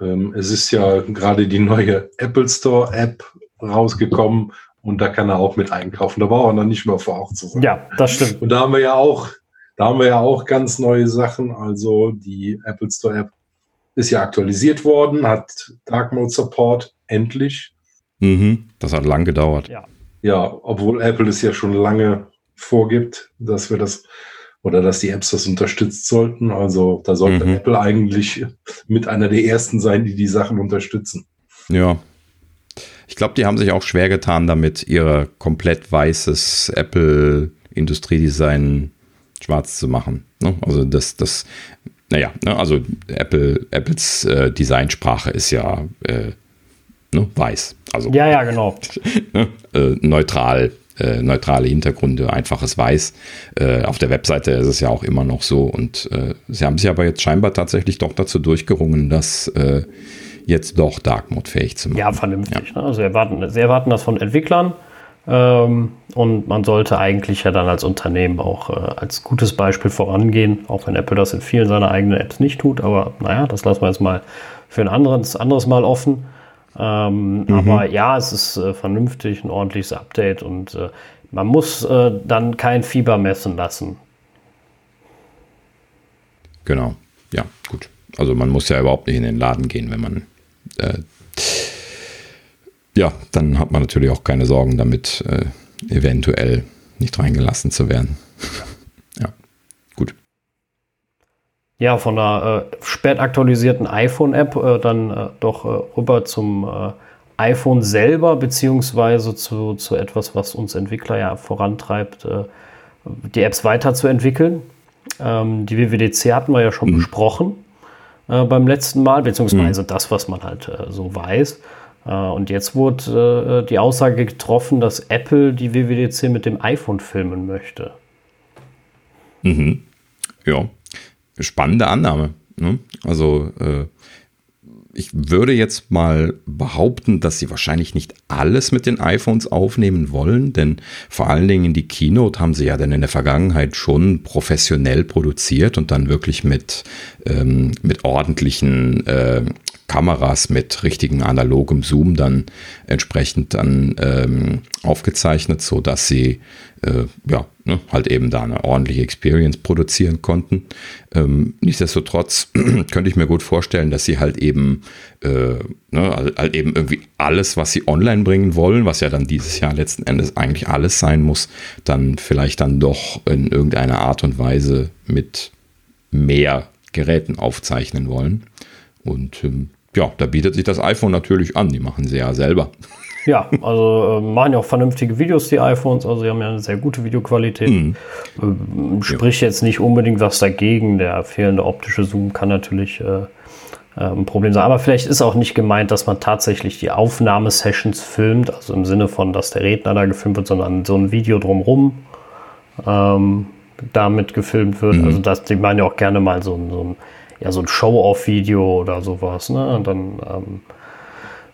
Ähm, es ist ja gerade die neue Apple Store App rausgekommen und da kann er auch mit einkaufen. Da braucht er dann nicht mehr vor Ort zu sein. Ja, das stimmt. Und da haben wir ja auch, da haben wir ja auch ganz neue Sachen. Also die Apple Store App ist ja aktualisiert worden, hat Dark Mode Support endlich. Mhm, das hat lang gedauert. Ja. ja, obwohl Apple es ja schon lange vorgibt, dass wir das oder dass die Apps das unterstützt sollten. Also da sollte mhm. Apple eigentlich mit einer der ersten sein, die die Sachen unterstützen. Ja, ich glaube, die haben sich auch schwer getan, damit ihr komplett weißes Apple Industriedesign schwarz zu machen. Ne? Also das, das, naja, ne? also Apple, Apples äh, Designsprache ist ja äh, ne? weiß. Also, ja, ja, genau. Ne? äh, neutral, äh, neutrale Hintergründe, einfaches Weiß. Äh, auf der Webseite ist es ja auch immer noch so. Und äh, sie haben sich aber jetzt scheinbar tatsächlich doch dazu durchgerungen, dass jetzt doch Dark Mode fähig zu machen. Ja, vernünftig. Ja. Ne? Also erwarten, sie erwarten das von Entwicklern ähm, und man sollte eigentlich ja dann als Unternehmen auch äh, als gutes Beispiel vorangehen, auch wenn Apple das in vielen seiner eigenen Apps nicht tut. Aber naja, das lassen wir jetzt mal für ein anderes, anderes Mal offen. Ähm, mhm. Aber ja, es ist äh, vernünftig, ein ordentliches Update und äh, man muss äh, dann kein Fieber messen lassen. Genau, ja, gut. Also man muss ja überhaupt nicht in den Laden gehen, wenn man äh, ja, dann hat man natürlich auch keine Sorgen damit, äh, eventuell nicht reingelassen zu werden. ja, gut. Ja, von der äh, spät aktualisierten iPhone-App äh, dann äh, doch äh, rüber zum äh, iPhone selber, beziehungsweise zu, zu etwas, was uns Entwickler ja vorantreibt, die Apps weiterzuentwickeln. Ähm, die WWDC hatten wir ja schon mhm. besprochen äh, beim letzten Mal, beziehungsweise mhm. das, was man halt äh, so weiß. Äh, und jetzt wurde äh, die Aussage getroffen, dass Apple die WWDC mit dem iPhone filmen möchte. Mhm. Ja, spannende Annahme. Ne? Also äh, ich würde jetzt mal behaupten, dass sie wahrscheinlich nicht alles mit den iPhones aufnehmen wollen, denn vor allen Dingen die Keynote haben sie ja dann in der Vergangenheit schon professionell produziert und dann wirklich mit, ähm, mit ordentlichen äh, Kameras mit richtigen analogem Zoom dann entsprechend dann ähm, aufgezeichnet, so dass sie äh, ja ne, halt eben da eine ordentliche Experience produzieren konnten. Ähm, nichtsdestotrotz könnte ich mir gut vorstellen, dass sie halt eben äh, ne, halt eben irgendwie alles, was sie online bringen wollen, was ja dann dieses Jahr letzten Endes eigentlich alles sein muss, dann vielleicht dann doch in irgendeiner Art und Weise mit mehr Geräten aufzeichnen wollen. Und ähm, ja, da bietet sich das iPhone natürlich an. Die machen sie ja selber. Ja, also äh, machen ja auch vernünftige Videos, die iPhones. Also, sie haben ja eine sehr gute Videoqualität. Mhm. Äh, sprich ja. jetzt nicht unbedingt was dagegen. Der fehlende optische Zoom kann natürlich äh, äh, ein Problem sein. Aber vielleicht ist auch nicht gemeint, dass man tatsächlich die Aufnahmesessions filmt. Also im Sinne von, dass der Redner da gefilmt wird, sondern so ein Video drumrum ähm, damit gefilmt wird. Mhm. Also, das, die meinen ja auch gerne mal so, so ein ja, so ein Show-Off-Video oder sowas. Ne? Und dann ähm,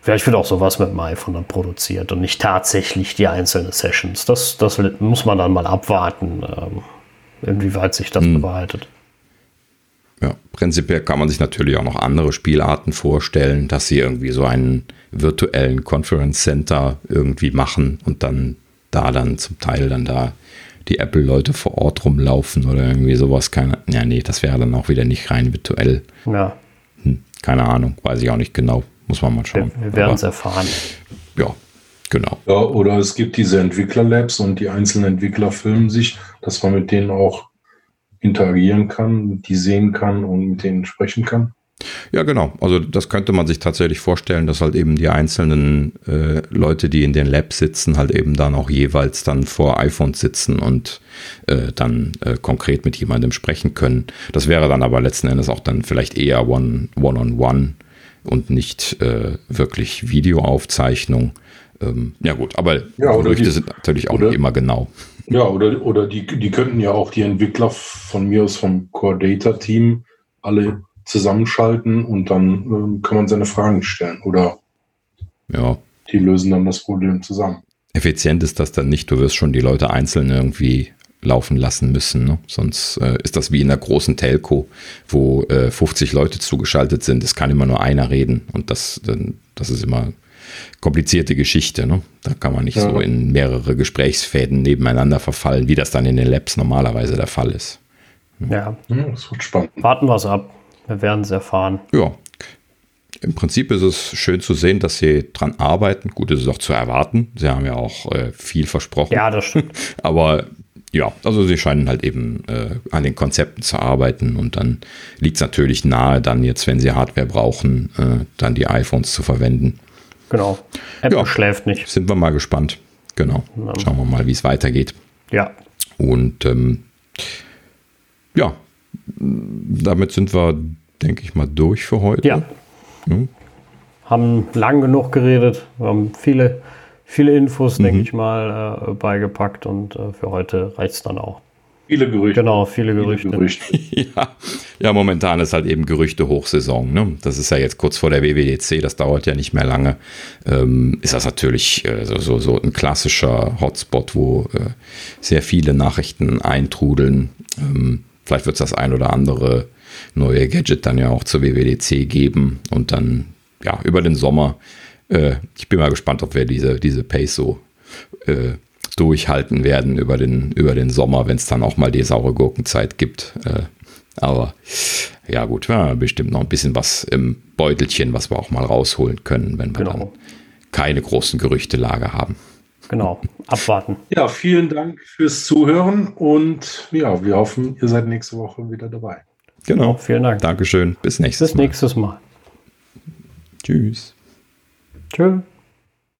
vielleicht wird auch sowas mit dem iPhone dann produziert und nicht tatsächlich die einzelnen Sessions. Das, das muss man dann mal abwarten, ähm, inwieweit sich das hm. bewahrheitet. Ja, prinzipiell kann man sich natürlich auch noch andere Spielarten vorstellen, dass sie irgendwie so einen virtuellen Conference Center irgendwie machen und dann da dann zum Teil dann da die Apple-Leute vor Ort rumlaufen oder irgendwie sowas. Keine, ja, nee, das wäre dann auch wieder nicht rein virtuell. Ja. Hm, keine Ahnung, weiß ich auch nicht genau. Muss man mal schauen. Wir, wir werden es erfahren. Ja, genau. Ja, oder es gibt diese Entwickler-Labs und die einzelnen Entwickler filmen sich, dass man mit denen auch interagieren kann, die sehen kann und mit denen sprechen kann. Ja, genau. Also das könnte man sich tatsächlich vorstellen, dass halt eben die einzelnen äh, Leute, die in den Labs sitzen, halt eben dann auch jeweils dann vor iPhones sitzen und äh, dann äh, konkret mit jemandem sprechen können. Das wäre dann aber letzten Endes auch dann vielleicht eher One-on-One -on -one und nicht äh, wirklich Videoaufzeichnung. Ähm, ja gut, aber ja, Gerüchte die, sind natürlich auch oder, nicht immer genau. Ja, oder, oder die, die könnten ja auch die Entwickler von mir aus vom Core Data Team alle zusammenschalten und dann ähm, kann man seine Fragen stellen. Oder ja. die lösen dann das Problem zusammen. Effizient ist das dann nicht. Du wirst schon die Leute einzeln irgendwie laufen lassen müssen. Ne? Sonst äh, ist das wie in einer großen Telco, wo äh, 50 Leute zugeschaltet sind. Es kann immer nur einer reden und das, das ist immer komplizierte Geschichte. Ne? Da kann man nicht ja. so in mehrere Gesprächsfäden nebeneinander verfallen, wie das dann in den Labs normalerweise der Fall ist. Ja, das wird spannend. Warten wir es ab. Wir werden es erfahren. Ja. Im Prinzip ist es schön zu sehen, dass sie dran arbeiten. Gut, ist es auch zu erwarten. Sie haben ja auch äh, viel versprochen. Ja, das stimmt. Aber ja, also sie scheinen halt eben äh, an den Konzepten zu arbeiten und dann liegt es natürlich nahe, dann jetzt, wenn sie Hardware brauchen, äh, dann die iPhones zu verwenden. Genau. Apple ja, schläft nicht. Sind wir mal gespannt. Genau. Schauen wir mal, wie es weitergeht. Ja. Und ähm, ja, damit sind wir, denke ich mal, durch für heute. Ja. Hm? Haben lang genug geredet, wir haben viele, viele Infos, mhm. denke ich mal, äh, beigepackt und äh, für heute reicht es dann auch. Viele Gerüchte. Genau, viele Gerüchte. Viele Gerüchte. ja. ja, momentan ist halt eben Gerüchte-Hochsaison. Ne? Das ist ja jetzt kurz vor der WWDC, das dauert ja nicht mehr lange. Ähm, ist das natürlich äh, so, so, so, ein klassischer Hotspot, wo äh, sehr viele Nachrichten eintrudeln. Ähm, vielleicht wird es das ein oder andere neue Gadget dann ja auch zur WWDC geben und dann ja über den Sommer. Äh, ich bin mal gespannt, ob wir diese, diese Pace so äh, durchhalten werden über den, über den Sommer, wenn es dann auch mal die saure Gurkenzeit gibt. Äh, aber ja gut, ja, bestimmt noch ein bisschen was im Beutelchen, was wir auch mal rausholen können, wenn wir genau. dann keine großen Gerüchtelager haben. Genau, abwarten. Ja, vielen Dank fürs Zuhören und ja, wir hoffen, ihr seid nächste Woche wieder dabei. Genau, vielen Dank. Dankeschön. Bis nächstes Bis Mal. Bis nächstes Mal. Tschüss. Tschüss.